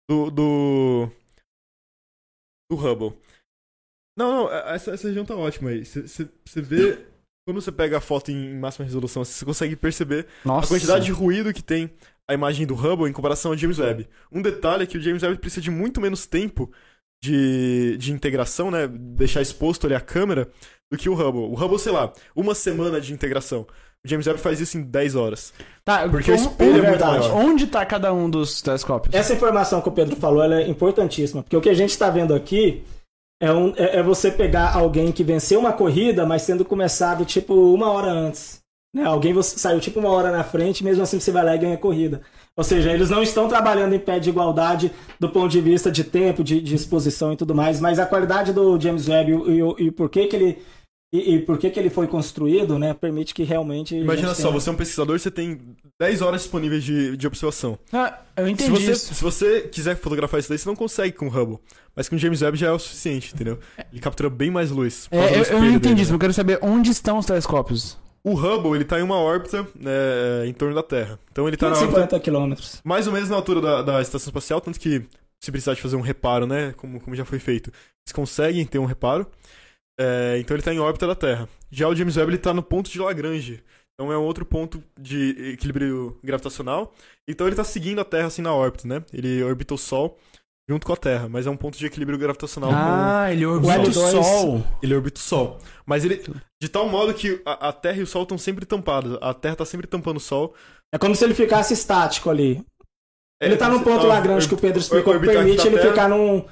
do. do, do Hubble. Não, não, essa, essa região tá ótima aí. Você vê. Quando você pega a foto em máxima resolução, você consegue perceber Nossa. a quantidade de ruído que tem a imagem do Hubble em comparação ao James Webb. Um detalhe é que o James Webb precisa de muito menos tempo de, de integração, né? Deixar exposto ali a câmera, do que o Hubble. O Hubble, sei lá, uma semana de integração. O James Webb faz isso em 10 horas. Tá, Porque o on- espelho é muito verdade. maior. Onde tá cada um dos telescópios? Essa informação que o Pedro falou ela é importantíssima, porque o que a gente está vendo aqui é, um- é- é você pegar alguém que venceu uma corrida, mas tendo começado tipo uma hora antes. Né? Alguém você saiu tipo uma hora na frente, mesmo assim você vai lá e ganha a corrida. Ou seja, eles não estão trabalhando em pé de igualdade do ponto de vista de tempo, de, de exposição e tudo mais, mas a qualidade do James Webb e, o- e, por que que ele e, e por que que ele foi construído, né, permite que realmente Imagina só, tenha- você é um pesquisador, você tem 10 horas disponíveis de, de observação. Ah, eu Se entendi você, isso. se você quiser fotografar isso daí, você não consegue com o Hubble. Mas com o James Webb já é o suficiente, entendeu? Ele captura bem mais luz. É, eu, eu entendi dele, isso, né? eu quero saber onde estão os telescópios. O Hubble, ele tá em uma órbita né, em torno da Terra. Então ele tá na órbita 150 quilômetros. mais ou menos na altura da, da estação espacial, tanto que se precisar de fazer um reparo, né, como, como já foi feito, eles conseguem ter um reparo. É, então ele tá em órbita da Terra. Já o James Webb ele tá no ponto de Lagrange. Então é um outro ponto de equilíbrio gravitacional. Então ele tá seguindo a Terra assim na órbita, né? Ele orbita o Sol junto com a Terra, mas é um ponto de equilíbrio gravitacional. Ah, ele orbita o L2. Sol. Ele orbita o Sol. Mas ele. De tal modo que a, a Terra e o Sol estão sempre tampados. A Terra tá sempre tampando o Sol. É como se ele ficasse estático ali. Ele É, tá no você ponto tá Lagrange que o Pedro explicou, que permite ele Terra. ficar num,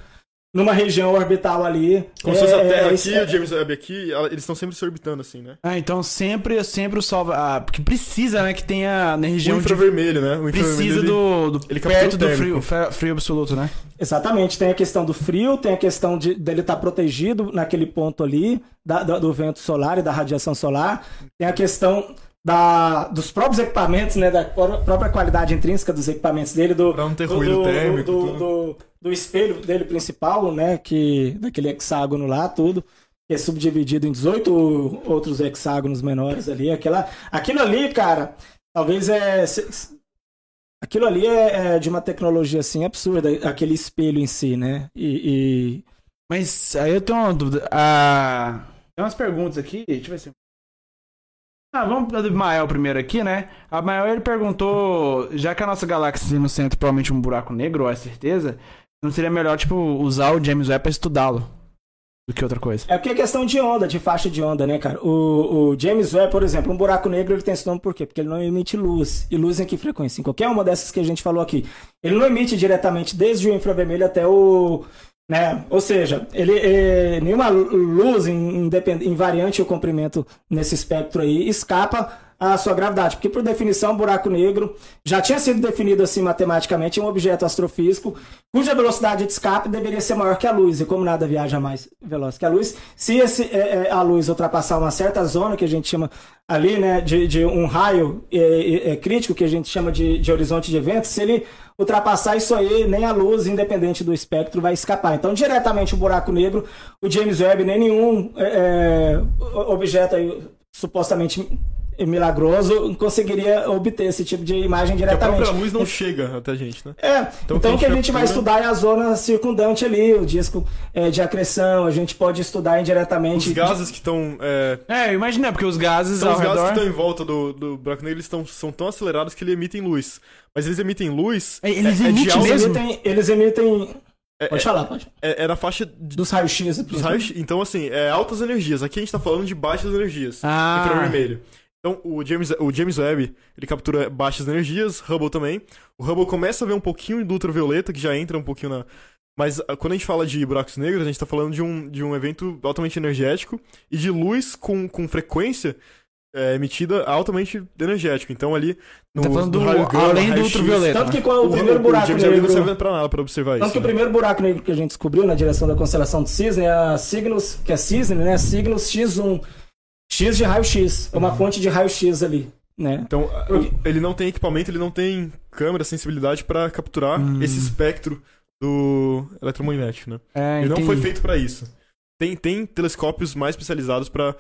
numa região orbital ali. Como se fosse a É, Terra é, aqui, é, o James Webb aqui, eles estão sempre se orbitando assim, né? Ah, então sempre, sempre o Sol. Ah, porque precisa, né? Que tenha na O região de. infravermelho, né? O infravermelho, Precisa ele- do, do ele perto o do frio, frio absoluto, né? Exatamente, tem a questão do frio, tem a questão de, dele estar protegido naquele ponto ali, da- da- do vento solar e da radiação solar. Tem a questão da, dos próprios equipamentos, né, da pró- própria qualidade intrínseca dos equipamentos dele, do, Pra não ter do- ruído do- térmico, do, do, do espelho dele principal, né, que, daquele hexágono lá, tudo. Que é subdividido em 18 outros hexágonos menores ali. Aquela, aquilo ali, cara, talvez é. Aquilo ali é, é de uma tecnologia assim absurda, aquele espelho em si, né? E, e- Mas aí eu tenho uma dúvida. Ah, tem umas perguntas aqui. Deixa eu ver se. Ah, vamos para do Mael primeiro aqui, né? A Mael ele perguntou, já que a nossa galáxia no centro provavelmente um buraco negro, ou é certeza, não seria melhor, tipo, usar o James Webb pra estudá-lo do que outra coisa? É porque é questão de onda, de faixa de onda, né, cara? O, o James Webb, por exemplo, um buraco negro ele tem esse nome por quê? Porque ele não emite luz. E luz em que frequência? Em qualquer uma dessas que a gente falou aqui. Ele não emite diretamente desde o infravermelho até o. Né? Ou seja, ele, eh, nenhuma luz invariante o comprimento nesse espectro aí escapa a sua gravidade. Porque, por definição, buraco negro já tinha sido definido assim matematicamente um objeto astrofísico cuja velocidade de escape deveria ser maior que a luz. E como nada viaja mais veloz que a luz, se esse, é, é, a luz ultrapassar uma certa zona que a gente chama ali, né, de, de um raio é, é, crítico que a gente chama de, de horizonte de eventos, se ele ultrapassar isso aí, nem a luz, independente do espectro, vai escapar. Então, diretamente o buraco negro, o James Webb, nem nenhum é, objeto aí, supostamente milagroso conseguiria obter esse tipo de imagem diretamente. a própria luz não chega até a gente, né? É, então, então o que a gente vai estudar é a zona circundante ali, o disco é, de acreção, a gente pode estudar indiretamente. Os gases que estão... É, é imagina, porque os gases então, ao os redor... gases que estão em volta do, do buraco negro, eles tão, são tão acelerados que eles emitem luz. Mas eles emitem luz... Eles é, emitem é Eles emitem... Eles emitem... É, pode falar, pode. É, é na faixa de, dos raios-x. Dos raios Então, assim, é altas energias. Aqui a gente tá falando de baixas energias. Ah. Infravermelho. Então, o James, o James Webb, ele captura baixas energias, Hubble também. O Hubble começa a ver um pouquinho do ultravioleta, que já entra um pouquinho na... Mas ah, quando a gente fala de buracos negros, a gente tá falando de um, de um evento altamente energético e de luz com, com frequência é, emitida altamente energética. Então, ali... No, tá falando do, raio gama, além do ultravioleta. Tanto que né? quando o, primeiro o buraco James Webb não negro... serve pra nada pra observar Tanto isso. que o né? primeiro buraco negro que a gente descobriu na direção da constelação do Cisne é a Cygnus, que é Cisne, né? Cygnus X1. X de raio-x. É uma fonte de raio-x ali, né? Então, o- ele não tem equipamento, ele não tem câmera, sensibilidade pra capturar Hum. esse espectro do eletromagnético, né? É, Ele não entendi. foi feito pra isso. Tem, tem telescópios mais especializados pra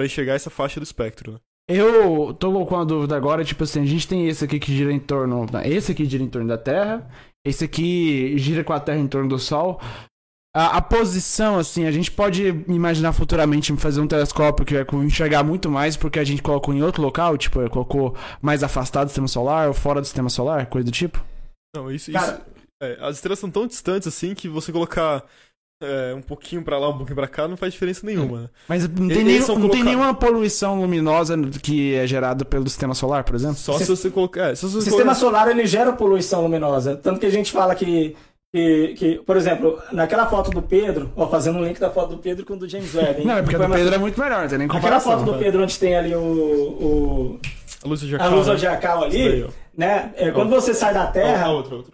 enxergar essa faixa do espectro, né? Eu tô com uma dúvida agora, tipo assim, a gente tem esse aqui que gira em torno. Esse aqui gira em torno da Terra, esse aqui gira com a Terra em torno do Sol. A, a posição, assim, a gente pode imaginar futuramente fazer um telescópio que vai enxergar muito mais porque a gente colocou em outro local, tipo, colocou mais afastado do sistema solar ou fora do sistema solar, coisa do tipo? Não, isso. Cara- isso é, as estrelas são tão distantes assim que você colocar é, um pouquinho pra lá, um pouquinho pra cá, não faz diferença nenhuma, né? Mas não tem, nenhum- não tem nenhuma poluição luminosa que é gerada pelo sistema solar, por exemplo? Só se você colocar. É, se O sistema colocar... solar ele gera poluição luminosa. Tanto que a gente fala que, que, que, por exemplo, naquela foto do Pedro, ó, fazendo um link da foto do Pedro com o do James Webb. hein? Não, é porque a do mais- Pedro é muito melhor, não tem nem Aquela comparação. foto do Pedro onde tem ali o, o- A luz a zodiacal. luz né? Isso daí, ali, né? É, quando você sai da Terra, outra, outra.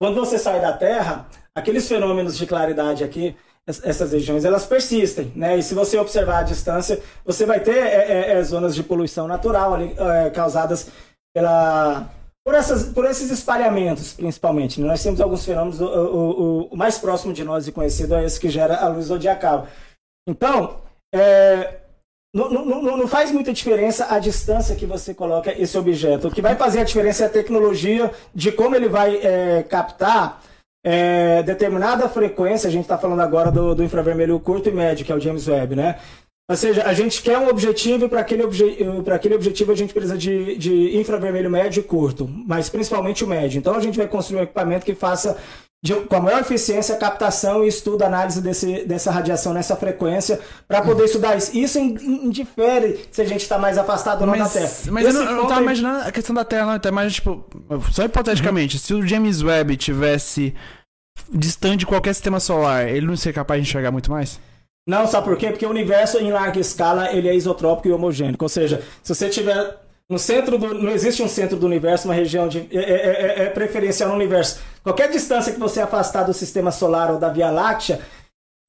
quando você sai da Terra, aqueles fenômenos de claridade aqui, es- essas regiões, elas persistem, né? E se você observar a distância, você vai ter é, é, é, zonas de poluição natural ali, é, causadas pela por, essas, por esses espalhamentos, principalmente. né? Nós temos alguns fenômenos, o, o- o- mais próximo de nós e conhecido é esse que gera a luz zodiacal. Então, é, não, não- não- não faz muita diferença a distância que você coloca esse objeto. O que vai fazer a diferença é a tecnologia de como ele vai é, captar é, determinada frequência. A gente está falando agora do, do infravermelho curto e médio, que é o James Webb, né? Ou seja, a gente quer um objetivo e para aquele, obje aquele objetivo a gente precisa de, de infravermelho médio e curto, mas principalmente o médio. Então a gente vai construir um equipamento que faça de- com a maior eficiência a captação e estudo, análise desse, dessa radiação nessa frequência para poder estudar isso. Isso in- in- indifere se a gente está mais afastado ou não da Terra. Mas, eu Esse não, eu não tava aí- imaginando a questão da Terra, não. Até mais, tipo, só hipoteticamente, se o James Webb tivesse distante de qualquer sistema solar, ele não seria capaz de enxergar muito mais? Não, sabe por quê? Porque o universo em larga escala ele é isotrópico e homogêneo. Ou seja, se você tiver no centro do. Não existe um centro do universo, uma região de. É, é- é- é preferencial no universo. Qualquer distância que você afastar do sistema solar ou da Via Láctea,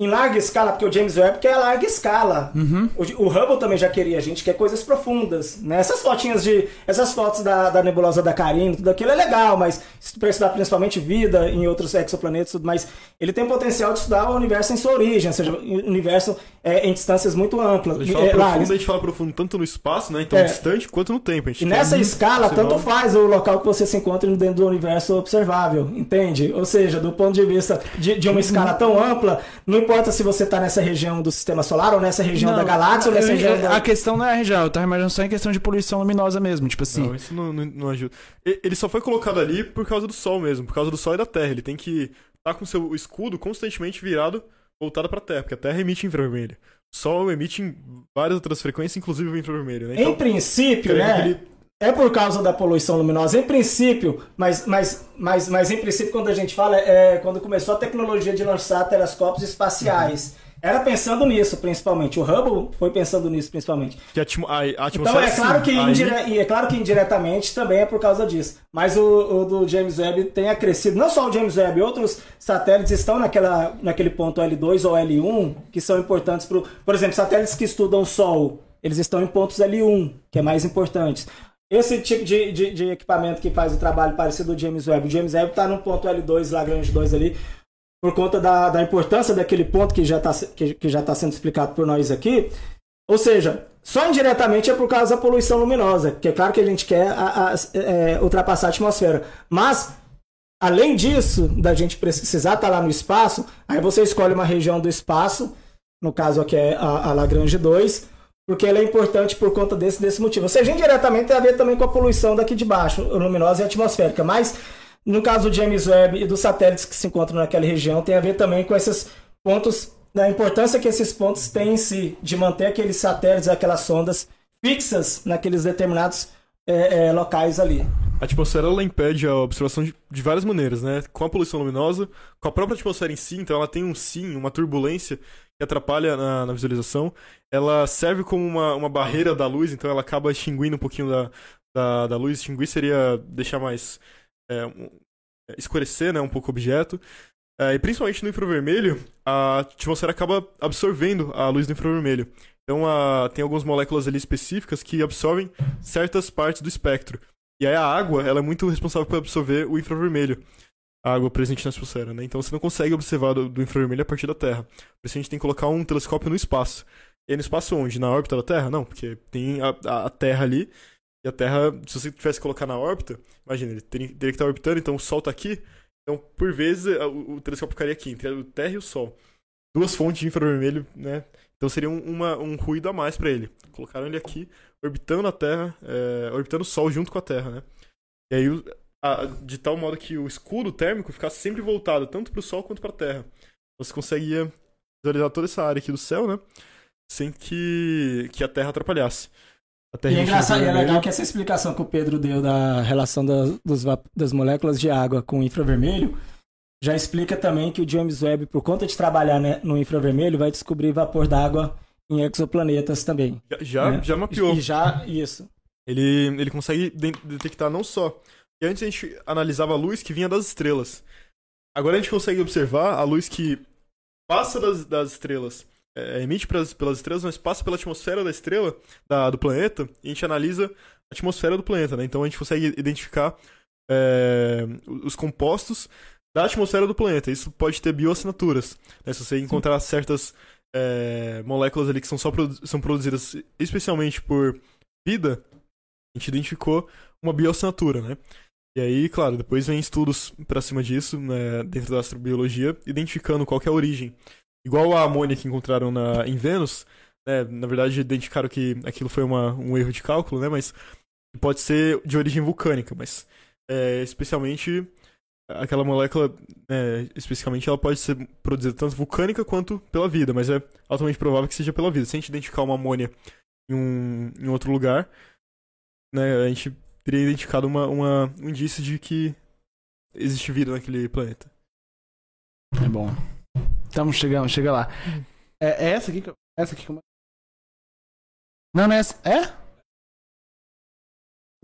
em larga escala, porque o James Webb quer a larga escala. O, o Hubble também já queria, a gente quer coisas profundas. Né? Essas fotinhas de. Essas fotos da, da nebulosa da Carina, tudo aquilo é legal, mas para estudar principalmente vida em outros exoplanetas, tudo mais, ele tem potencial de estudar o universo em sua origem, ou seja, o universo é, em distâncias muito amplas. A gente fala é, profundo, a gente fala profundo tanto no espaço, né? Então É. distante, quanto no tempo. A gente E nessa escala, tanto faz o local que você se encontra dentro do universo observável, entende? Ou seja, do ponto de vista de, de uma escala tão ampla, não importa se você está nessa região do sistema solar ou nessa região Não, da galáxia ou nessa eu- região eu- da... A questão não é a região, eu tava imaginando só em questão de poluição luminosa mesmo. Tipo assim, Não, isso não, não, não ajuda. Ele só foi colocado ali por causa do Sol mesmo, por causa do Sol e da Terra. Ele tem que estar com seu escudo constantemente virado, voltado pra Terra, porque a Terra emite infravermelho. O Sol emite em várias outras frequências, inclusive o infravermelho, né? Em princípio, né? ele- É por causa da poluição luminosa, em princípio, mas, mas, mas, mas em princípio, quando a gente fala, é quando começou a tecnologia de lançar telescópios espaciais. era pensando nisso, principalmente. O Hubble foi pensando nisso, principalmente. Que a, a- Então é claro, que aí- é claro que indiretamente também é por causa disso. Mas o, o do James Webb tem acrescido. Não só o James Webb, outros satélites estão naquela, naquele ponto L2 ou L1 que são importantes para Por exemplo, satélites que estudam o Sol, eles estão em pontos L1, que é mais importantes. Esse tipo de, de, de equipamento que faz o trabalho parecido do James Webb. O James Webb está no ponto L2, Lagrange 2 ali, por conta da, da importância daquele ponto que já está que, que já tá sendo explicado por nós aqui. Ou seja, só indiretamente é por causa da poluição luminosa, que é claro que a gente quer a- a- é, ultrapassar a atmosfera. Mas, além disso, da gente precisar estar lá no espaço, aí você escolhe uma região do espaço, no caso aqui é a, a Lagrange 2, porque ela é importante por conta desse, desse motivo. Ou seja, indiretamente tem a ver também com a poluição daqui de baixo, luminosa e atmosférica. Mas, no caso do James Webb e dos satélites que se encontram naquela região, tem a ver também com esses pontos, da importância que esses pontos têm em si, de manter aqueles satélites, aquelas sondas fixas naqueles determinados é, é, locais ali. A atmosfera ela impede a observação de, de várias maneiras, né? Com a poluição luminosa, com a própria atmosfera em si, então ela tem um sim, uma turbulência que atrapalha na, na visualização. Ela serve como uma, uma barreira da luz, então ela acaba extinguindo um pouquinho da, da, da luz. Extinguir seria deixar mais. é, um- escurecer né, um pouco o objeto. É, e principalmente no infravermelho, a atmosfera acaba absorvendo a luz do infravermelho. Então a- tem algumas moléculas ali específicas que absorvem certas partes do espectro. E aí a água, ela é muito responsável por absorver o infravermelho. Água presente na atmosfera, né? Então você não consegue observar do, do infravermelho a partir da Terra. Por isso a gente tem que colocar um telescópio no espaço. E aí no espaço onde? Na órbita da Terra? Não, porque tem a, a- a Terra ali. E a Terra, se você tivesse que colocar na órbita, imagina, ele teria, teria que estar orbitando, então o Sol tá aqui. Então, por vezes, o, o telescópio ficaria aqui, entre a Terra e o Sol. Duas fontes de infravermelho, né? Então seria um, uma- um ruído a mais pra ele. Colocaram ele aqui, orbitando a Terra, é, orbitando o Sol junto com a Terra, né? E aí, a- de tal modo que o escudo térmico ficasse sempre voltado, tanto pro Sol quanto pra Terra. Você conseguia visualizar toda essa área aqui do céu, né? Sem que, que a Terra atrapalhasse. A Terra E é engraçado, e é legal que essa explicação que o Pedro deu da relação das, dos das moléculas de água com o infravermelho já explica também que o James Webb, por conta de trabalhar né, no infravermelho, vai descobrir vapor d'água em exoplanetas também. Já, já, né? já mapeou. E já, isso. Ele, ele consegue de- detectar não só. E antes a gente analisava a luz que vinha das estrelas. Agora a gente consegue observar a luz que passa das, das estrelas, é, emite pras, pelas estrelas, mas passa pela atmosfera da estrela, da- do planeta, e a gente analisa a atmosfera do planeta, né? Então a gente consegue identificar é, os compostos da atmosfera do planeta. Isso pode ter bioassinaturas. Né? Se você encontrar certas é, moléculas ali que são, só produ- são produzidas especialmente por vida, a gente identificou uma bioassinatura, né? E aí, claro, depois vem estudos pra cima disso, né, dentro da astrobiologia, identificando qual é a origem. Igual a amônia que encontraram na, em Vênus, né, na verdade identificaram que aquilo foi uma, um erro de cálculo, né, mas pode ser de origem vulcânica, mas é, especialmente aquela molécula, né, especificamente ela pode ser produzida tanto vulcânica quanto pela vida, mas é altamente provável que seja pela vida. Se a gente identificar uma amônia em um, em outro lugar, né, a gente teria identificado uma, uma, um indício de que existe vida naquele planeta. É bom. Estamos chegando, chega lá. É, é essa aqui que eu. Essa aqui que eu. Não, não é essa. É?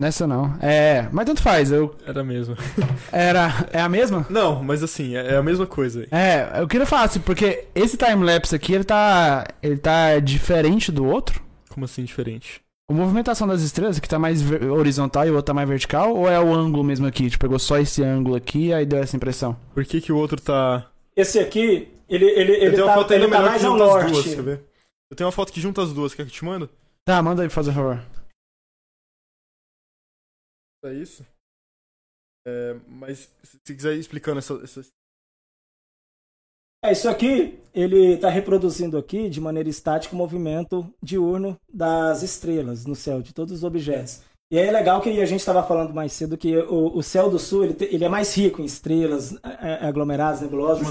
Nessa não. É. Mas tanto faz. Eu. Era mesmo. Era. É a mesma? Não, mas assim, é, é a mesma coisa. É, eu queria falar assim, porque esse timelapse aqui, ele tá. Ele tá diferente do outro. Como assim diferente? A movimentação das estrelas, que tá mais horizontal e o outro tá mais vertical, ou é o ângulo mesmo aqui? Tipo, pegou só esse ângulo aqui e aí deu essa impressão? Por que, que o outro tá. Esse aqui, ele, ele, eu ele tenho uma tá, foto ele tá melhor mais que ao norte. duas, quer ver? Eu tenho uma foto que junta as duas, quer que eu te mando? Tá, manda aí, por favor. É isso? É, mas se quiser ir explicando essa, essa. É, isso aqui, ele está reproduzindo aqui de maneira estática o movimento diurno das estrelas no céu, de todos os objetos. E é legal que a gente estava falando mais cedo que o, o céu do sul ele, ele é mais rico em estrelas, é, é, aglomeradas, nebulosas.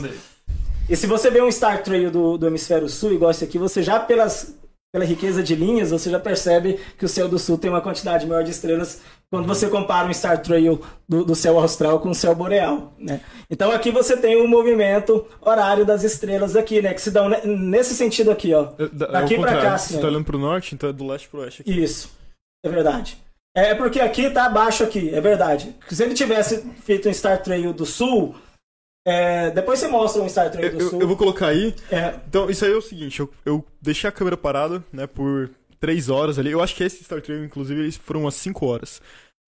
E se você vê um Star Trail do, do hemisfério sul, igual esse aqui, você já pelas pela riqueza de linhas, você já percebe que o céu do sul tem uma quantidade maior de estrelas quando você compara um Star Trail do, do céu austral com o céu boreal, né? Então aqui você tem o um movimento horário das estrelas aqui, né? Que se dão nesse sentido aqui, ó. É, Daqui é para cá, assim. Você tá olhando pro norte, então é do leste pro oeste. Aqui. Isso, é verdade. É porque aqui tá abaixo aqui, é verdade. Se ele tivesse feito um Star Trail do sul, é, depois você mostra um Star Trail do eu, sul. Eu vou colocar aí. É. Então, isso aí é o seguinte, eu, eu deixei a câmera parada, né, por três horas ali. Eu acho que esse Star Trail, inclusive, eles foram umas cinco horas.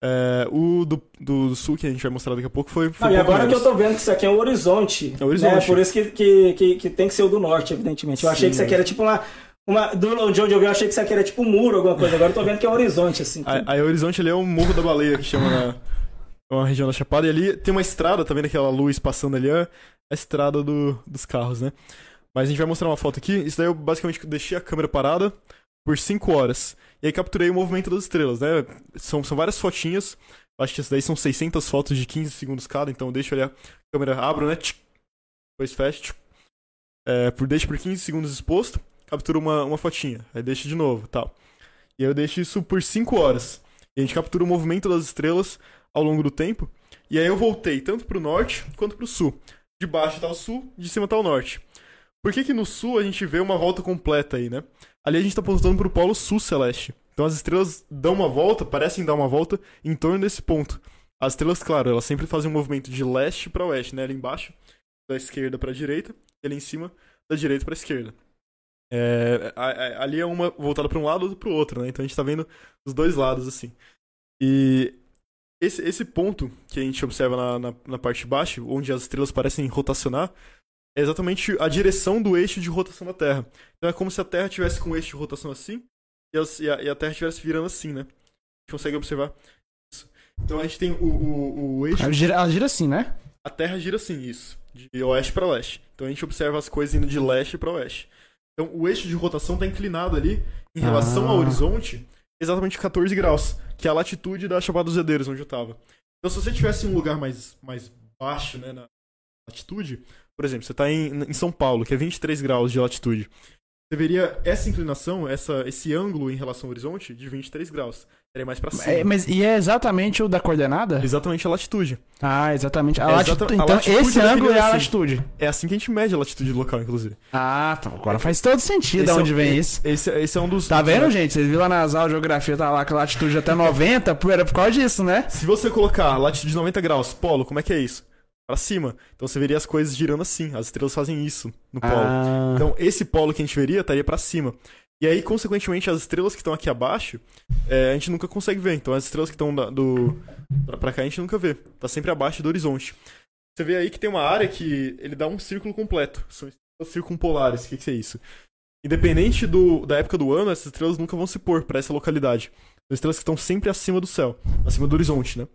É, o do, do sul, que a gente vai mostrar daqui a pouco, foi. foi Não, um e agora que menos. eu tô vendo que isso aqui é um horizonte. É um horizonte. Né? Por isso que, que, que, que tem que ser o do norte, evidentemente. Eu achei Sim. que isso aqui era tipo uma. uma do, de onde eu vi, eu achei que isso aqui era tipo um muro, alguma coisa. Agora eu tô vendo que é um horizonte, assim. Aí, aí o horizonte ali é o Morro da Baleia, que chama na, é uma região da Chapada. E ali tem uma estrada, tá vendo aquela luz passando ali? É a estrada do, dos carros, né? Mas a gente vai mostrar uma foto aqui. Isso daí eu basicamente deixei a câmera parada por 5 horas. E aí capturei o movimento das estrelas, né? São, são várias fotinhas. Acho que isso daí são 600 fotos de 15 segundos cada. Então deixo ali a câmera, abro, né? Depois fecho. É, por, deixo por 15 segundos exposto. Capturo uma, uma fotinha. Aí deixo de novo, tal. E aí eu deixo isso por 5 horas. E a gente captura o movimento das estrelas ao longo do tempo. E aí eu voltei tanto pro norte quanto pro sul. De baixo tá o sul, de cima tá o norte. Por que que no sul a gente vê uma volta completa aí, né? Ali a gente tá apontando pro polo sul celeste. Então as estrelas dão uma volta, parecem dar uma volta em torno desse ponto. As estrelas, claro, elas sempre fazem um movimento de leste para oeste, né? Ali embaixo, da esquerda para direita, e ali em cima, da direita para esquerda. É, a- a- ali é uma voltada para um lado, outra para o outro, né? Então a gente tá vendo os dois lados assim. E esse, esse ponto que a gente observa na, na, na parte de baixo, onde as estrelas parecem rotacionar, é exatamente a direção do eixo de rotação da Terra. Então é como se a Terra tivesse com um eixo de rotação assim e, a, e a Terra estivesse virando assim, né? A gente consegue observar isso. Então a gente tem o, o, o eixo. Ela gira, ela gira assim, né? A Terra gira assim, isso. De oeste para leste. Então a gente observa as coisas indo de leste para oeste. Então o eixo de rotação está inclinado ali em relação Ah. ao horizonte, exatamente 14 graus, que é a latitude da Chapada dos Veadeiros, onde eu tava. Então se você tivesse em um lugar mais, mais baixo, né, na latitude, por exemplo, você está em, em São Paulo, que é 23 graus de latitude. Você veria essa inclinação, essa, esse ângulo em relação ao horizonte de 23 graus. Seria mais para cima. É, mas, e é exatamente o da coordenada? Exatamente a latitude. Ah, exatamente. A É exata- a Então, latitude esse ângulo é a assim. latitude. É assim que a gente mede a latitude do local, inclusive. Ah, tá. Agora faz todo sentido de Esse é onde um- vem isso. Esse, esse é um dos. Tá vendo, gente? Vocês viram lá nas aulas de geografia, tá lá que a latitude até 90, pô, era por causa disso, né? Se você colocar latitude de 90 graus, polo, como é que é isso? Pra cima. Então você veria as coisas girando assim. As estrelas fazem isso no polo. Ah, Então esse polo que a gente veria estaria pra cima. E aí, consequentemente, as estrelas que estão aqui abaixo, é, a gente nunca consegue ver. Então as estrelas que estão do pra cá a gente nunca vê. Tá sempre abaixo do horizonte. Você vê aí que tem uma área que ele dá um círculo completo. São estrelas circumpolares. O que, que é isso? Independente do, da época do ano, essas estrelas nunca vão se pôr pra essa localidade. São estrelas que estão sempre acima do céu, acima do horizonte, né?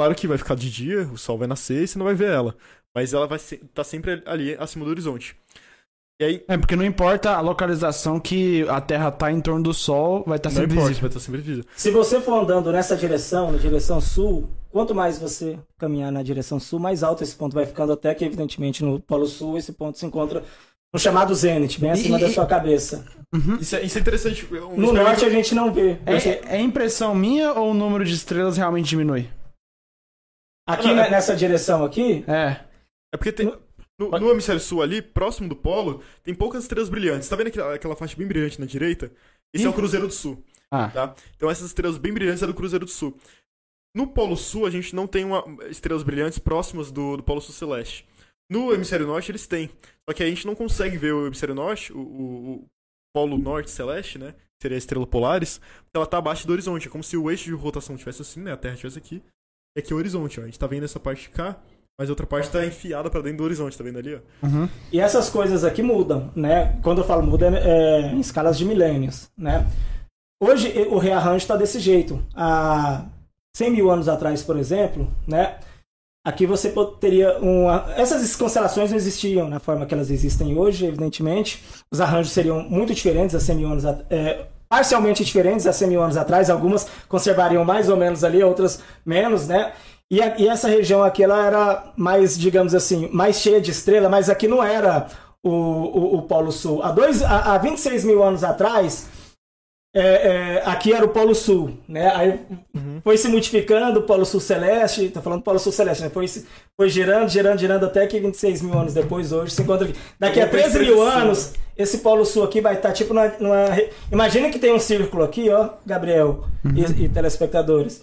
Claro que vai ficar de dia, o sol vai nascer e você não vai ver ela. Mas ela vai estar tá sempre ali acima do horizonte. E aí, É, porque não importa a localização que a Terra tá em torno do Sol, vai estar não sempre importa, visível. vai estar sempre visível. Se você for andando nessa direção, na direção sul, quanto mais você caminhar na direção sul, mais alto esse ponto vai ficando, até que, evidentemente, no Polo Sul, esse ponto se encontra no chamado zênite, bem acima E- da sua cabeça. Isso é, isso é interessante. um No norte a gente não vê. É, é impressão minha ou o número de estrelas realmente diminui? Aqui Não, é- nessa direção aqui, É. É porque tem. No, no hemisfério sul ali, próximo do polo, tem poucas estrelas brilhantes. Tá vendo aquela, aquela faixa bem brilhante na direita? Esse é o Ih. Cruzeiro do Sul, Ah. tá? Então essas estrelas bem brilhantes é do Cruzeiro do Sul. No Polo Sul, a gente não tem uma- estrelas brilhantes próximas do, do Polo Sul Celeste. No hemisfério norte, eles têm. Só que a gente não consegue ver o hemisfério norte, o, o- o Polo Norte Celeste, né? Seria a estrela Polaris, porque ela tá abaixo do horizonte. É como se o eixo de rotação tivesse assim, né? A Terra estivesse aqui. É o horizonte, ó. A gente tá vendo essa parte de cá, mas a outra parte tá enfiada pra dentro do horizonte, tá vendo ali, ó? Uhum. E essas coisas aqui mudam, né? Quando eu falo muda, é, é em escalas de milênios, né? Hoje o rearranjo está desse jeito. Há 100 mil anos atrás, por exemplo, né? Aqui você teria uma... Essas constelações não existiam na forma que elas existem hoje, evidentemente. Os arranjos seriam muito diferentes há 100 mil anos atrás. É, parcialmente diferentes há 100 mil anos atrás. Algumas conservariam mais ou menos ali, outras menos, né? E, a- e essa região aqui, ela era mais, digamos assim, mais cheia de estrela, mas aqui não era o, o, o Polo Sul. Há, dois, há, há 26 mil anos atrás, é, é, aqui era o Polo Sul, né? Aí Uhum. foi se multiplicando o Polo Sul Celeste, tá falando Polo Sul Celeste, né? Foi, foi girando, girando, girando até que 26 mil anos depois, hoje, se encontra aqui. Daqui a Uma coisa 13 mil anos, esse Polo Sul aqui vai estar tipo numa, numa Imagina que tem um círculo aqui, ó, Gabriel e, e telespectadores.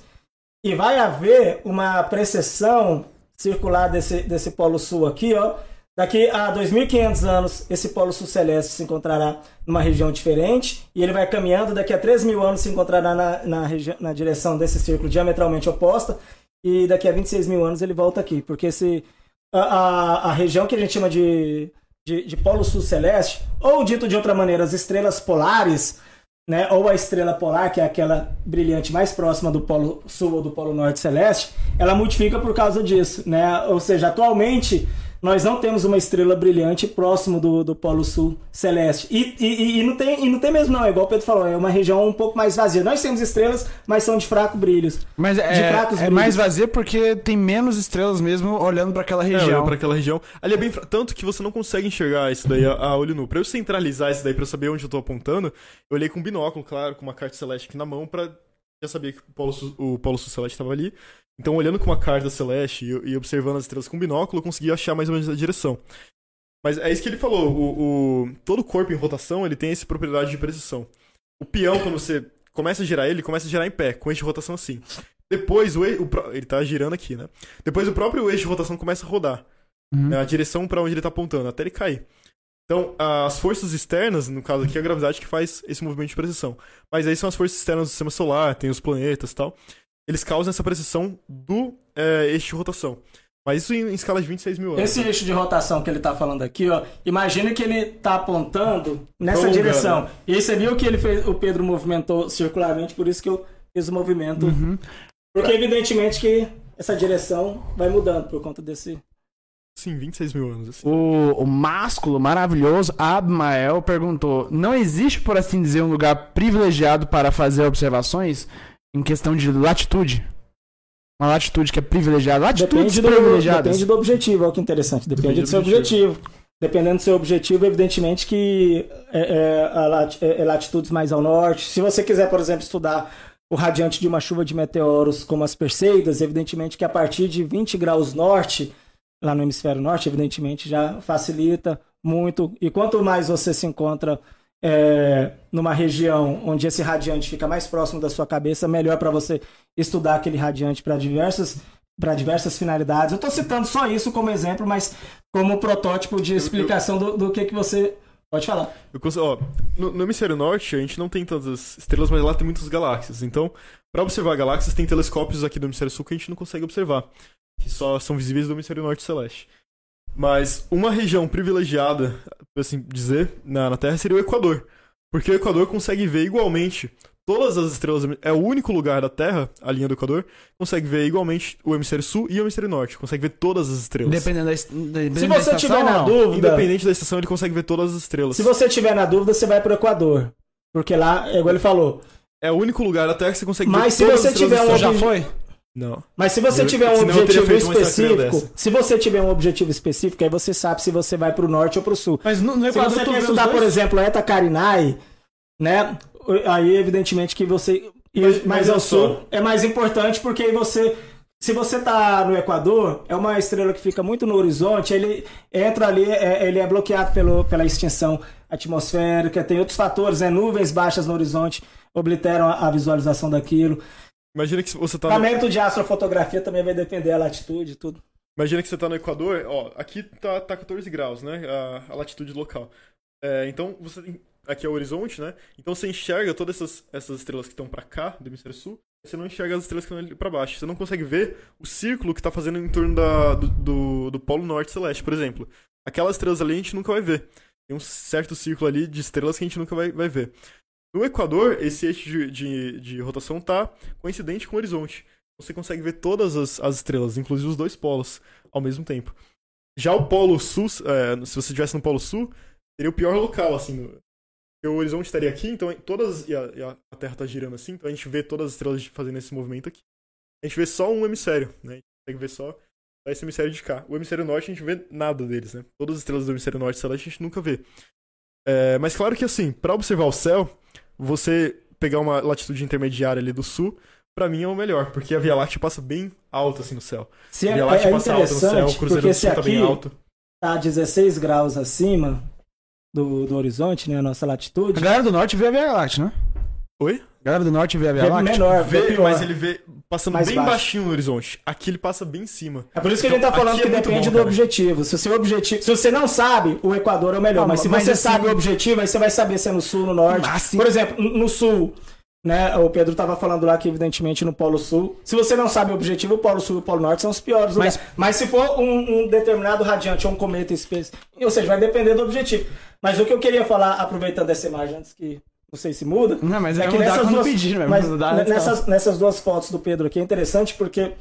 E vai haver uma precessão circular desse, desse Polo Sul aqui, ó. Daqui a 2.500 anos, esse Polo Sul Celeste se encontrará numa região diferente e ele vai caminhando. Daqui a 3 mil anos se encontrará na, na, na direção desse círculo diametralmente oposta e daqui a 26 mil anos ele volta aqui. Porque esse, a, a, a região que a gente chama de, de, de Polo Sul Celeste, ou dito de outra maneira, as estrelas polares, né, ou a estrela polar, que é aquela brilhante mais próxima do Polo Sul ou do Polo Norte Celeste, ela modifica por causa disso, né? Ou seja, atualmente nós não temos uma estrela brilhante próximo do, do Polo Sul Celeste. E, e, e não tem, e não tem mesmo, não. É igual o Pedro falou, é uma região um pouco mais vazia. Nós temos estrelas, mas são de fraco brilho. Mas De é, fracos é brilhos. mais vazio porque tem menos estrelas mesmo olhando pra aquela É, região. olhando pra aquela região. Ali é bem. fra- Tanto que você não consegue enxergar isso daí a, a olho nu. Pra eu centralizar isso daí, pra eu saber onde eu tô apontando, eu olhei com um binóculo, claro, com uma carta celeste aqui na mão, pra. Já sabia que o Polo Sul, o Polo Sul Celeste tava ali. Então, olhando com uma carta celeste e, e observando as estrelas com binóculo, eu consegui achar mais ou menos a direção. Mas é isso que ele falou. O, o- todo corpo em rotação ele tem essa propriedade de precisão. O peão, quando você começa a girar ele, começa a girar em pé, com eixo de rotação assim. Depois, o, o ele tá girando aqui, né? Depois, o próprio eixo de rotação começa a rodar. Uhum. né, A direção pra onde ele tá apontando, até ele cair. Então, as forças externas, no caso aqui, é a gravidade que faz esse movimento de precessão. Mas aí são as forças externas do sistema solar, tem os planetas e tal. Eles causam essa precessão do é, eixo de rotação. Mas isso em, em escala de 26 mil anos. Esse eixo de rotação que ele está falando aqui, ó, imagina que ele está apontando nessa direção. E aí você viu que ele fez, o Pedro movimentou circularmente, por isso que eu fiz o movimento. Uhum. Porque evidentemente que essa direção vai mudando por conta desse. Sim, 26 mil anos. Assim. O, o másculo maravilhoso Abmael perguntou: Não existe, por assim dizer, um lugar privilegiado para fazer observações em questão de latitude? Uma latitude que é privilegiada. Latitudes Depende do, privilegiadas. depende do objetivo, olha que interessante. Depende, Depende do do seu objetivo. Dependendo do seu objetivo, evidentemente que é, é, a lati- é- é latitudes mais ao norte. Se você quiser, por exemplo, estudar o radiante de uma chuva de meteoros como as Perseidas, evidentemente que a partir de 20 graus norte, lá no hemisfério norte, evidentemente já facilita muito. E quanto mais você se encontra é, numa região onde esse radiante fica mais próximo da sua cabeça, melhor para você estudar aquele radiante para diversas para diversas finalidades. Eu estou citando só isso como exemplo, mas como protótipo de explicação do, do que que você pode falar. Eu cons- ó, no, no hemisfério norte, a gente não tem tantas estrelas, mas lá tem muitas galáxias. Então, pra observar galáxias, tem telescópios aqui do hemisfério sul que a gente não consegue observar. Que só são visíveis do hemisfério norte celeste. Mas uma região privilegiada, por assim dizer, na, na Terra seria o Equador. Porque o Equador consegue ver igualmente todas as estrelas. É o único lugar da Terra, a linha do Equador, consegue ver igualmente o hemisfério sul e o hemisfério norte. Consegue ver todas as estrelas. Dependendo da, dependendo Se da você estação, tiver não. dúvida, Independente da estação, ele consegue ver todas as estrelas. se você tiver na dúvida, você vai para o Equador, porque lá, é igual ele falou. É o único lugar da Terra que você consegue ver Mas se todas você as estrelas tiver do um céu. Já obje- foi? Não. Mas se você Eu- tiver um objetivo específico, se você tiver um objetivo específico, aí você sabe se você vai para o norte ou para o sul. Mas no, no Se Equador você tu quer estudar, por exemplo, a Eta Carinae, né? Aí, evidentemente, que você. Mas- ao olha só. sul é mais importante porque aí você. Se você tá no Equador, é uma estrela que fica muito no horizonte, ele entra ali, é- ele é bloqueado pelo, pela extinção atmosférica, tem outros fatores, né? Nuvens baixas no horizonte obliteram a, a visualização daquilo. Imagina que você tá no, de astrofotografia também vai depender da latitude e tudo. imagina que você tá no Equador, ó, aqui tá, tá 14 graus, né? A, a latitude local. É, então você tem. Aqui é o horizonte, né? Então você enxerga todas essas, essas estrelas que estão pra cá, do hemisfério sul, você não enxerga as estrelas que estão ali pra baixo. Você não consegue ver o círculo que tá fazendo em torno da, do, do, do Polo Norte Celeste, por exemplo. Aquelas estrelas ali a gente nunca vai ver. Tem um certo círculo ali de estrelas que a gente nunca vai, vai ver. No Equador, esse eixo de, de, de rotação tá coincidente com o horizonte. Você consegue ver todas as, as estrelas, inclusive os dois polos, ao mesmo tempo. Já o Polo Sul, é, se você estivesse no Polo Sul, seria o pior local, assim. o horizonte estaria aqui, então todas. E a, e a Terra tá girando assim, então a gente vê todas as estrelas fazendo esse movimento aqui. A gente vê só um hemisfério, né? A gente consegue ver só esse hemisfério de cá. O hemisfério norte a gente vê nada deles, né? Todas as estrelas do hemisfério norte celeste a gente nunca vê. É, mas claro que assim, para observar o céu, você pegar uma latitude intermediária ali do sul, pra mim é o melhor, porque a Via Láctea passa bem alto assim no céu. Se A é, Via Láctea é passa alta no céu, o Cruzeiro do se Sul tá bem alto. tá 16 graus acima do, do horizonte, né, a nossa A latitude, galera do norte vê a Via Láctea, né? Oi? Galera do norte vê a Via é Láctea. menor, Vê, pior. mas ele vê passando Mais bem baixo. baixinho no horizonte. Aqui ele passa bem em cima. É por isso que a gente tá Então, falando aqui que é depende bom, do cara. objetivo. Se o seu objetivo, se você não sabe, o Equador é o melhor, Ah, mas se mas você assim- sabe o objetivo, aí você vai saber se é no sul, no norte. Mas sim. Por exemplo, no sul, né? O Pedro tava falando lá que evidentemente no Polo Sul, se você não sabe o objetivo, o Polo Sul e o Polo Norte são os piores Mas-. Mas se for um, um determinado radiante ou um cometa específico, ou seja, vai depender do objetivo. Mas o que eu queria falar, aproveitando essa imagem antes que não sei se muda, Não, mas é, é que nessas duas, pedir, né? mas Mudar nessas, nessas duas fotos do Pedro aqui é interessante porque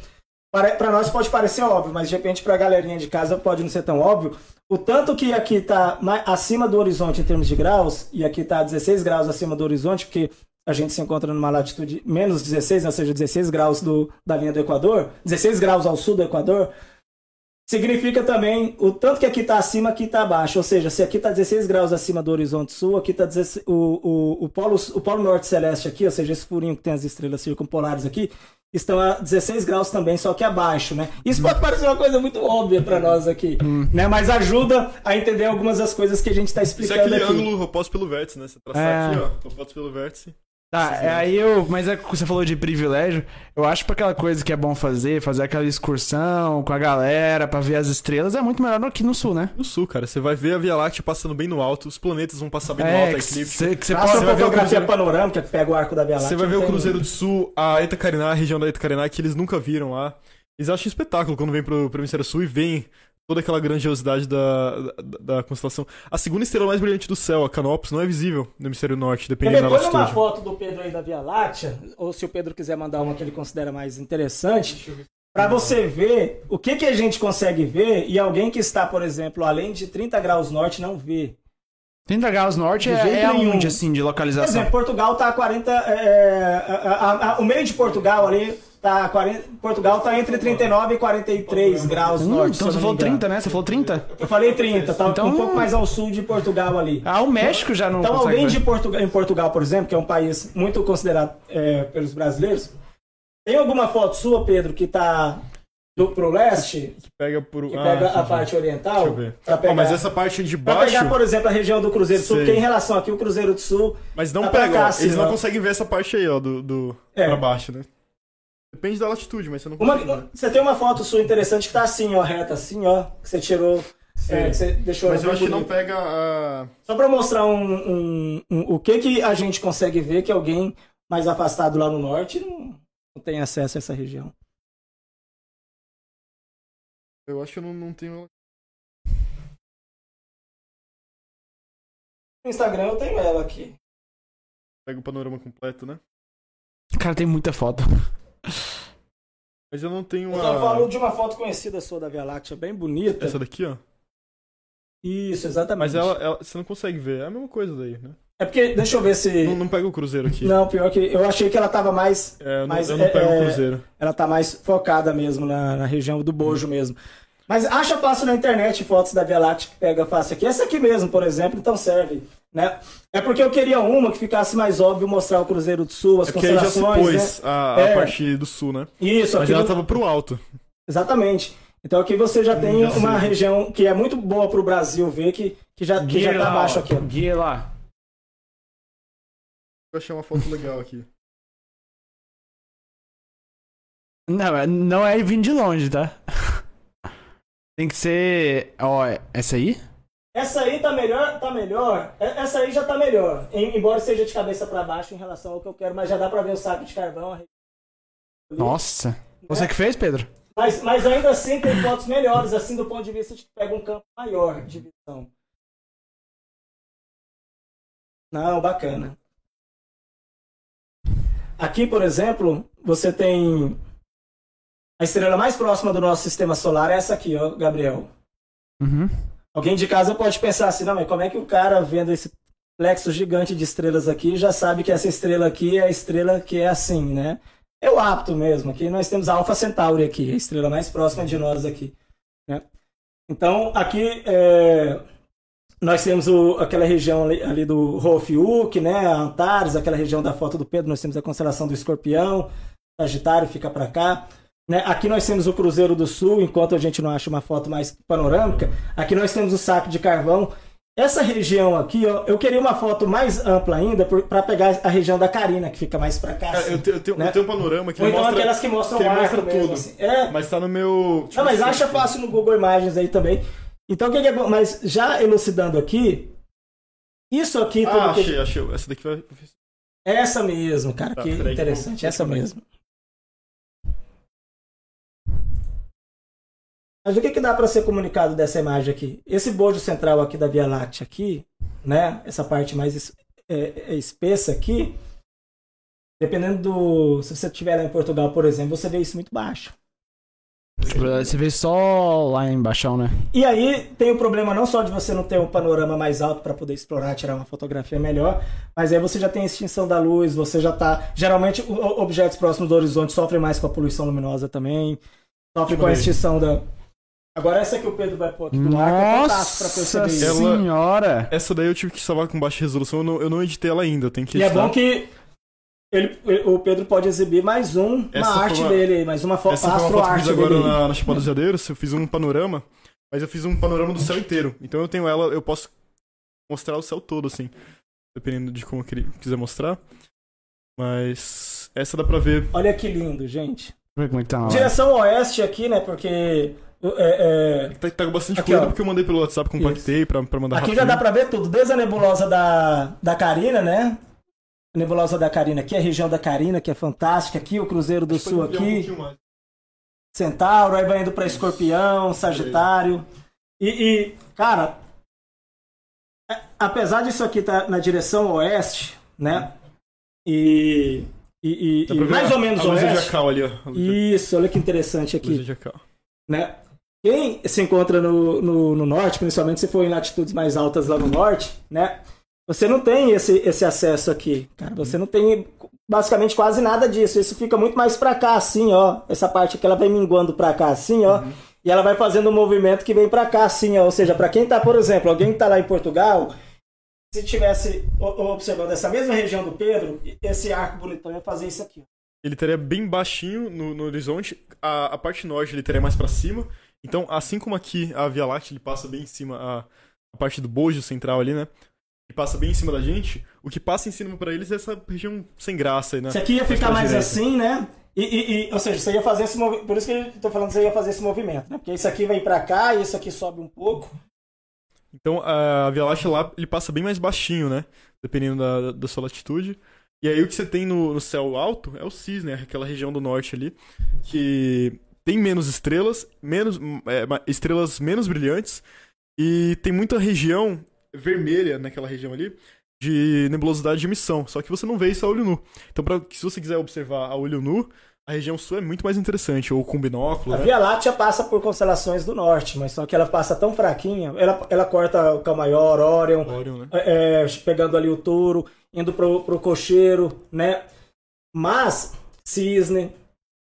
para, para nós pode parecer óbvio, mas de repente para a galerinha de casa pode não ser tão óbvio. O tanto que aqui está acima do horizonte em termos de graus e aqui está 16 graus acima do horizonte, porque a gente se encontra numa latitude menos 16, ou seja, 16 graus do, da linha do Equador, 16 graus ao sul do Equador, significa também o tanto que aqui está acima, aqui está abaixo. Ou seja, se aqui está 16 graus acima do horizonte sul, aqui está o, o, o, polo, o polo norte celeste aqui, ou seja, esse furinho que tem as estrelas circumpolares aqui, estão a 16 graus também, só que abaixo, né? Isso pode parecer uma coisa muito óbvia para nós aqui, né? Mas ajuda a entender algumas das coisas que a gente está Isso é explicando aquele aqui. ângulo oposto pelo vértice, né? Você traçar É. aqui, ó. Oposto pelo vértice. Tá, é, aí eu. Mas é que você falou de privilégio. Eu acho pra aquela coisa que é bom fazer, fazer aquela excursão com a galera pra ver as estrelas, é muito melhor aqui no sul, né? No sul, cara, você vai ver a Via Láctea passando bem no alto, os planetas vão passar bem no É, alto, a que eclipse. você que pode. uma fotografia Cruzeiro. panorâmica que pega o arco da Via Láctea. Você vai ver o Cruzeiro do Sul, a Etacariná, a região da Etacariná, que eles nunca viram lá. Eles acham espetáculo quando vem pro, pro Hemisfério Sul e vem toda aquela grandiosidade da, da, da constelação. A segunda estrela mais brilhante do céu, a Canopus, não é visível no Hemisfério Norte, dependendo da põe uma latitude. foto do Pedro aí da Via Láctea, ou se o Pedro quiser mandar uma que ele considera mais interessante, para você ver o que, que a gente consegue ver e alguém que está, por exemplo, além de 30 graus norte não vê. 30 graus norte De é, jeito é nenhum. aonde, assim, de Por localização? exemplo, Portugal tá a 40. é, a- a- a- o meio de Portugal ali tá a 40. Portugal tá entre 39 e 43 graus Hum, norte. então você falou me engano. 30, né? Você falou 30? Eu falei 30, tá Então- um pouco mais ao sul de Portugal ali. Ah, o México já não Então, alguém ver. de Portugal, em Portugal, por exemplo, que é um país muito considerado é, pelos brasileiros, tem alguma foto sua, Pedro, que tá do, pro leste, Que pega por. que ah, pega a entendi. parte oriental? Deixa eu ver. Pra pegar, Ah, mas essa parte de pra baixo. pegar, por exemplo, a região do Cruzeiro do Sul, porque em relação aqui, o Cruzeiro do Sul. Mas não Tá pra pega, cá, ó. assim, Eles ó. não conseguem ver essa parte aí, ó, do, do É. pra baixo, né? Depende da latitude, mas você não Uma, ver. você tem uma foto sua interessante que tá assim, ó, reta, assim, ó, que você tirou. é, que você deixou Mas eu acho que não bonito. pega a. Só pra mostrar um, um- um- o que que a gente consegue ver que alguém mais afastado lá no norte não, não tem acesso a essa região. Eu acho que eu não, não tenho. No Instagram eu tenho ela aqui. Pega o panorama completo, né? Cara, tem muita foto. Mas eu não tenho Eu tô falando uma. de uma foto conhecida sua da Via Láctea, bem bonita. Essa daqui, ó. Isso, exatamente. Mas ela, ela- você não consegue ver. É a mesma coisa daí, né? É porque, deixa eu ver se. Não, não pega o cruzeiro aqui. Não, pior que eu achei que ela tava mais. É, eu não, eu não é- pego é- o cruzeiro. Ela tá mais focada mesmo na, na região do Bojo mesmo. Mas acha fácil na internet fotos da Via Láctea que pega fácil aqui. Essa aqui mesmo, por exemplo, então serve. Né? É porque eu queria uma que ficasse mais óbvio mostrar o Cruzeiro do Sul, as É porque aí já se constelações. pôs né? a, a É. parte do sul, né? Isso, Mas aqui ela no- tava pro alto. Exatamente. Então aqui você já tem já sei. uma região que é muito boa para o Brasil ver que, que já, que já tá abaixo aqui. ó. Guia lá. Eu achei uma foto legal aqui. Não, é- não é vindo de longe, tá? Tem que ser. Ó, essa aí? Essa aí tá melhor, tá melhor. E- Essa aí já tá melhor. Em- embora seja de cabeça para baixo em relação ao que eu quero, mas já dá para ver o saco de carvão. Nossa. né? Você que fez, Pedro? Mas, mas ainda assim tem fotos melhores, assim, do ponto de vista de que pega um campo maior de visão. Não, bacana. Aqui, por exemplo, você tem a estrela mais próxima do nosso sistema solar, é essa aqui, ó, Gabriel. Uhum. Alguém de casa pode pensar assim, não, mas como é que o cara vendo esse plexo gigante de estrelas aqui já sabe que essa estrela aqui é a estrela que é assim, né? É o apto mesmo. Aqui nós temos a Alpha Centauri aqui, a estrela mais próxima de nós aqui. Né? Então, aqui, é, nós temos o- aquela região ali, ali do Rofiuk, né? Antares, aquela região da foto do Pedro, nós temos a constelação do Escorpião, Sagitário fica para cá. Né? Aqui nós temos o Cruzeiro do Sul, enquanto a gente não acha uma foto mais panorâmica. Aqui nós temos o saco de carvão. Essa região aqui, ó, eu queria uma foto mais ampla ainda para pegar a região da Carina, que fica mais para cá. Assim. eu, te- eu tenho, né? eu tenho um panorama que Ou então mostra, aquelas que mostram que o mostra mesmo, tudo. assim. É, mas tá no meu... não, mas tipo, acha fácil no Google Imagens aí também. Então o que, é bom? Mas já elucidando aqui, isso aqui Ah, que- achei, achei. Essa daqui vai... essa mesmo, cara, Tá, que interessante, essa mesmo. Mas o que, que dá para ser comunicado dessa imagem aqui? Esse bojo central aqui da Via Láctea aqui, né? Essa parte mais es- é, é espessa aqui, dependendo do, se você estiver lá em Portugal, por exemplo, você vê isso muito baixo. Você vê só lá embaixo, né? E aí tem o problema não só de você não ter um panorama mais alto para poder explorar, tirar uma fotografia melhor, mas aí você já tem a extinção da luz, você já tá. Geralmente objetos próximos do horizonte sofrem mais com a poluição luminosa também, sofrem com a eu ver. extinção da. Agora essa que o Pedro vai pôr aqui do arco é fantástico pra perceber isso. Ela- senhora! Essa daí eu tive que salvar com baixa resolução, eu não, eu não editei ela ainda, eu tenho que E é editar. bom que ele, o Pedro pode exibir mais um, uma Essa foi arte uma- dele, mais uma fo Essa foi uma astro foto que eu arte fiz agora dele. na, na Chapada dos Veadeiros, eu fiz um panorama, mas eu fiz um panorama do céu inteiro. Então eu tenho ela, eu posso mostrar o céu todo, assim, dependendo de como queria- quiser mostrar. Mas essa dá pra ver. Olha que lindo, gente. É tá. Direção oeste aqui, né? Porque. É, é, Tá, tá com bastante Aqui, porque eu mandei pelo WhatsApp, compactei pra, pra mandar Aqui já rapidinho. dá pra ver tudo, desde a nebulosa da, da Carina, né? A nebulosa da Carina aqui, a região da Carina, que é fantástica. Aqui, o Cruzeiro do Sul um aqui, mais. Centauro, aí vai indo pra Escorpião, Sagitário. E, e, cara, é- apesar disso aqui tá na direção oeste, né? E, e, e- e mais ou menos a oeste. Jacal ali, ó. Isso, olha que interessante aqui né? Quem se encontra no, no, no norte, principalmente se for em latitudes mais altas lá no norte, né? Você não tem esse, esse acesso aqui, cara. Você não tem basicamente quase nada disso. Isso fica muito mais pra cá, assim, ó. Essa parte aqui ela vai minguando pra cá, assim, ó. E ela vai fazendo um movimento que vem pra cá, assim, ó. Ou seja, pra quem tá, por exemplo, alguém que tá lá em Portugal, se tivesse observando essa mesma região do Pedro, esse arco bonitão ia fazer isso aqui. ó. Ele estaria bem baixinho no, no horizonte, a, a parte norte ele estaria mais pra cima. Então, assim como aqui a Via Láctea ele passa bem em cima, a, a parte do bojo central ali, né? Ele passa bem em cima da gente. O que passa em cima pra eles é essa região sem graça aí, né? Isso aqui ia ficar mais direita. assim, né? E, e- e- ou seja, você ia fazer esse movimento. Por isso que eu tô falando que você ia fazer esse movimento, né? Porque isso aqui vem pra cá e isso aqui sobe um pouco. Então a Via Láctea lá, ele passa bem mais baixinho, né? Dependendo da, da sua latitude. E aí o que você tem no, no céu alto é o cisne, né? aquela região do norte ali, que tem menos estrelas, menos é, ma- estrelas menos brilhantes, e tem muita região vermelha naquela região ali de nebulosidade de emissão. Só que você não vê isso a olho nu. Então, se você quiser observar a olho nu, a região sul é muito mais interessante, ou com binóculo, A né? Via Láctea passa por constelações do norte, mas só que ela passa tão fraquinha. Ela, ela corta o Camaior, Orion, Orion, né? é, é, pegando ali o touro, indo pro, pro cocheiro, né? Mas, cisne.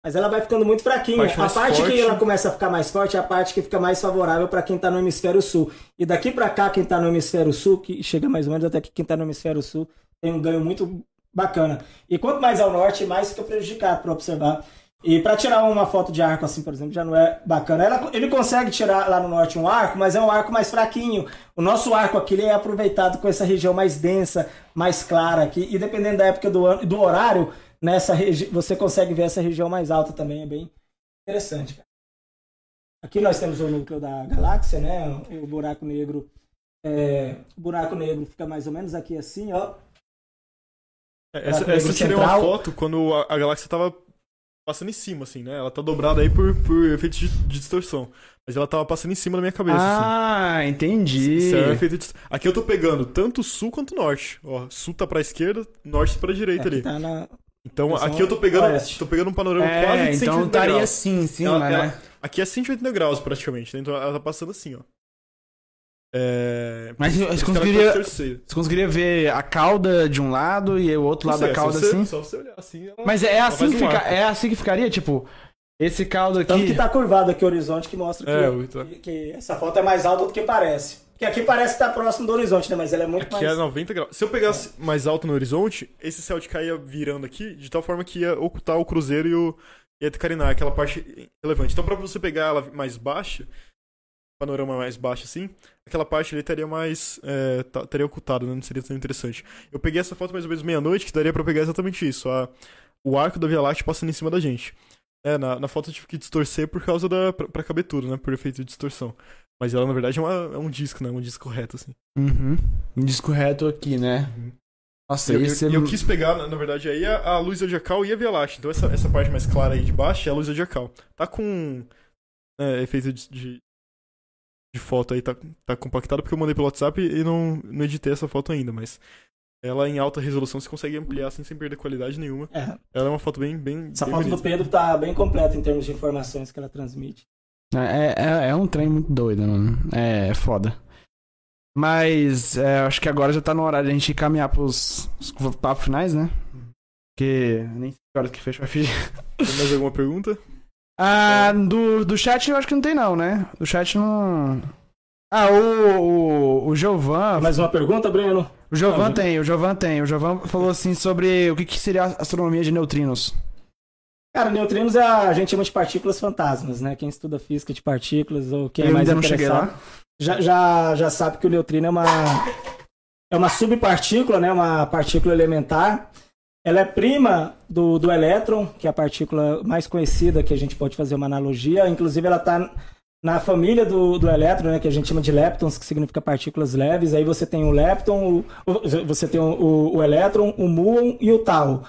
Mas ela vai ficando muito fraquinha. Parte a parte forte. que ela começa a ficar mais forte é a parte que fica mais favorável para quem tá no hemisfério sul. E daqui para cá, quem tá no hemisfério sul, que chega mais ou menos até que quem tá no hemisfério sul, tem um ganho muito bacana. E quanto mais ao norte, mais fica prejudicado para observar. E para tirar uma foto de arco assim, por exemplo, já não é bacana. Ela- ele consegue tirar lá no norte um arco, mas é um arco mais fraquinho. O nosso arco aqui ele é aproveitado com essa região mais densa, mais clara aqui. E dependendo da época do ano, do horário, nessa regi- você consegue ver essa região mais alta também. É bem interessante. Cara. Aqui nós temos o núcleo da galáxia, né? O buraco negro. é, o buraco negro fica mais ou menos aqui assim, ó. É, Essa, essa negro seria uma foto quando a, a galáxia tava passando em cima, assim, né? Ela tá dobrada aí por, por efeito de, de distorção. Mas ela tava passando em cima da minha cabeça, assim. Ah, entendi. Isso é um efeito de Aqui eu tô pegando tanto sul quanto norte. Ó, sul tá pra esquerda, norte pra direita É, ali. tá na- Então direção aqui eu tô pegando, tô pegando um panorama quase É, de 180 então estaria graus. assim em cima, Ela- né? ela- aqui é 180 graus praticamente, né? Então ela tá passando assim, ó. É... Mas você que conseguiria-. Você conseguiria ver a cauda de um lado e o outro lado sei, da é cauda você- assim? Só você olhar assim. ela- Mas é assim, que fica, é assim que ficaria, tipo, esse caldo aqui. Tanto que tá curvado aqui o horizonte que mostra que, É, o- tá. que- que essa foto é mais alta do que parece. Porque aqui parece que tá próximo do horizonte, né? Mas ela é muito Aqui mais. é 90 graus. Se eu pegasse mais alto no horizonte, esse céu de cá ia virando aqui, de tal forma que ia ocultar o cruzeiro e o e a Tecariná, aquela parte relevante. Então, pra você pegar ela mais baixa, panorama mais baixo assim, aquela parte ali estaria mais. É, estaria ocultada, né? Não seria tão interessante. Eu peguei essa foto mais ou menos meia-noite, que daria pra pegar exatamente isso. A, o arco da Via Láctea passando em cima da gente. É, na, na foto eu tive que distorcer por causa da. pra, pra caber tudo, né? Por efeito de distorção. Mas ela, na verdade, é, uma- é um disco, né? Um disco reto, assim. Uhum. Um disco reto aqui, né? Nossa, E eu, esse eu, é... eu quis pegar, na, na verdade, aí a, a luz zodiacal e a Via Láctea. Então essa, essa parte mais clara aí de baixo é a luz zodiacal. Tá com é, efeito de, de, de foto aí, tá, tá compactado porque eu mandei pelo WhatsApp e não, não editei essa foto ainda, mas ela em alta resolução você consegue ampliar assim, sem perder qualidade nenhuma. É, Ela é uma foto bem, bem, essa bem foto do bonita. Pedro tá bem completa em termos de informações que ela transmite. É, é, é um trem muito doido, mano. É, é foda. Mas é, acho que agora já tá no horário de a gente caminhar pros, pros papos finais, né? Porque nem sei que horas que fecha o FG. Tem mais alguma pergunta? Ah, do, do chat eu acho que não tem não, né? Do chat não... Ah, o, o, o Giovan... Mais uma pergunta, Breno? O Giovan Não, tem, o Giovan tem. O Giovan falou assim sobre o que, que seria a astronomia de neutrinos. Cara, neutrinos é a, a gente chama de partículas fantasmas, né? Quem estuda física de partículas ou quem é eu mais ainda não cheguei interessado, lá. já, já, já sabe que o neutrino é uma é uma subpartícula, né? Uma partícula elementar. Ela é prima do, do elétron, que é a partícula mais conhecida que a gente pode fazer uma analogia. Inclusive, ela está na família do, do elétron, né? Que a gente chama de leptons, que significa partículas leves. Aí você tem o lepton, o- você tem o, o, o elétron, o muon e o tau.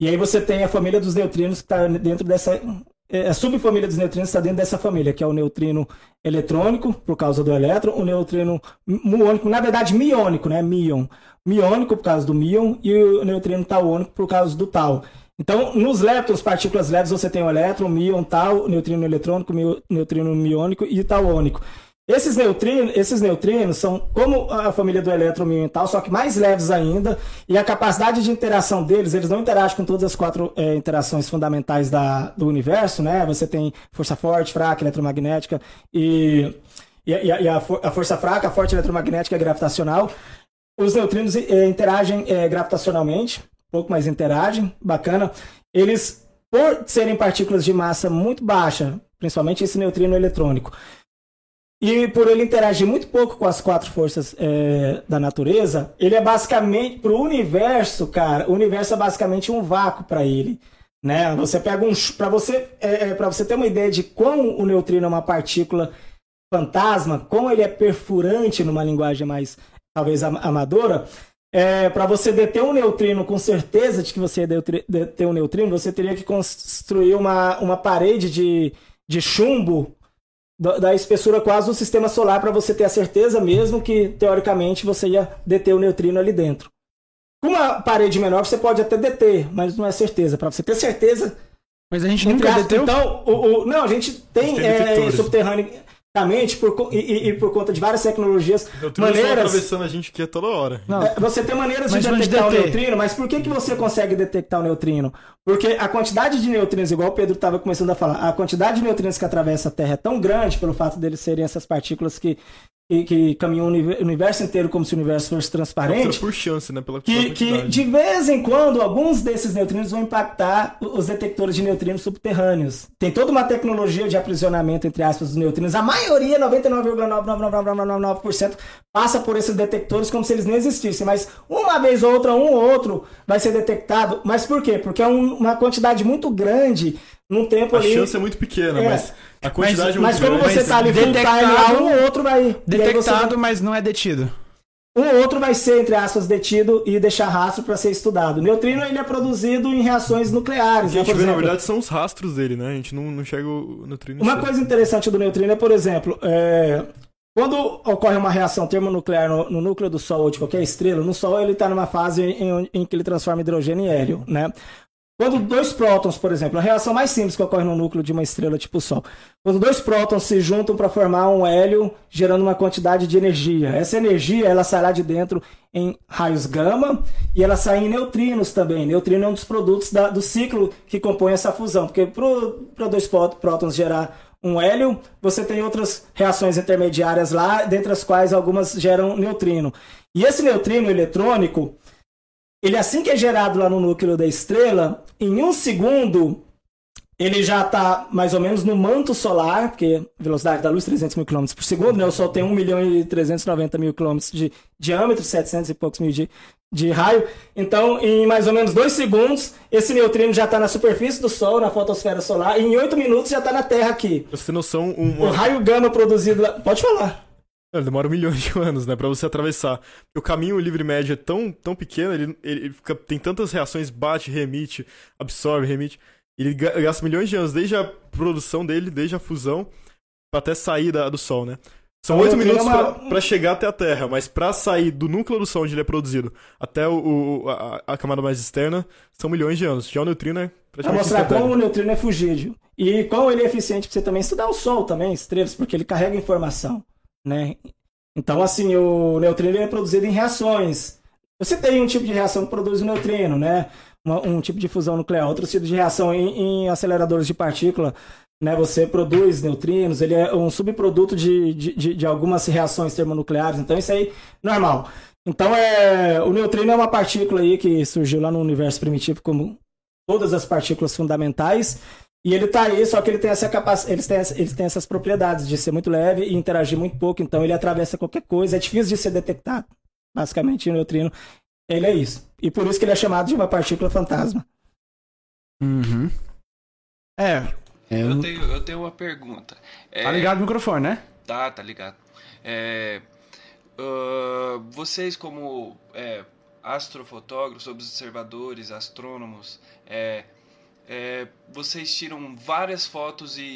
E aí você tem a família dos neutrinos que está dentro dessa. é, A subfamília dos neutrinos está dentro dessa família, que é o neutrino eletrônico, por causa do elétron, o neutrino muônico, na verdade miônico, né? Mion. Miônico por causa do mion e o neutrino tauônico por causa do tau. Então, nos leptons, partículas leves, você tem o elétron, mion, tau, neutrino eletrônico, neutrino miônico e tauônico. Esses neutrinos, esses neutrinos são como a família do elétron, mion e tal, só que mais leves ainda, e a capacidade de interação deles, eles não interagem com todas as quatro eh, interações fundamentais da, do universo, né? Você tem força forte, fraca, eletromagnética e, e, a- e a, a for- a força fraca, a forte eletromagnética e gravitacional. Os neutrinos eh, interagem eh, gravitacionalmente, pouco mais interagem, bacana. Eles, por serem partículas de massa muito baixa, principalmente esse neutrino eletrônico, e por ele interagir muito pouco com as quatro forças eh, da natureza, ele é basicamente para o universo, cara. O universo é basicamente um vácuo para ele, né? Você pega um para você para você ter uma ideia de quão o neutrino é uma partícula fantasma, como ele é perfurante numa linguagem mais talvez am- amadora. É, para você deter um neutrino com certeza de que você ia deter um neutrino, você teria que construir uma, uma parede de, de chumbo da, da espessura quase do sistema solar para você ter a certeza mesmo que, teoricamente, você ia deter o neutrino ali dentro. Com uma parede menor, você pode até deter, mas não é certeza. Para você ter certeza. Mas a gente nunca deteu. Então, o, o- não, a gente tem, é, detectores. Por, e, e- por conta de várias tecnologias, Neutrinos maneiras. atravessando a gente aqui a toda hora. Não, É, Você tem maneiras Mas de detectar o neutrino, mas por que, que você consegue detectar o neutrino? Porque a quantidade de neutrinos, igual o Pedro estava começando a falar, a quantidade de neutrinos que atravessa a Terra é tão grande pelo fato deles serem essas partículas que, que, que caminham o univer- o universo inteiro como se o universo fosse transparente. por chance, né? Pela, Que, que de vez em quando alguns desses neutrinos vão impactar os detectores de neutrinos subterrâneos. Tem toda uma tecnologia de aprisionamento, entre aspas, dos neutrinos. A maioria, 99,99999%, passa por esses detectores como se eles não existissem. Mas uma vez ou outra, um ou outro vai ser detectado. Mas por quê? Porque é um- uma quantidade muito grande num tempo A ali. chance é muito pequena, É. mas a quantidade Mas é muito como grande. você tá ali detectado- lá, um ou outro vai. detectado, mas não é detido. um ou outro vai ser, entre aspas, detido e deixar rastro para ser estudado. O neutrino ele é produzido em reações O nucleares. que a Né? gente vê, na verdade, são os rastros dele, né? A gente não, não enxerga o neutrino. em uma coisa interessante do neutrino é, por exemplo, é, quando ocorre uma reação termonuclear no, no núcleo do Sol ou de qualquer estrela, no Sol ele está numa fase em, em que ele transforma hidrogênio em hélio, né? Quando dois prótons, por exemplo, a reação mais simples que ocorre no núcleo de uma estrela tipo o Sol, quando dois prótons se juntam para formar um hélio, gerando uma quantidade de energia. Essa energia ela sai lá de dentro em raios gama e ela sai em neutrinos também. Neutrino é um dos produtos da- do ciclo que compõe essa fusão, porque para dois pró- prótons gerar um hélio, você tem outras reações intermediárias lá, dentre as quais algumas geram neutrino. E esse neutrino eletrônico, ele assim que é gerado lá no núcleo da estrela, em um segundo ele já está mais ou menos no manto solar, porque velocidade da luz 300 mil km por segundo, né? O Sol tem 1 milhão e 390 mil quilômetros de diâmetro, 700 e poucos mil de, de raio. Então, em mais ou menos dois segundos, esse neutrino já está na superfície do Sol, na fotosfera solar, e em oito minutos já está na Terra aqui. Você ter noção, um, O raio gama produzido lá... Pode falar. Ele demora milhões de anos, né, pra você atravessar. O caminho livre médio é tão, tão pequeno, ele, ele fica, tem tantas reações, bate, remite, absorve, remite. Ele ga- gasta milhões de anos, desde a produção dele, desde a fusão, pra até sair da- do Sol, né? São Então, oito minutos uma- pra, pra chegar até a Terra, mas pra sair do núcleo do Sol onde ele é produzido até o, o- a, a camada mais externa, são milhões de anos. Já o neutrino é Para praticamente mostrar como o neutrino é fugídio. E quão ele é eficiente para você também estudar o Sol também, estrelas, porque ele carrega informação, né? Então, assim, o neutrino é produzido em reações. Você tem um tipo de reação que produz o neutrino, né? Uma- um tipo de fusão nuclear, outro tipo de reação em, em aceleradores de partícula, né? Você produz neutrinos, ele é um subproduto de, de, de algumas reações termonucleares, então isso aí, normal. Então, é, o neutrino é uma partícula aí que surgiu lá no universo primitivo como todas as partículas fundamentais. E ele tá aí, só que ele tem essa capacidade, eles têm, eles têm essas propriedades de ser muito leve e interagir muito pouco, então ele atravessa qualquer coisa, é difícil de ser detectado. Basicamente, o neutrino, ele é isso. E por isso que ele é chamado de uma partícula fantasma. Uhum. É. Eu um- tenho, eu tenho uma pergunta. É, Tá ligado o microfone, né? Tá, tá ligado. É, ah, vocês como é, astrofotógrafos, observadores, astrônomos, é, é, vocês tiram várias fotos e, e-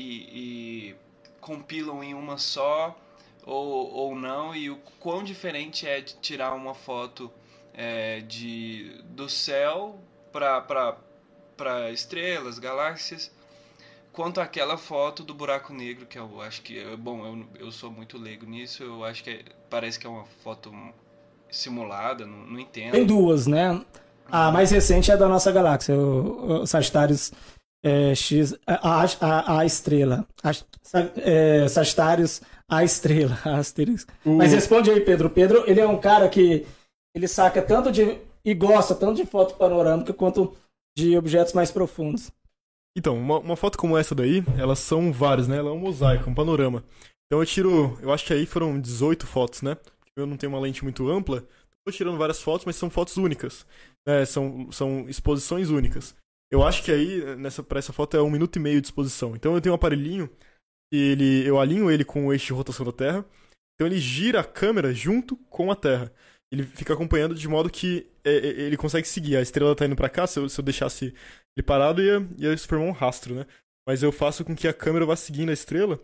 e- e compilam em uma só ou, ou não? E o quão diferente é de tirar uma foto é, de, do céu para estrelas, galáxias quanto àquela foto do buraco negro, que eu acho que. Bom, eu, eu sou muito leigo nisso, eu acho que é- parece que é uma foto simulada, não, não entendo. Tem duas, né? A mais recente é da nossa galáxia, o, o Sagitários é, X, a, a, a estrela. A, Sa- é, Sagitários, a estrela. Asterisco. Mas responde aí, Pedro. Pedro, ele é um cara que ele saca tanto de. e gosta tanto de foto panorâmica quanto de objetos mais profundos. Então, uma, uma foto como essa daí, elas são várias, né? Ela é um mosaico, um panorama. Então eu tiro, eu acho que aí foram 18 fotos, né? Eu não tenho uma lente muito ampla, tô tirando várias fotos, mas são fotos únicas. Né? são, são exposições únicas. Eu acho que aí, nessa, pra essa foto, é um minuto e meio de exposição. Então eu tenho um aparelhinho, ele, eu alinho ele com o eixo de rotação da Terra. Então ele gira a câmera junto com a Terra. Ele fica acompanhando de modo que é, é, ele consegue seguir. A estrela tá indo pra cá, se eu, se eu deixasse ele parado, ia, ia se formar um rastro, né? Mas eu faço com que a câmera vá seguindo a estrela,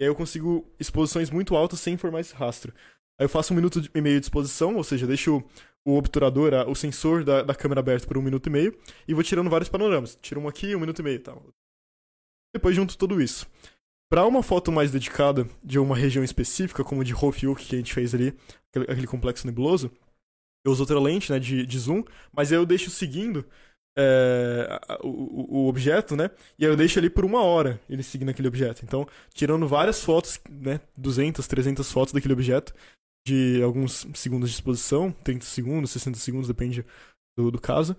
e aí eu consigo exposições muito altas sem formar esse rastro. Aí eu faço um minuto e meio de exposição, ou seja, deixo o obturador, a- o sensor da, da câmera aberto por um minuto e meio, e vou tirando vários panoramas. Tiro um aqui, um minuto e meio e tal. Depois junto tudo isso. Para uma foto mais dedicada de uma região específica, como de Hofjuk que a gente fez ali, aquele, aquele complexo nebuloso, eu uso outra lente né, de, de zoom, mas aí eu deixo seguindo é, o- o objeto, né? E aí eu deixo ali por uma hora ele seguindo aquele objeto. Então, tirando várias fotos, né? 200, 300 fotos daquele objeto, de alguns segundos de exposição, 30 segundos, 60 segundos, depende do, do caso.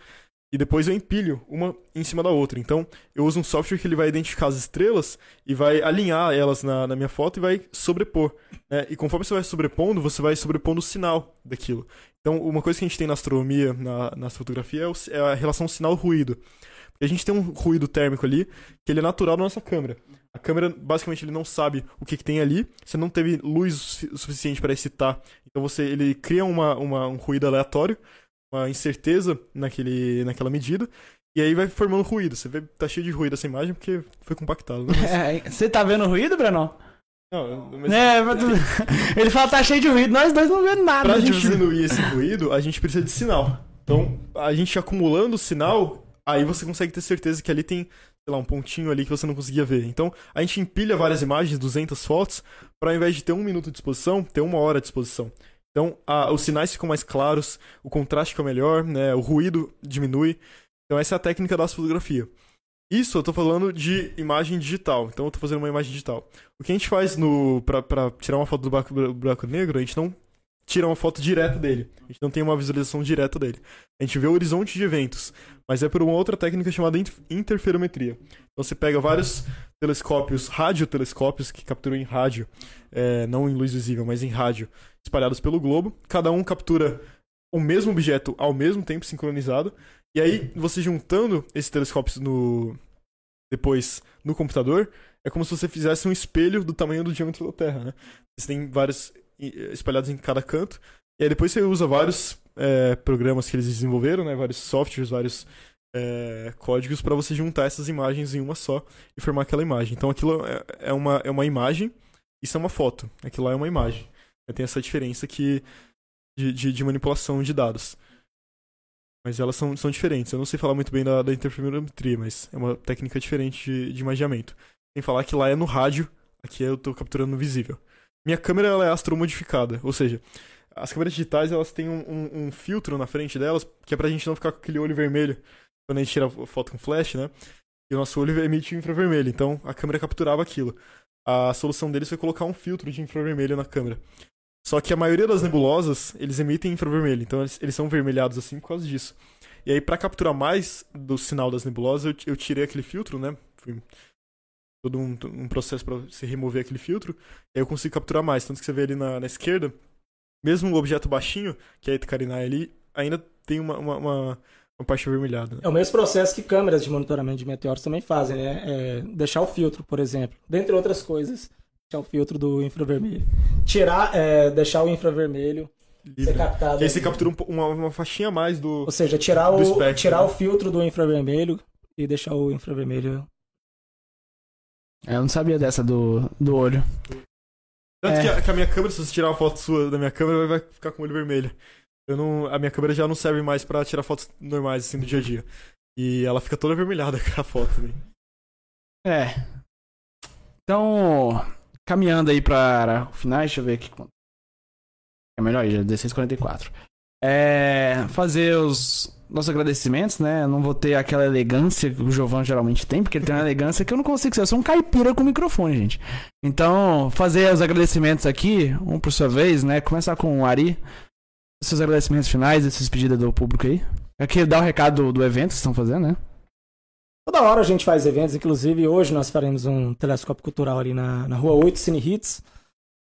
E depois eu empilho uma em cima da outra. Então, eu uso um software que ele vai identificar as estrelas e vai alinhar elas na, na minha foto e vai sobrepor. né? E conforme você vai sobrepondo, você vai sobrepondo o sinal daquilo. Então, uma coisa que a gente tem na astronomia, na, na fotografia, é, o- é a relação sinal-ruído. A gente tem um ruído térmico ali, que ele é natural da nossa câmera. A câmera, basicamente, ele não sabe o que, que tem ali. Você não teve luz o suficiente para excitar. Então, você, ele cria uma, uma- um ruído aleatório, uma incerteza naquele, naquela medida. E aí vai formando ruído. Você vê, tá cheio de ruído essa imagem porque foi compactado. Né? É, Você tá vendo ruído, Brenão? Não, mas É, mas ele fala tá cheio de ruído, nós dois não vemos nada. Pra a gente- diminuir esse ruído, a gente precisa de sinal. Então, a gente acumulando o sinal, aí você consegue ter certeza que ali tem, sei lá, um pontinho ali que você não conseguia ver. Então, a gente empilha várias imagens, 200 fotos, para ao invés de ter um minuto de exposição, ter uma hora de exposição. Então, a- os sinais ficam mais claros, o contraste fica melhor, né, o ruído diminui. Então, essa é a técnica da fotografia. Isso eu tô falando de imagem digital. Então eu tô fazendo uma imagem digital. O que a gente faz no pra tirar uma foto do buraco, buraco negro, a gente não tira uma foto direta dele. A gente não tem uma visualização direta dele. A gente vê o horizonte de eventos, mas é por uma outra técnica chamada inter- interferometria. Então você pega vários telescópios, radiotelescópios que capturam em rádio, é, não em luz visível, mas em rádio, espalhados pelo globo. Cada um captura o mesmo objeto ao mesmo tempo, sincronizado. E aí, você juntando esses telescópios no depois no computador, é como se você fizesse um espelho do tamanho do diâmetro da Terra, né? Você tem vários espalhados em cada canto. E aí depois você usa vários é, programas que eles desenvolveram, né? Vários softwares, vários é, códigos para você juntar essas imagens em uma só e formar aquela imagem. Então aquilo é, é uma, é uma imagem, isso é uma foto. Aquilo lá é uma imagem. Tem essa diferença que de, de, de manipulação de dados. Mas elas são, são diferentes. Eu não sei falar muito bem da, da interferometria, mas é uma técnica diferente de, de imageamento. Sem falar que lá é no rádio, aqui eu tô capturando no visível. Minha câmera ela é astromodificada, ou seja, as câmeras digitais elas têm um, um- um filtro na frente delas que é pra gente não ficar com aquele olho vermelho quando a gente tira foto com flash, né? E o nosso olho emite infravermelho, então a câmera capturava aquilo. A solução deles foi colocar um filtro de infravermelho na câmera. Só que a maioria das nebulosas, eles emitem infravermelho, então eles, eles são vermelhados assim por causa disso. E aí, pra capturar mais do sinal das nebulosas, eu, eu tirei aquele filtro, né? Foi todo um, um processo pra se remover aquele filtro. Aí eu consigo capturar mais. Tanto que você vê ali na, na esquerda, mesmo o objeto baixinho, que é a Itcarinai ali, ainda tem uma, uma, uma, uma parte avermelhada. né? É o mesmo processo que câmeras de monitoramento de meteoros também fazem, né? É deixar o filtro, por exemplo. Dentre outras coisas, deixar o filtro do infravermelho. Tirar, é, deixar o infravermelho ser captado. E aí você captura um uma, uma faixinha a mais do. Ou seja, tirar, o, espectro, tirar né? o filtro do infravermelho e deixar o infravermelho. É, Eu não sabia dessa do, do olho. Tanto É. que, a, que a minha câmera, se você tirar uma foto sua da minha câmera, vai ficar com o olho vermelho. Eu não, a minha câmera já não serve mais pra tirar fotos normais, assim, do dia a dia. E ela fica toda avermelhada com a foto também. É. Então, caminhando aí para o final, deixa eu ver aqui. É melhor aí, já 16h44. É, fazer os nossos agradecimentos, né? Eu não vou ter aquela elegância que o Jovan geralmente tem, porque ele tem uma elegância que eu não consigo ser. Eu sou um caipira com microfone, gente. Então, fazer os agradecimentos aqui, um por sua vez, né? Começar com o Ari. Seus agradecimentos finais, esses pedidos do público aí. Aqui dá o recado do, do evento que vocês estão fazendo, né? Toda hora a gente faz eventos, inclusive hoje nós faremos um telescópio cultural ali na, na Rua 8, Cine Hits.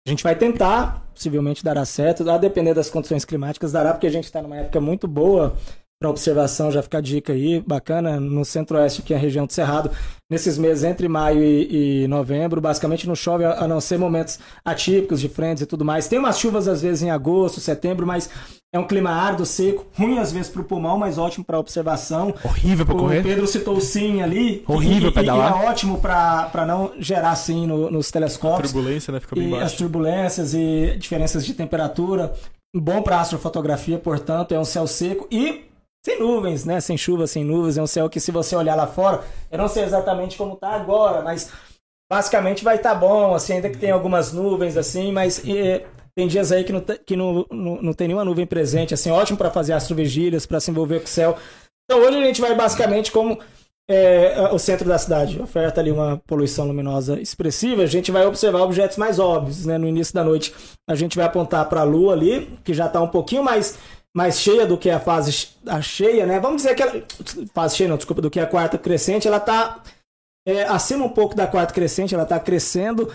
A gente vai tentar, possivelmente dará certo, a depender das condições climáticas, dará, porque a gente está numa época muito boa para observação, já fica a dica aí, bacana, no centro-oeste, aqui é a região do Cerrado, nesses meses entre maio e, e novembro, basicamente não chove, a a não ser momentos atípicos de frentes e tudo mais. Tem umas chuvas às vezes em agosto, setembro, mas é um clima árido, seco, ruim às vezes para o pulmão, mas ótimo para observação. Horrível pra O correr. Pedro citou o sim ali. Horrível e, pedalar. E é ótimo para não gerar sim no- nos telescópios. Turbulência, né? Fica bem E as baixo. turbulências e diferenças de temperatura. Bom para astrofotografia, portanto, é um céu seco e sem nuvens, né? Sem chuva, sem nuvens. É um céu que, se você olhar lá fora, eu não sei exatamente como tá agora, mas basicamente vai estar bom, assim, ainda que tem algumas nuvens, assim, mas eh, tem dias aí que não, que não, não, não tem nenhuma nuvem presente, assim, ótimo para fazer astrovigílias, para se envolver com o céu. Então hoje a gente vai basicamente como é, o centro da cidade oferta ali uma poluição luminosa expressiva, a gente vai observar objetos mais óbvios, né? No início da noite a gente vai apontar para a Lua ali, que já está um pouquinho mais, mais cheia do que a fase a cheia, né? Vamos dizer que ela, fase cheia, não, desculpa, do que a quarta crescente, ela está acima um pouco da quarta crescente, ela está crescendo.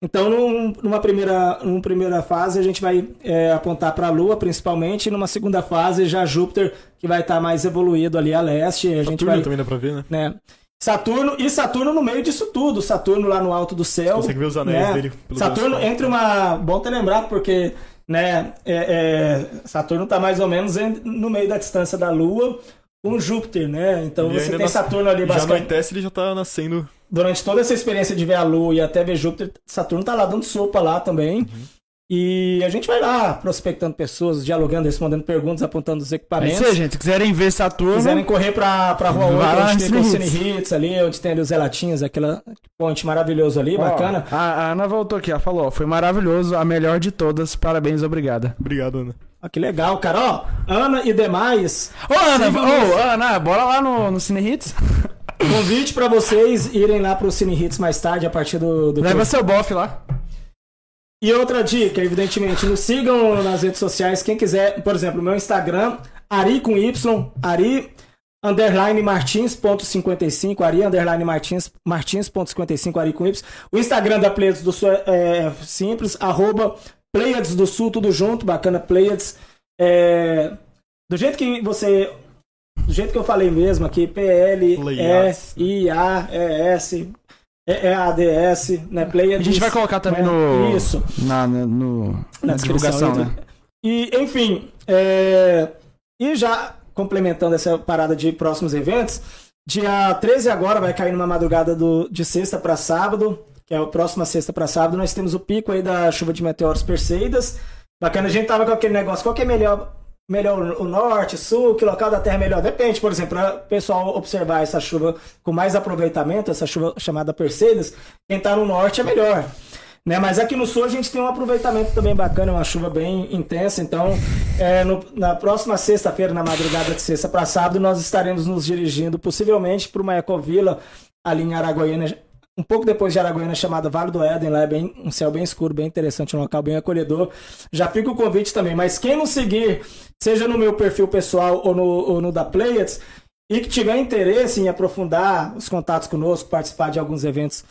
Então, num- numa, primeira, numa primeira fase, a gente vai é, apontar para a Lua, principalmente, e numa segunda fase, já Júpiter, que vai estar mais evoluído ali a leste. A gente Saturno vai também dá pra ver, né? né? Saturno e Saturno no meio disso tudo. Saturno lá no alto do céu. Consegue ver os anéis né? dele pelo Saturno entre uma. Bom ter lembrado, porque né, é- é, Saturno está mais ou menos em- no meio da distância da Lua com Júpiter, né? Então Ele você tem nas- Saturno ali Já basicamente. anoitece, ele já tá nascendo. Durante toda essa experiência de ver a Lua e até ver Júpiter, Saturno tá lá dando sopa lá também. Uhum. E a gente vai lá prospectando pessoas, dialogando, respondendo perguntas, apontando os É equipamentos. isso aí, gente. Se quiserem ver Saturno, quiserem correr pra, pra Rua 8, Vai lá onde tem o Cine Hits ali, onde tem ali os relatinhos, aquela ponte maravilhoso ali, Ó, bacana. A, a Ana voltou aqui, ela falou: ó, foi maravilhoso, a melhor de todas, parabéns, obrigada. Obrigado, Ana. Ó, que legal, cara. Ó, Ana e demais. Ô, Ana, ô, Ana, bora lá no, no Cine Hits. Convite pra vocês irem lá pro Cine Hits mais tarde, a partir do. do Leva seu bofe lá. E outra dica, evidentemente, nos sigam nas redes sociais. Quem quiser, por exemplo, meu Instagram, Ari com Y, Ari underline martins.55, Ari underline martins, martins.55, Ari com Y. O Instagram da Pleiades do Sul é, é simples, arroba Pleiades do Sul, tudo junto, bacana, Pleiades. É, do jeito que você. Do jeito que eu falei mesmo aqui, P-L-E-I-A-E-S, E-E-A-D-S, né? Pleiades. A gente vai colocar também né? no. Isso. Na, na, no, na, divulgação, descrição, né? E, enfim, é, e já complementando essa parada de próximos eventos, dia 13 agora vai cair numa madrugada do, de sexta para sábado, que é a próxima sexta para sábado, nós temos o pico aí da chuva de meteoros Perseidas. Bacana, a gente tava com aquele negócio, qual que é melhor, melhor o norte, sul, que local da Terra é melhor? Depende, por exemplo, para o pessoal observar essa chuva com mais aproveitamento, essa chuva chamada Perseidas, quem tá no norte é melhor. Né? Mas aqui no sul a gente tem um aproveitamento também bacana, uma chuva bem intensa. Então, é, no- na próxima sexta-feira, na madrugada de sexta para sábado, nós estaremos nos dirigindo possivelmente para uma ecovila ali em Araguaiana, um pouco depois de Araguaiana, chamada Vale do Éden. Lá é bem, um céu bem escuro, bem interessante, um local bem acolhedor. Já fica o convite também. Mas quem nos seguir, seja no meu perfil pessoal ou no, ou no da Players, e que tiver interesse em aprofundar os contatos conosco, participar de alguns eventos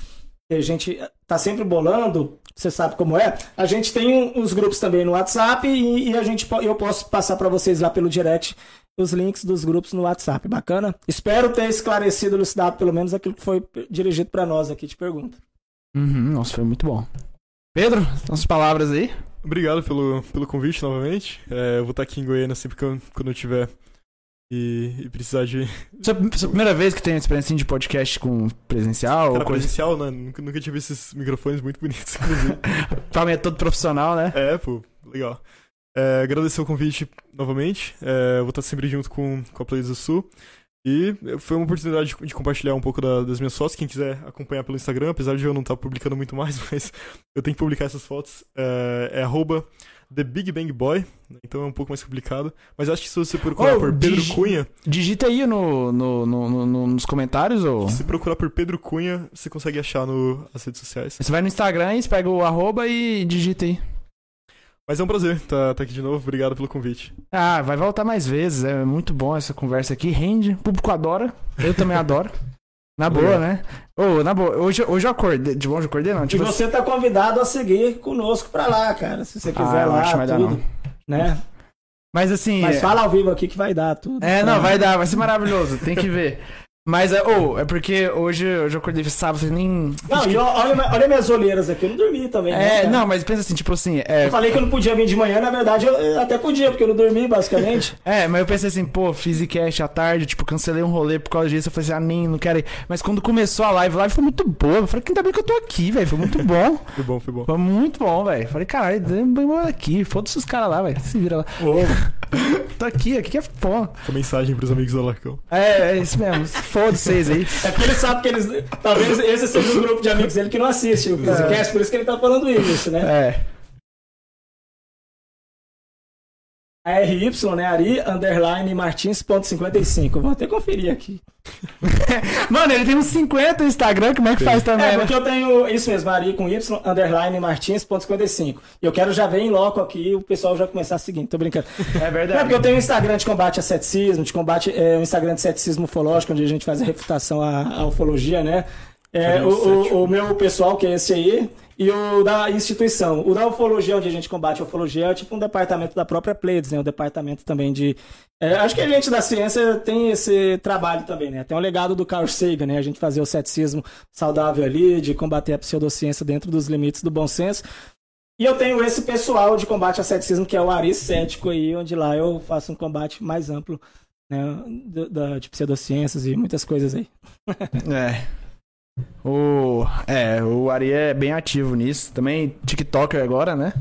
que a gente tá sempre bolando, você sabe como é. A gente tem uns grupos também no WhatsApp e, e a gente eu posso passar para vocês lá pelo direct os links dos grupos no WhatsApp. Bacana? Espero ter esclarecido, elucidado pelo menos aquilo que foi dirigido para nós aqui, te pergunto. Uhum, nossa, foi muito bom. Pedro, suas palavras aí. Obrigado pelo, pelo convite novamente. É, eu vou estar aqui em Goiânia sempre que eu, quando eu tiver e, e precisar de. Sua, sua primeira vez que tem experiência de podcast com presencial? Cara, ou coisa... presencial, né? Nunca, nunca tive esses microfones muito bonitos, inclusive. Pra mim é todo profissional, né? é, pô, legal. É, agradecer o convite novamente. É, vou estar sempre junto com, com a Plays do Sul. E foi uma oportunidade de, de compartilhar um pouco da- das minhas fotos. Quem quiser acompanhar pelo Instagram, apesar de eu não estar publicando muito mais, mas eu tenho que publicar essas fotos. É, é arroba The Big Bang Boy, então é um pouco mais complicado. Mas acho que se você procurar Oh, por Pedro digi- Cunha, Digita aí no, no, no- no- no- nos comentários ou. se procurar por Pedro Cunha, você consegue achar no, nas redes sociais. Você vai no Instagram, você pega o arroba e digita aí. Mas é um prazer estar aqui de novo. Obrigado pelo convite. Ah, vai voltar mais vezes. É muito bom essa conversa aqui. Rende. O público adora. Eu também adoro. Na boa, Obrigado. né? Ô, na boa. Hoje, hoje eu acordei. De bom, eu acordei não. E Tipo, você tá convidado a seguir conosco para lá, cara, se você quiser Ah, eu lá, acho que vai dar, tudo, né? Mas assim. Mas é- fala ao vivo aqui que vai dar tudo. É, não, vai dar, vai ser maravilhoso, tem que ver. Mas é, ô, é porque hoje, hoje eu acordei sábado, nem. Não, e olha, olha minhas olheiras aqui, eu não dormi também. né, É, cara? não, mas pensa assim, tipo assim, é, Eu falei que eu não podia vir de manhã, na verdade eu até podia, porque eu não dormi, basicamente. é, mas eu pensei assim, pô, fiz cash à tarde, tipo, cancelei um rolê por causa disso, eu falei assim, ah, nem, não quero ir. Mas quando começou a live, a live foi muito boa, eu falei, ainda bem que eu tô aqui, velho, foi muito bom, Foi bom, foi bom. foi muito bom, velho. Falei, caralho, vamos aqui, foda-se os caras lá, velho, se vira lá. Tô aqui, aqui é foda. Essa mensagem pros amigos do Alarcão. É, é isso mesmo, foda vocês aí. É porque ele sabe que eles. Talvez esse seja um grupo de amigos dele que não assiste o Physicast, por isso que ele tá falando isso, né? É. A RY, né? Ari, underline, Martins.55. Vou até conferir aqui. Mano, ele tem uns 50 no Instagram, como é que faz também, É, né? porque eu tenho isso mesmo, Ari com Y, underline, Martins.55. E eu quero já ver em loco aqui o pessoal já começar a seguir. Tô brincando. É Não, é verdade. porque eu tenho um Instagram de combate a ceticismo, de combate, é, um Instagram de ceticismo ufológico, onde a gente faz a refutação à, à ufologia, né? É, o, o- o meu pessoal, que é esse aí, e o da instituição. O da ufologia, onde a gente combate a ufologia, é tipo um departamento da própria Pleiades, né? O departamento também de... é, acho que a gente da ciência tem esse trabalho também, né? Tem um legado do Carl Sagan, né? A gente fazer o ceticismo saudável ali, de combater a pseudociência dentro dos limites do bom senso. E eu tenho esse pessoal de combate ao ceticismo, que é o Ari Cético aí, onde lá eu faço um combate mais amplo, né, da, da- de pseudociências e muitas coisas aí. É. O, é, o Ari é bem ativo nisso. Também TikToker agora, né?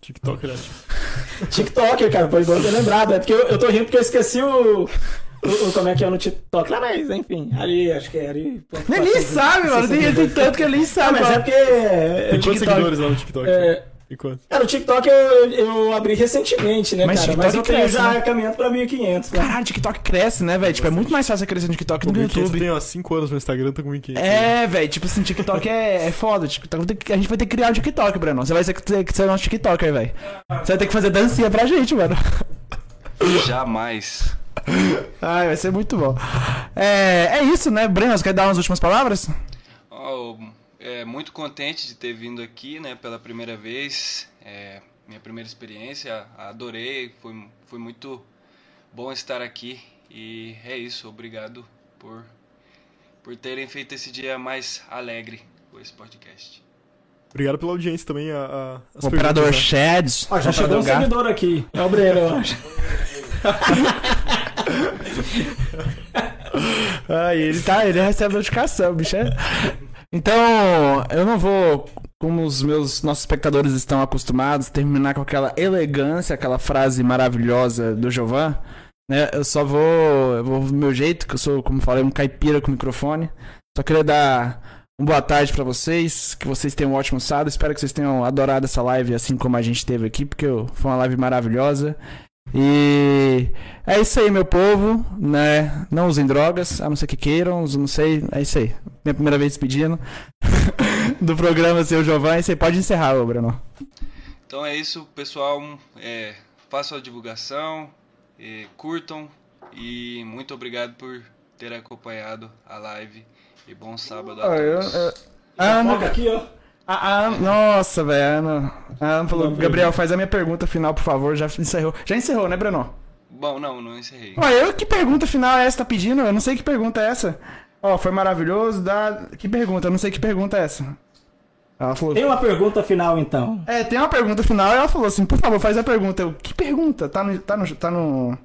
TikTok, né? TikToker, cara, foi bom ter lembrado, é porque eu, eu tô rindo porque eu esqueci o, o, o- como é que é no TikTok lá, mas enfim, Ari, acho que é Ari. Ele nem sabe, mano. Tem, tem tanto que ele nem Ah, sabe. mas é porque... é, Tem quantos TikTok- seguidores lá no TikTok? É, Enquanto. Cara, o TikTok eu, eu abri recentemente, né, Mas cara? TikTok Mas eu tenho cresce, já né? caminhando pra 1.500, né? Caralho, TikTok cresce, né, velho? Tipo, é muito mais fácil crescer no TikTok do que no 1500 YouTube. tem há 5 anos no Instagram, tá com 1500. É, velho, tipo assim, TikTok é, é foda. TikTok, tem que- a gente vai ter que criar um TikTok, Breno. Você vai ter que ter que ser nosso TikToker, velho. Você vai ter que fazer dancinha pra gente, mano. Jamais. Ai, vai ser muito bom. É, é isso, né, Breno? Você quer dar umas últimas palavras? Ó, é, muito contente de ter vindo aqui, né, pela primeira vez. É, minha primeira experiência, adorei, foi, foi muito bom estar aqui. E é isso, obrigado por, por terem feito esse dia mais alegre com esse podcast. Obrigado pela audiência também. A, a, perguntas, né? Shads. Ó, já chegou um Gato. seguidor aqui. É o Breno, eu acho. Ai, ele tá, ele recebe notificação, bicho. é. Então, eu não vou, como os meus nossos espectadores estão acostumados, terminar com aquela elegância, aquela frase maravilhosa do Jovan, né? Eu só vou, eu vou do meu jeito, que eu sou, como falei, um caipira com microfone. Só queria dar uma boa tarde pra vocês, que vocês tenham um ótimo sábado. Espero que vocês tenham adorado essa live assim como a gente teve aqui, porque foi uma live maravilhosa. E é isso aí, meu povo, né? Não usem drogas, a não ser que queiram, não sei, é isso aí. Minha primeira vez pedindo do programa Seu Giovanni, você pode encerrar, ô Bruno. Então é isso, pessoal. É, façam a divulgação, é, curtam e muito obrigado por ter acompanhado a live. E bom sábado a Ah, eu- todos. eu- a Ana, Foca aqui, ó. A, a Ana- nossa, velho, a Ana, a Ana falou, Não, Gabriel, faz a minha pergunta final, por favor, já encerrou. Já encerrou, né, Bruno? Bom, não, não encerrei. Ué, eu que pergunta final é essa, tá pedindo? Eu não sei que pergunta é essa. Ó, foi maravilhoso, dá... Que pergunta? Eu não sei que pergunta é essa. Ela falou... Tem uma pergunta final, então. É, tem uma pergunta final e ela falou assim, por favor, faz a pergunta. Eu, que pergunta? Tá no... Tá no, tá no...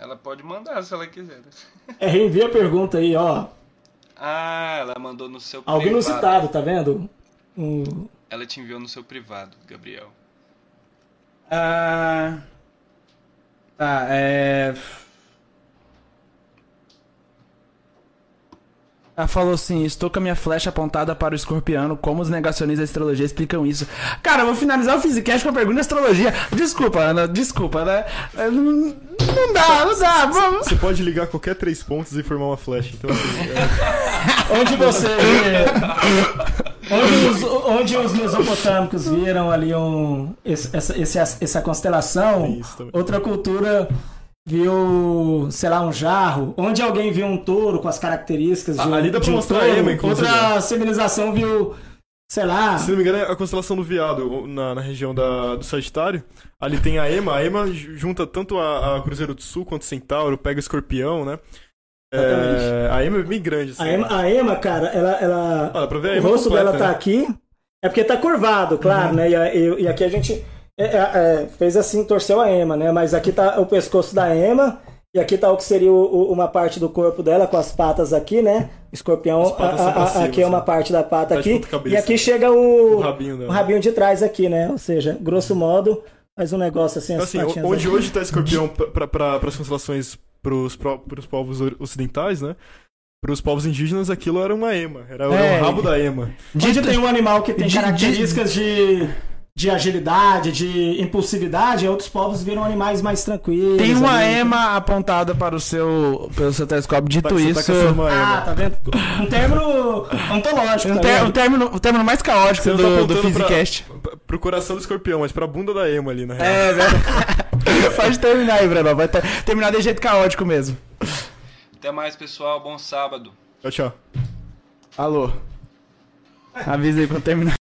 Ela pode mandar se ela quiser. É, reenvia a pergunta aí, ó. Ah, ela mandou no seu Alguém privado. inusitado, tá vendo? Um... Ela te enviou no seu privado, Gabriel. Ah... Tá, é... Ela falou assim, estou com a minha flecha apontada para o escorpiano, como os negacionistas da astrologia explicam isso. Cara, eu vou finalizar o Physicast com a pergunta de astrologia. Desculpa, Ana, desculpa, né? É, Não, não dá, não dá, vamos... Você pode ligar qualquer três pontos e formar uma flecha. Então, assim, é, Onde você vê. Onde os, onde os mesopotâmicos viram ali um, esse- essa, esse- essa constelação, outra cultura viu, sei lá, um jarro. Onde alguém viu um touro com as características de Ah, um, ali dá pra de um mostrar touro, Ema, outra civilização viu, sei lá. se não me engano, é a constelação do viado, na, na região da, do Sagitário. Ali tem a Ema. A Ema ju- junta tanto a, a Cruzeiro do Sul quanto o Centauro, pega o escorpião, né? É, a Ema é bem grande. Assim. A Ema, a Ema, cara, ela, ela pra ver a o rosto completa, dela tá né? aqui. É porque tá curvado, claro, Uhum. né? E, a- e- e aqui a gente é, é, é, fez assim, torceu a ema, né? Mas aqui tá o pescoço da ema. E aqui tá o que seria o- o- uma parte do corpo dela com as patas aqui, né? Escorpião, a- a- cima, aqui é uma assim. parte da pata Faz aqui. E aqui chega o, O rabinho o rabinho de trás aqui, né? Ou seja, grosso modo, faz um negócio assim, Então, as assim, onde aqui. hoje tá escorpião para as constelações pros, pro- pros povos ocidentais, né? Pros povos indígenas, aquilo era uma ema. Era, era É. o rabo da ema. Onde tem um animal que tem de- características de, de agilidade, de impulsividade, outros povos viram animais mais tranquilos. Tem uma ali. ema apontada para o seu, pelo seu telescópio. Dito Tá, você tá isso, uma Ah, ema. tá vendo? Um termo ontológico. um, tá ter- um término, o término mais caótico do, tá do Physicast. pra- pro coração do escorpião, mas pra bunda da ema ali, na real. É, velho. Pode terminar aí, Bruno. Vai ter- terminar de jeito caótico mesmo. Até mais, pessoal. Bom sábado. Tchau, tchau. Alô. Avisa aí quando terminar.